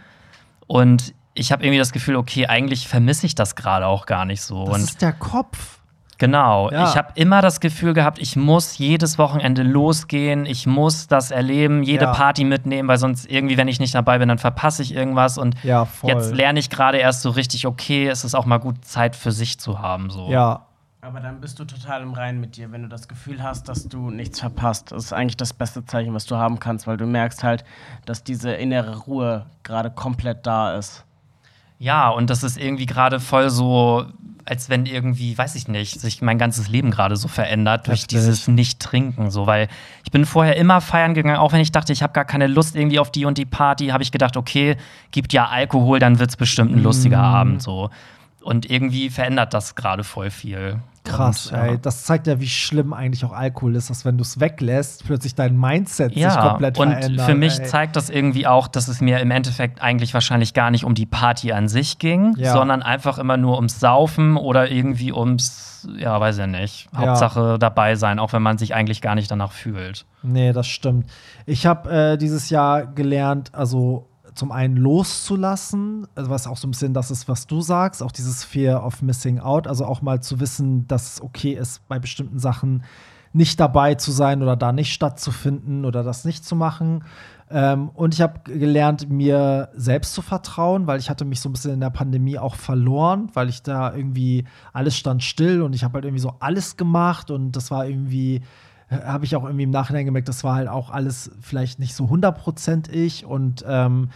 und ich habe irgendwie das Gefühl, okay, eigentlich vermisse ich das gerade auch gar nicht so. Das und ist der Kopf. Genau. Ja. Ich habe immer das Gefühl gehabt, ich muss jedes Wochenende losgehen, ich muss das erleben, jede Ja. Party mitnehmen, weil sonst irgendwie, wenn ich nicht dabei bin, dann verpasse ich irgendwas. Und Ja, jetzt lerne ich gerade erst so richtig, okay, es ist auch mal gut, Zeit für sich zu haben. So. Ja, Aber dann bist du total im Reinen mit dir, wenn du das Gefühl hast, dass du nichts verpasst. Das ist eigentlich das beste Zeichen, was du haben kannst, weil du merkst halt, dass diese innere Ruhe gerade komplett da ist. Ja, und das ist irgendwie gerade voll so, als wenn irgendwie, weiß ich nicht, sich mein ganzes Leben gerade so verändert durch Heftig. dieses Nicht-Trinken. So, weil ich bin vorher immer feiern gegangen, auch wenn ich dachte, ich habe gar keine Lust irgendwie auf die und die Party, habe ich gedacht, okay, gibt ja Alkohol, dann wird es bestimmt ein lustiger Mhm. Abend. So. Und irgendwie verändert das gerade voll viel. Krass, und, ja. ey. Das zeigt ja, wie schlimm eigentlich auch Alkohol ist, dass wenn du es weglässt, plötzlich dein Mindset sich Ja, komplett und verändert. für mich ey. zeigt das irgendwie auch, dass es mir im Endeffekt eigentlich wahrscheinlich gar nicht um die Party an sich ging, Ja. sondern einfach immer nur ums Saufen oder irgendwie ums, ja, weiß ich nicht, Ja. Hauptsache dabei sein, auch wenn man sich eigentlich gar nicht danach fühlt. Nee, das stimmt. Ich habe äh, dieses Jahr gelernt, also zum einen loszulassen, also was auch so ein bisschen das ist, was du sagst, auch dieses Fear of Missing Out, also auch mal zu wissen, dass es okay ist, bei bestimmten Sachen nicht dabei zu sein oder da nicht stattzufinden oder das nicht zu machen. Ähm, und ich habe gelernt, mir selbst zu vertrauen, weil ich hatte mich so ein bisschen in der Pandemie auch verloren, weil ich da irgendwie alles stand still und ich habe halt irgendwie so alles gemacht und das war irgendwie habe ich auch irgendwie im Nachhinein gemerkt, das war halt auch alles vielleicht nicht so 100% ich und ähm,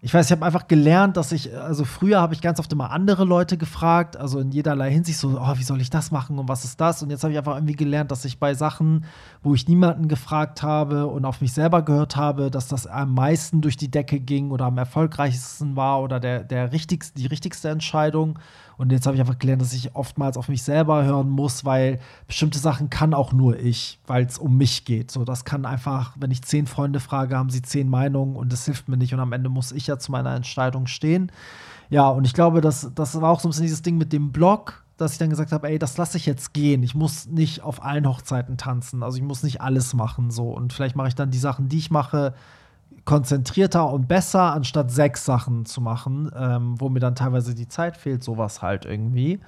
ich weiß, ich habe einfach gelernt, dass ich, also früher habe ich ganz oft immer andere Leute gefragt, also in jederlei Hinsicht so, oh, wie soll ich das machen und was ist das? Und jetzt habe ich einfach irgendwie gelernt, dass ich bei Sachen, wo ich niemanden gefragt habe und auf mich selber gehört habe, dass das am meisten durch die Decke ging oder am erfolgreichsten war oder der, der richtigste, die richtigste Entscheidung. Und jetzt habe ich einfach gelernt, dass ich oftmals auf mich selber hören muss, weil bestimmte Sachen kann auch nur ich, weil es um mich geht. So, das kann einfach, wenn ich zehn Freunde frage, haben sie zehn Meinungen und das hilft mir nicht. Und am Ende muss ich ja zu meiner Entscheidung stehen. Ja, und ich glaube, das, das war auch so ein bisschen dieses Ding mit dem Blog, dass ich dann gesagt habe, ey, das lasse ich jetzt gehen. Ich muss nicht auf allen Hochzeiten tanzen. Also ich muss nicht alles machen. So. Und vielleicht mache ich dann die Sachen, die ich mache, konzentrierter und besser, anstatt sechs Sachen zu machen, ähm, wo mir dann teilweise die Zeit fehlt, sowas halt irgendwie.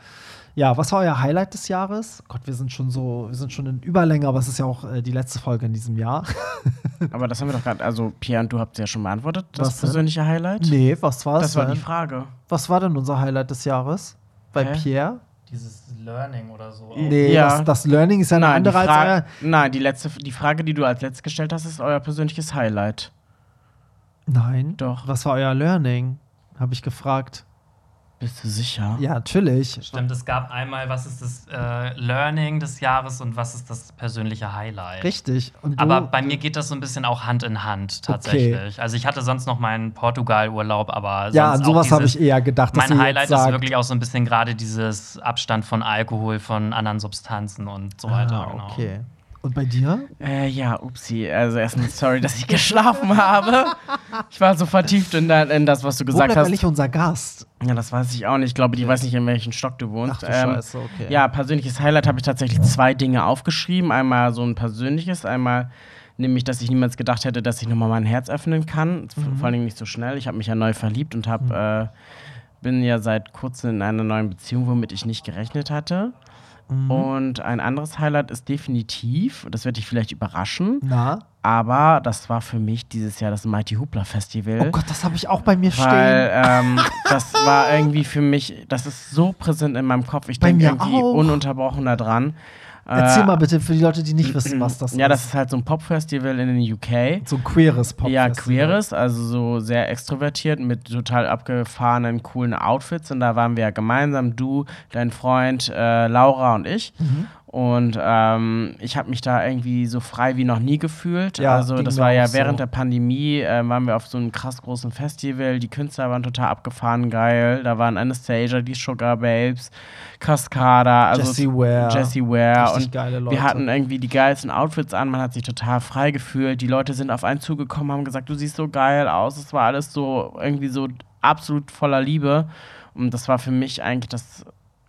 Ja, was war euer Highlight des Jahres? Gott, wir sind schon so, wir sind schon in Überlänge, aber es ist ja auch äh, die letzte Folge in diesem Jahr. *laughs* Aber das haben wir doch gerade, also Pierre und du habt es ja schon beantwortet, das Was denn? persönliche Highlight. nee, was war Das war denn? die Frage. Was war denn unser Highlight des Jahres? Bei Hä? Pierre? Dieses Learning oder so. Nee, Ja. das, das Learning ist ja eine Nein, die, andere als euer. nein die, letzte, die Frage, die du als letztes gestellt hast, ist euer persönliches Highlight. Nein. Doch. Was war euer Learning? Habe ich gefragt. Bist du sicher? Ja, natürlich. Stimmt, es gab einmal, was ist das äh, Learning des Jahres und was ist das persönliche Highlight. Richtig. Und du, Aber bei mir geht das so ein bisschen auch Hand in Hand tatsächlich. Also ich hatte sonst noch meinen Portugal-Urlaub, aber ja, an sowas habe ich eher gedacht. dass Mein Highlight jetzt sagt, ist wirklich auch so ein bisschen gerade dieses Abstand von Alkohol, von anderen Substanzen und so weiter. Ah, genau. Und bei dir? Äh, ja, upsi. Also erstmal sorry, dass ich geschlafen habe. Ich war so vertieft in, da, in das, was du Wo gesagt bleibt hast. eigentlich unser Gast? Ja, das weiß ich auch nicht. Ich glaube, die weiß nicht, in welchem Stock du wohnst. Ach du Scheiße, okay. Ja, persönliches Highlight habe ich tatsächlich zwei Dinge aufgeschrieben. Einmal so ein persönliches, einmal nämlich, dass ich niemals gedacht hätte, dass ich nochmal mein Herz öffnen kann. Mhm. Vor allen Dingen nicht so schnell. Ich habe mich ja neu verliebt und hab, äh, bin ja seit kurzem in einer neuen Beziehung, womit ich nicht gerechnet hatte. Mhm. Und ein anderes Highlight ist definitiv, das wird dich vielleicht überraschen, Na? aber das war für mich dieses Jahr das Mighty Hoopla Festival. Oh Gott, das habe ich auch bei mir Weil stehen. ähm, *laughs* das war irgendwie für mich, das ist so präsent in meinem Kopf. Ich denke irgendwie auch. ununterbrochen da dran. Erzähl Äh, mal bitte für die Leute, die nicht wissen, was das Ja, ist. das ist halt so ein Pop-Festival in den UK. so ein queeres Pop. Ja, queeres, also so sehr extrovertiert mit total abgefahrenen, coolen Outfits. Und da waren wir ja gemeinsam, du, dein Freund, äh, Laura und ich. Mhm. Und ähm, ich habe mich da irgendwie so frei wie noch nie gefühlt. Ja, also das war ja während so. der Pandemie, äh, waren wir auf so einem krass großen Festival. Die Künstler waren total abgefahren geil. Da waren Anastasia, die Sugar Babes, Cascada, also Jessie Ware. Jessie Ware. Und geile Leute. wir hatten irgendwie die geilsten Outfits an. Man hat sich total frei gefühlt. Die Leute sind auf einen zugekommen, haben gesagt, du siehst so geil aus. Es war alles so irgendwie so absolut voller Liebe. Und das war für mich eigentlich das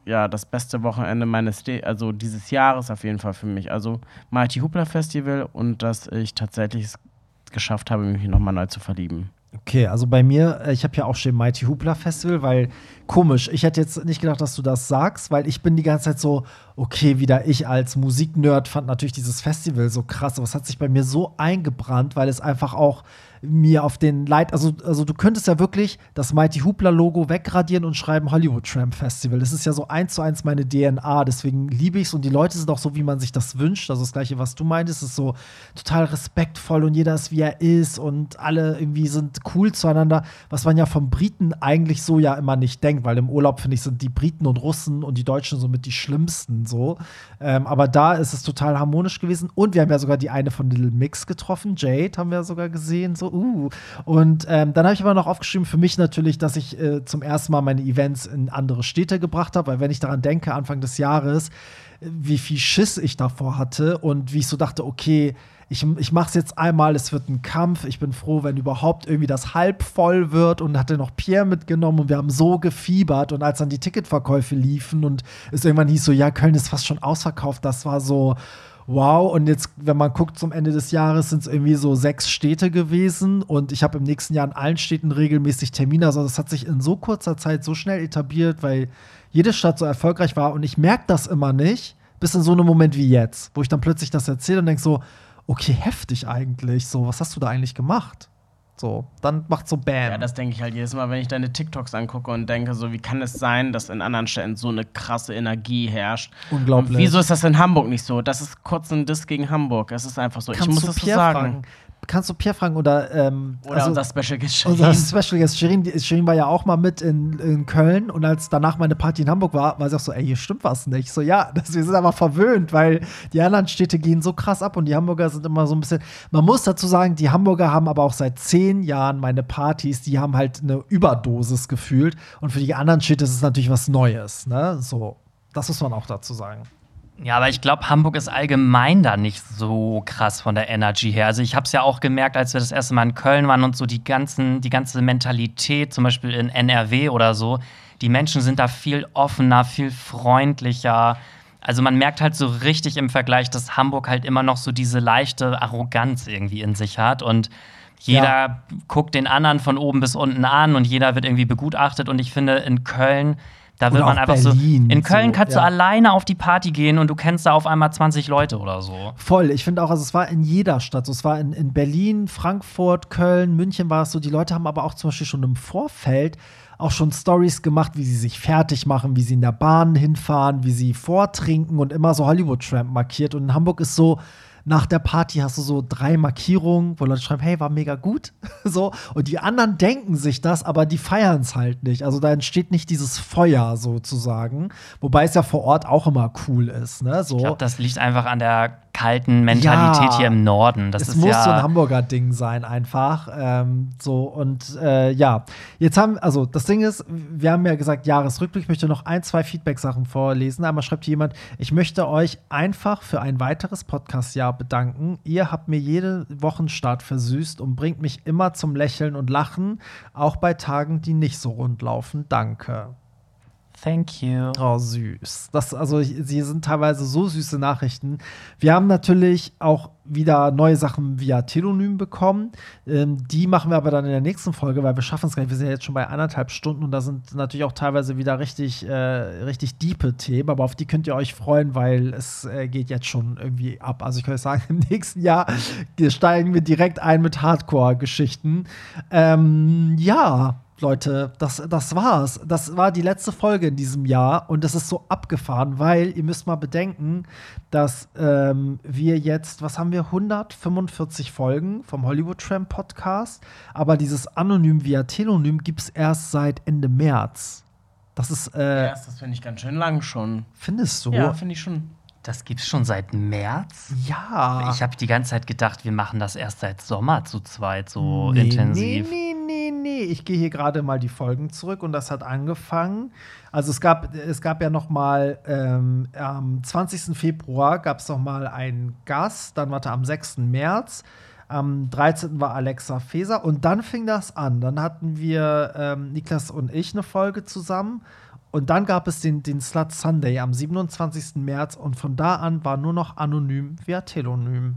ja, das beste Wochenende meines, De also dieses Jahres auf jeden Fall für mich. Also Mighty Hoopla Festival und dass ich tatsächlich es geschafft habe, mich nochmal neu zu verlieben. Okay, also bei mir, äh, ich habe ja auch schon Mighty Hoopla Festival, weil komisch, ich hätte jetzt nicht gedacht, dass du das sagst, weil ich bin die ganze Zeit so, okay, wieder ich als Musiknerd fand natürlich dieses Festival so krass, aber es hat sich bei mir so eingebrannt, weil es einfach auch mir auf den Leit, also, also du könntest ja wirklich das Mighty Hoopla Logo wegradieren und schreiben Hollywood Tramp Festival. Das ist ja so eins zu eins meine DNA, deswegen liebe ich es und die Leute sind auch so, wie man sich das wünscht. Also das gleiche, was du meintest, ist so total respektvoll und jeder ist, wie er ist und alle irgendwie sind cool zueinander, was man ja vom Briten eigentlich so ja immer nicht denkt, weil im Urlaub, finde ich, sind die Briten und Russen und die Deutschen somit die schlimmsten so. Ähm, aber da ist es total harmonisch gewesen und wir haben ja sogar die eine von Little Mix getroffen, Jade haben wir sogar gesehen, so, uh. Und ähm, dann habe ich aber noch aufgeschrieben, für mich natürlich, dass ich äh, zum ersten Mal meine Events in andere Städte gebracht habe, weil wenn ich daran denke, Anfang des Jahres, äh, wie viel Schiss ich davor hatte und wie ich so dachte, okay, ich, ich mache es jetzt einmal, es wird ein Kampf. Ich bin froh, wenn überhaupt irgendwie das halb voll wird und hatte noch Pierre mitgenommen und wir haben so gefiebert und als dann die Ticketverkäufe liefen und es irgendwann hieß so, ja, Köln ist fast schon ausverkauft, das war so, wow. Und jetzt, wenn man guckt zum Ende des Jahres, sind es irgendwie so sechs Städte gewesen und ich habe im nächsten Jahr in allen Städten regelmäßig Termine. Also das hat sich in so kurzer Zeit so schnell etabliert, weil jede Stadt so erfolgreich war und ich merke das immer nicht, bis in so einem Moment wie jetzt, wo ich dann plötzlich das erzähle und denke so, okay, heftig eigentlich. So, was hast du da eigentlich gemacht? So, dann macht so Bam. Ja, das denke ich halt jedes Mal, wenn ich deine TikToks angucke und denke, so wie kann es sein, dass in anderen Städten so eine krasse Energie herrscht? Unglaublich. Und wieso ist das in Hamburg nicht so? Das ist kurz ein Diss gegen Hamburg. Es ist einfach so. Kannst ich muss das so sagen. fragen? Kannst du Pierre fragen oder ähm, Oder also- unser Special Guest Unser Shirin. *laughs* Special Guest Shirin, die- Shirin war ja auch mal mit in, in Köln und als danach meine Party in Hamburg war, war sie auch so, ey, hier stimmt was nicht. Ich so, ja, das, *laughs* wir sind aber verwöhnt, weil die anderen Städte gehen so krass ab und die Hamburger sind immer so ein bisschen. Man muss dazu sagen, die Hamburger haben aber auch seit zehn Jahren meine Partys, die haben halt eine Überdosis gefühlt und für die anderen Städte ist es natürlich was Neues, ne? So, das muss man auch dazu sagen. Ja, aber ich glaube, Hamburg ist allgemein da nicht so krass von der Energy her. Also ich habe es ja auch gemerkt, als wir das erste Mal in Köln waren und so die ganzen, die ganze Mentalität, zum Beispiel in NRW oder so, die Menschen sind da viel offener, viel freundlicher. Also man merkt halt so richtig im Vergleich, dass Hamburg halt immer noch so diese leichte Arroganz irgendwie in sich hat und jeder Ja. guckt den anderen von oben bis unten an und jeder wird irgendwie begutachtet und ich finde in Köln da wird man einfach Berlin, so. In Köln so, kannst ja. du alleine auf die Party gehen und du kennst da auf einmal 20 Leute oder so. Voll. Ich finde auch, also es war in jeder Stadt. So, es war in, in Berlin, Frankfurt, Köln, München war es so. Die Leute haben aber auch zum Beispiel schon im Vorfeld auch schon Stories gemacht, wie sie sich fertig machen, wie sie in der Bahn hinfahren, wie sie vortrinken und immer so Hollywood-Tramp markiert. Und in Hamburg ist so, nach der Party hast du so drei Markierungen, wo Leute schreiben, hey, war mega gut. *laughs* so. Und die anderen denken sich das, aber die feiern es halt nicht. Also da entsteht nicht dieses Feuer sozusagen. Wobei es ja vor Ort auch immer cool ist. Ne? So. Ich glaube, das liegt einfach an der kalten Mentalität Ja. hier im Norden. Das es muss ja so ein Hamburger Ding sein, einfach. Ähm, so, und äh, ja, jetzt haben, also das Ding ist, wir haben ja gesagt, Jahresrückblick. Ich möchte noch ein, zwei Feedback-Sachen vorlesen. Einmal schreibt hier jemand, ich möchte euch einfach für ein weiteres Podcast-Jahr bedanken. Ihr habt mir jeden Wochenstart versüßt und bringt mich immer zum Lächeln und Lachen, auch bei Tagen, die nicht so rund laufen. Danke. Thank you. Oh, süß. Das, also, sie sind teilweise so süße Nachrichten. Wir haben natürlich auch wieder neue Sachen via Telonym bekommen. Ähm, die machen wir aber dann in der nächsten Folge, weil wir schaffen es gar nicht. Wir sind ja jetzt schon bei anderthalb Stunden und da sind natürlich auch teilweise wieder richtig, äh, richtig diepe Themen, aber auf die könnt ihr euch freuen, weil es äh, geht jetzt schon irgendwie ab. Also ich euch sagen, *laughs* im nächsten Jahr steigen wir direkt ein mit Hardcore-Geschichten. Ähm, ja. Leute, das, das war's. Das war die letzte Folge in diesem Jahr und das ist so abgefahren, weil ihr müsst mal bedenken, dass ähm, wir jetzt, was haben wir, 145 Folgen vom Hollywood Tramp Podcast, aber dieses Anonym via Telonym gibt es erst seit Ende März. Das ist, äh, Ja, das finde ich ganz schön lang schon. findest du? Ja, finde ich schon. Das gibt's schon seit März? Ja. Ich habe die ganze Zeit gedacht, wir machen das erst seit Sommer zu zweit so nee, intensiv. Nee, nee, nee, nee. Ich gehe hier gerade mal die Folgen zurück und das hat angefangen. Also es gab, es gab ja noch mal ähm, am 20. Februar gab es noch mal einen Gast, dann warte am 6. März. Am 13. war Alexa Feser und dann fing das an. Dann hatten wir ähm, Niklas und ich eine Folge zusammen. Und dann gab es den, den Slut Sunday am 27. März und von da an war nur noch anonym via Telonym.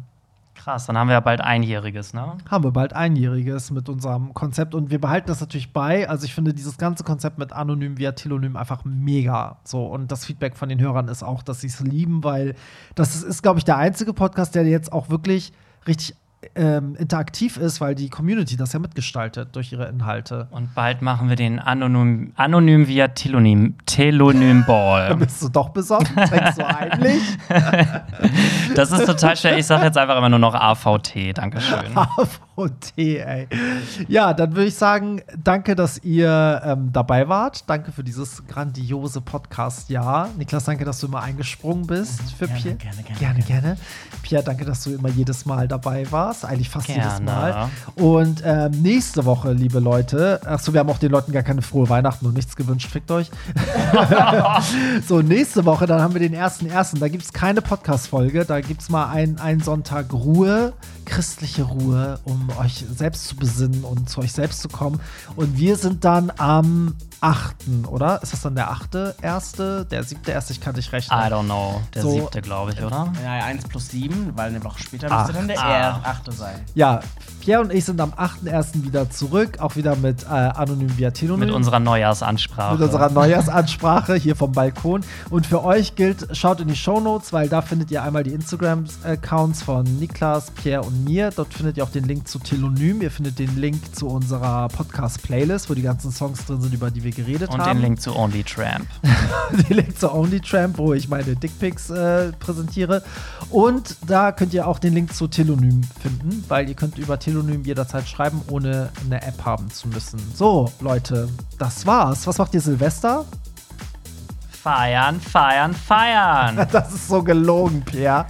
Krass, dann haben wir ja bald einjähriges, ne? Haben wir bald einjähriges mit unserem Konzept und wir behalten das natürlich bei. Also ich finde dieses ganze Konzept mit anonym via Telonym einfach mega. So und das Feedback von den Hörern ist auch, dass sie es lieben, weil das ist, ist glaube ich, der einzige Podcast, der jetzt auch wirklich richtig ähm, interaktiv ist, weil die Community das ja mitgestaltet durch ihre Inhalte. Und bald machen wir den anonym, anonym via Telonym, Telonym Ball. *laughs* bist du doch besoffen, trinkst du eigentlich? *laughs* Das ist total schwer. Ich sage jetzt einfach immer nur noch AVT. Dankeschön. *laughs* AVT, ey. Ja, dann würde ich sagen, danke, dass ihr ähm, dabei wart. Danke für dieses grandiose Podcast-Jahr. Niklas, danke, dass du immer eingesprungen bist für Gerne, Pierre. gerne, gerne, gerne, gerne. Pierre, danke, dass du immer jedes Mal dabei warst. Eigentlich fast jedes Gerne. Mal. Und ähm, nächste Woche, liebe Leute, achso, wir haben auch den Leuten gar keine frohe Weihnachten und nichts gewünscht. Fickt euch. *laughs* so, nächste Woche, dann haben wir den ersten ersten. Da gibt es keine Podcast-Folge. Da gibt es mal einen, einen Sonntag Ruhe, christliche Ruhe, um euch selbst zu besinnen und zu euch selbst zu kommen. Und wir sind dann am 8., oder? Ist das dann der 8. erste? Der 7. erste? Ich kann nicht rechnen. I don't know. Der So. siebte, glaube ich, oder? Ja, 1 plus 7, weil eine Woche später Acht. müsste dann der Ah. 8. sein. Ja, Pierre und ich sind am 8.1. wieder zurück, auch wieder mit äh, Anonym via Telonym. Mit unserer Neujahrsansprache. mit unserer Neujahrsansprache hier vom Balkon. Und für euch gilt, schaut in die Shownotes, weil da findet ihr einmal die Instagram-Accounts von Niklas, Pierre und mir. Dort findet ihr auch den Link zu Telonym. Ihr findet den Link zu unserer Podcast-Playlist, wo die ganzen Songs drin sind, über die wir geredet Und haben. den Link zu Only Tramp. *laughs* den Link zur Only Tramp, wo ich meine Dickpics äh, präsentiere. Und da könnt ihr auch den Link zu Telonym finden, weil ihr könnt über Telonym jederzeit schreiben, ohne eine App haben zu müssen. So, Leute, das war's. Was macht ihr Silvester? Feiern, feiern, feiern. *laughs* Das ist so gelogen, Pierre.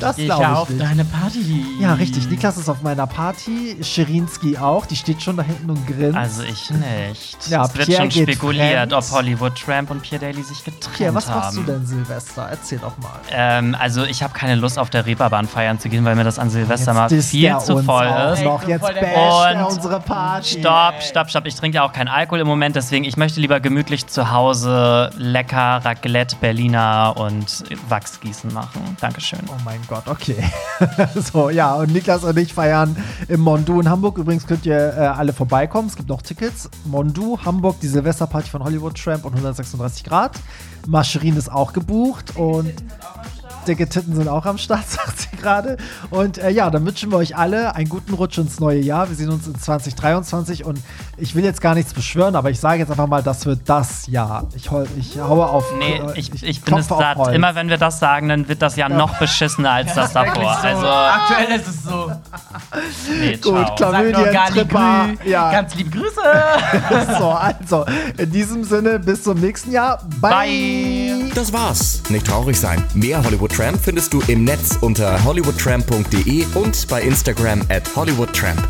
Das Geh ich ja ich auf nicht. deine Party. Ja, richtig. Niklas ist auf meiner Party. Schirinski auch. Die steht schon da hinten und grinst. Also ich nicht. Ja, es wird Pierre schon spekuliert, fremd. ob Hollywood Tramp und Pierre Daly sich getrennt Pierre, was haben. machst du denn Silvester? Erzähl doch mal. Ähm, also ich habe keine Lust auf der Reeperbahn feiern zu gehen, weil mir das an Silvester mal viel zu voll auch ist. Noch. Jetzt basht er Und unsere Party. Stopp, stopp, stopp. Ich trinke ja auch keinen Alkohol im Moment, deswegen ich möchte lieber gemütlich zu Hause lecker Raclette Berliner und Wachsgießen machen. Dankeschön. Oh mein Gott, okay. *laughs* so, ja, und Niklas und ich feiern im Mondu in Hamburg. Übrigens könnt ihr äh, alle vorbeikommen. Es gibt noch Tickets. Mondu, Hamburg, die Silvesterparty von Hollywood Tramp und 136 Grad. Mascherin ist auch gebucht und dicke Titten sind auch am Start, *laughs* sagt sie gerade. Und äh, ja, dann wünschen wir euch alle einen guten Rutsch ins neue Jahr. Wir sehen uns in 2023 und ich will jetzt gar nichts beschwören, aber ich sage jetzt einfach mal, das wird das Jahr. Ich, hol, ich haue auf. Nee, äh, ich, ich bin es satt. Holz. Immer wenn wir das sagen, dann wird das Jahr noch beschissener als das davor. So, Also, aktuell ist es so. nee, Gut, Gali Tripper, ja. Ganz liebe Grüße. *laughs* So, also, in diesem Sinne, bis zum nächsten Jahr. Bye. Bye. Das war's. Nicht traurig sein. Mehr Hollywood Tramp findest du im Netz unter hollywoodtramp.de und bei Instagram at hollywoodtramp.